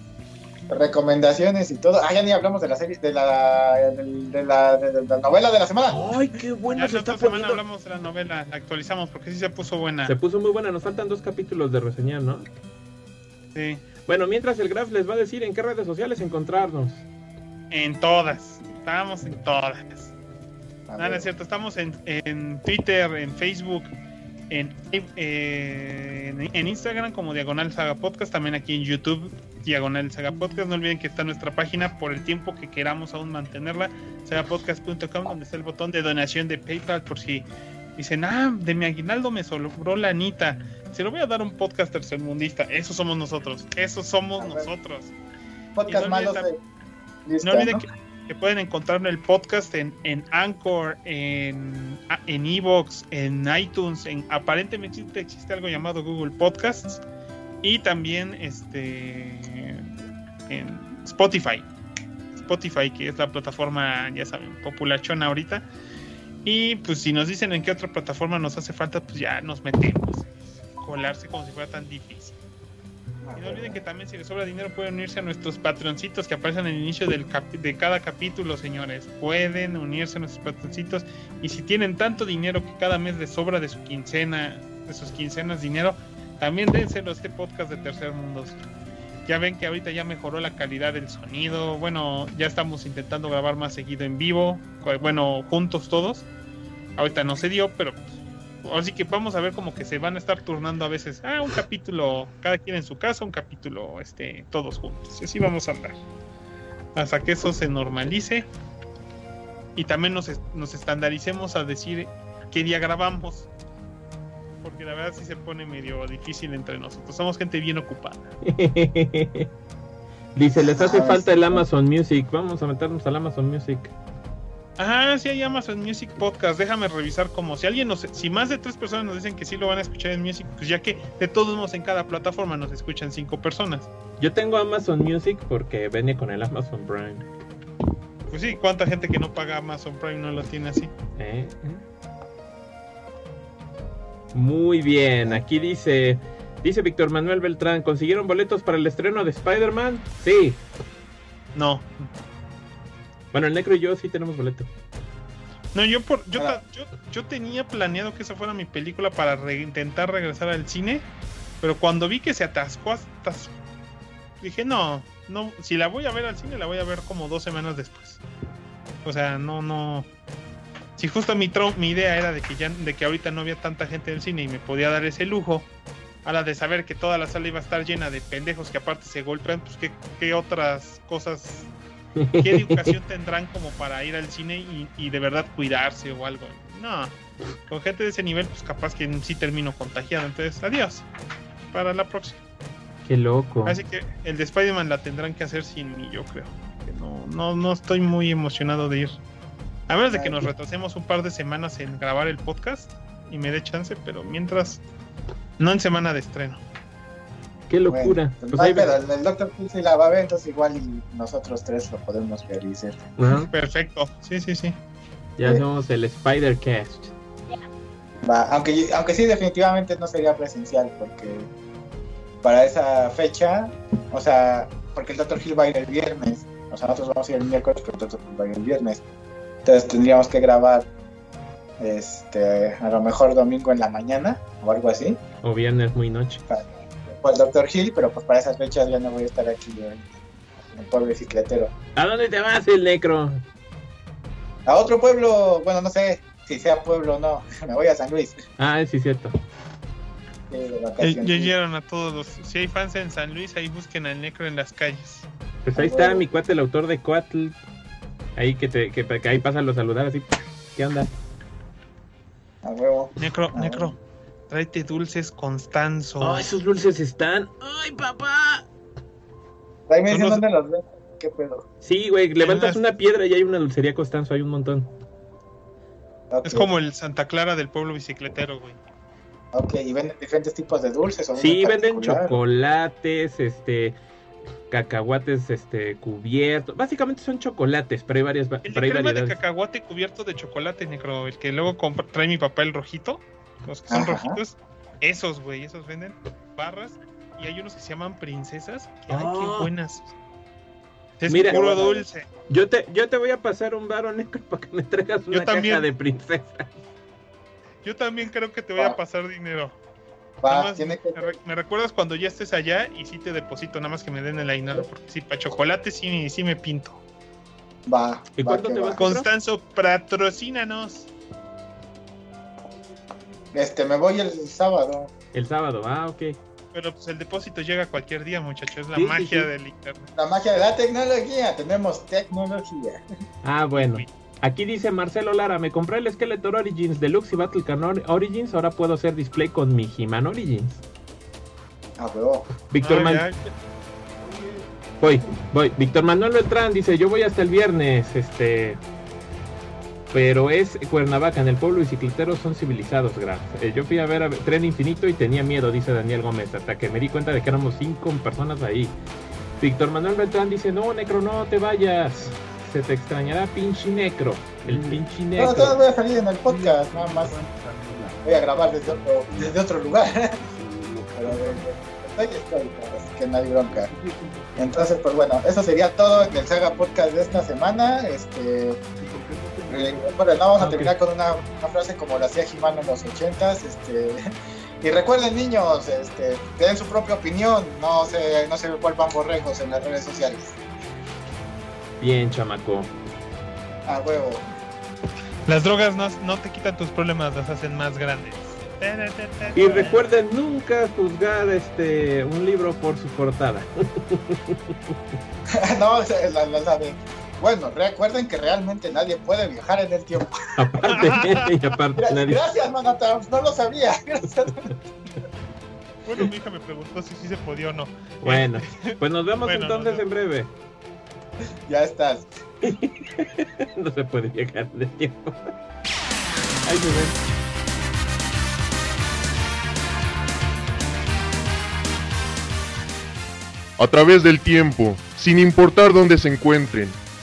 recomendaciones y todo. Ah, ya ni hablamos de la serie, de la, de la, de la novela de la semana. Ay, qué se la está otra semana poniendo. hablamos de la novela, la actualizamos porque sí se puso buena. Se puso muy buena, nos faltan dos capítulos de reseñar, ¿no? Sí, Bueno, mientras el Graf les va a decir en qué redes sociales encontrarnos. en todas. Estamos en todas. Nada, es cierto, estamos en, en Twitter, en Facebook, en, eh, en, en Instagram como Diagonal Saga Podcast, también aquí en YouTube, Diagonal Saga Podcast. No olviden que está nuestra página por el tiempo que queramos aún mantenerla, sagapodcast.com, donde está el botón de donación de PayPal por si dicen, ah, de mi aguinaldo me sobró la anita. Se lo voy a dar a un podcast tercermundista. Eso somos nosotros. Eso somos nosotros. Podcast no olviden malos de. No olviden ¿no? que, pueden encontrar el podcast en, en Anchor, en en Evox, en iTunes, en aparentemente existe, existe algo llamado Google Podcasts y también este en Spotify. Spotify, que es la plataforma, ya saben, populachona ahorita. Y pues si nos dicen en qué otra plataforma nos hace falta, pues ya nos metemos. Colarse como si fuera tan difícil. Y no olviden que también si les sobra dinero pueden unirse a nuestros patroncitos que aparecen al inicio del de cada capítulo, señores. Pueden unirse a nuestros patroncitos. Y si tienen tanto dinero que cada mes les sobra de su quincena, de sus quincenas dinero, también dénselo a este podcast de Tercer Mundos. Ya ven que ahorita ya mejoró la calidad del sonido. Bueno, ya estamos intentando grabar más seguido en vivo. Bueno, juntos todos. Ahorita no se dio, pero Así que vamos a ver como que se van a estar turnando a veces. Ah, un capítulo, cada quien en su casa, un capítulo, este, todos juntos. Y así vamos a andar. Hasta que eso se normalice. Y también nos, nos estandaricemos a decir qué día grabamos. Porque la verdad sí se pone medio difícil entre nosotros. Somos gente bien ocupada. Dice, les hace Ah, falta sí. el Amazon Music. Vamos a meternos al Amazon Music. Ajá, sí hay Amazon Music Podcast. Déjame revisar como si alguien nos, si más de tres personas nos dicen que sí lo van a escuchar en Music, pues ya que de todos modos en cada plataforma nos escuchan cinco personas. Yo tengo Amazon Music porque venía con el Amazon Prime. Pues sí, cuánta gente que no paga Amazon Prime no lo tiene así. ¿Eh? Muy bien, aquí dice, dice Víctor Manuel Beltrán, ¿consiguieron boletos para el estreno de Spider-Man? Sí. No, Bueno, el Necro y yo sí tenemos boleto. no, yo por, yo, ta- yo, yo tenía planeado que esa fuera mi película para re- intentar regresar al cine, pero cuando vi que se atascó hasta, dije no, no, si la voy a ver al cine la voy a ver como dos semanas después. O sea, no, no. Si justo mi, tro- mi idea era de que ya, de que ahorita no había tanta gente en el cine y me podía dar ese lujo, a la de saber que toda la sala iba a estar llena de pendejos que aparte se golpean, pues qué, qué otras cosas, qué educación tendrán como para ir al cine y, y de verdad cuidarse o algo. No, con gente de ese nivel, pues capaz que sí termino contagiado. Entonces, adiós. Para la próxima. Qué loco. Así que el de Spider-Man la tendrán que hacer sin mí, yo creo. Que no, no, no estoy muy emocionado de ir. A menos de que nos retrasemos un par de semanas en grabar el podcast y me dé chance, pero mientras, no en semana de estreno. Qué locura. Bueno, pues Pues no hay ahí pedo, el, Doctor Who sí la va a ver, entonces igual y nosotros tres lo podemos ver y ser. Ajá, Perfecto. Sí, sí, sí. ya somos el Spider-Cast. Va, aunque, aunque sí, definitivamente no sería presencial, porque para esa fecha, o sea, porque el Doctor Hill va a ir el viernes, o sea, nosotros vamos a ir el miércoles, pero el Doctor Hill va a ir el viernes. Entonces tendríamos que grabar, este, a lo mejor domingo en la mañana o algo así, O viernes muy noche. El Doctor Hill, pero pues para esas fechas ya no voy a estar aquí en el pueblo bicicletero. ¿A dónde te vas, el Necro? A otro pueblo, bueno, no sé si sea pueblo o no, me voy a San Luis. Ah, sí, cierto. Ya, oyeron a todos los. Si hay fans en San Luis, ahí busquen al Necro en las calles. Pues ahí está mi cuate, el autor de Coatl. Ahí que, te, que, que ahí pasa a saludar así. ¿Qué onda? A huevo. Necro, Ah. Necro, tráete dulces Constanzo. ¡Oh, esos dulces están! ¡Ay, papá! Ahí me dicen los- dónde los ven. ¿Qué pedo? Sí, güey, levantas las- una piedra y hay una dulcería Costanzo, hay un montón. Es como el Santa Clara del pueblo bicicletero, güey. Ok, y venden diferentes tipos de dulces. o Sí, en venden chocolates, este, cacahuates, este, cubiertos. Básicamente son chocolates, pero hay varias, va- El pero de hay crema de cacahuate cubierto de chocolate, Necro. El que luego trae mi papá el rojito. Los que son Ajá. rojitos. Esos, güey, esos venden barras. Y hay unos que se llaman princesas. Que, ay, Ah. qué buenas. Es Mira. puro dulce. Yo te, yo te voy a pasar un varo negro para que me traigas una también. caja de princesa. Yo también creo que te voy Ah. a pasar dinero. Va, Nada más tiene que me, re- me recuerdas cuando ya estés allá y sí te deposito, nada más que me den el aguinaldo. Porque sí, para chocolate sí, sí me pinto. Va. ¿Y va cuánto te Constanzo, patrocínanos. Este, me voy el sábado. El sábado, ah, ok. Pero pues el depósito llega cualquier día, muchachos. Es la Sí, magia sí. del internet. La magia de la tecnología. Tenemos tecnología. Ah, bueno. Aquí dice Marcelo Lara, me compré el Skeletor Origins Deluxe y Battle Can Or- Origins, ahora puedo hacer display con mi He-Man Origins. A huevo. Víctor Ah, Man- ya, Voy, voy. Víctor Manuel Beltrán dice, yo voy hasta el viernes, este... Pero es Cuernavaca, en el pueblo bicicletero son civilizados, Graf. Eh, yo fui a ver a Tren Infinito y tenía miedo, dice Daniel Gómez, hasta que me di cuenta de que éramos cinco personas ahí. Víctor Manuel Beltrán dice, no, Necro, no te vayas. Se te extrañará pinche Necro. El pinche No, todo Necro. voy a salir en el podcast, nada más. Voy a grabar desde otro, desde otro lugar. Pero eh, estoy, estoy, así que no hay bronca. Entonces, pues bueno, eso sería todo en el Saga Podcast de esta semana. Este, eh, bueno, no vamos a terminar con una, una frase como la hacía Jimán en los ochentas. Este, y recuerden, niños, este, den su propia opinión. No se, no se vuelvan borregos en las redes sociales. Bien, chamaco. A huevo. Las drogas no, no te quitan tus problemas, las hacen más grandes. Y recuerden nunca juzgar este un libro por su portada. no, la, la- la de- Bueno, recuerden que realmente nadie puede viajar en el tiempo. Aparte, y aparte Gra- nadie. Gracias, Manatams, no lo sabía. Gracias. Bueno, mi hija me preguntó si sí se podía o no. Bueno, pues nos vemos Bueno, entonces nos en breve. Ya estás. No se puede viajar de tiempo. Ahí se ven. A través del tiempo, sin importar dónde se encuentren,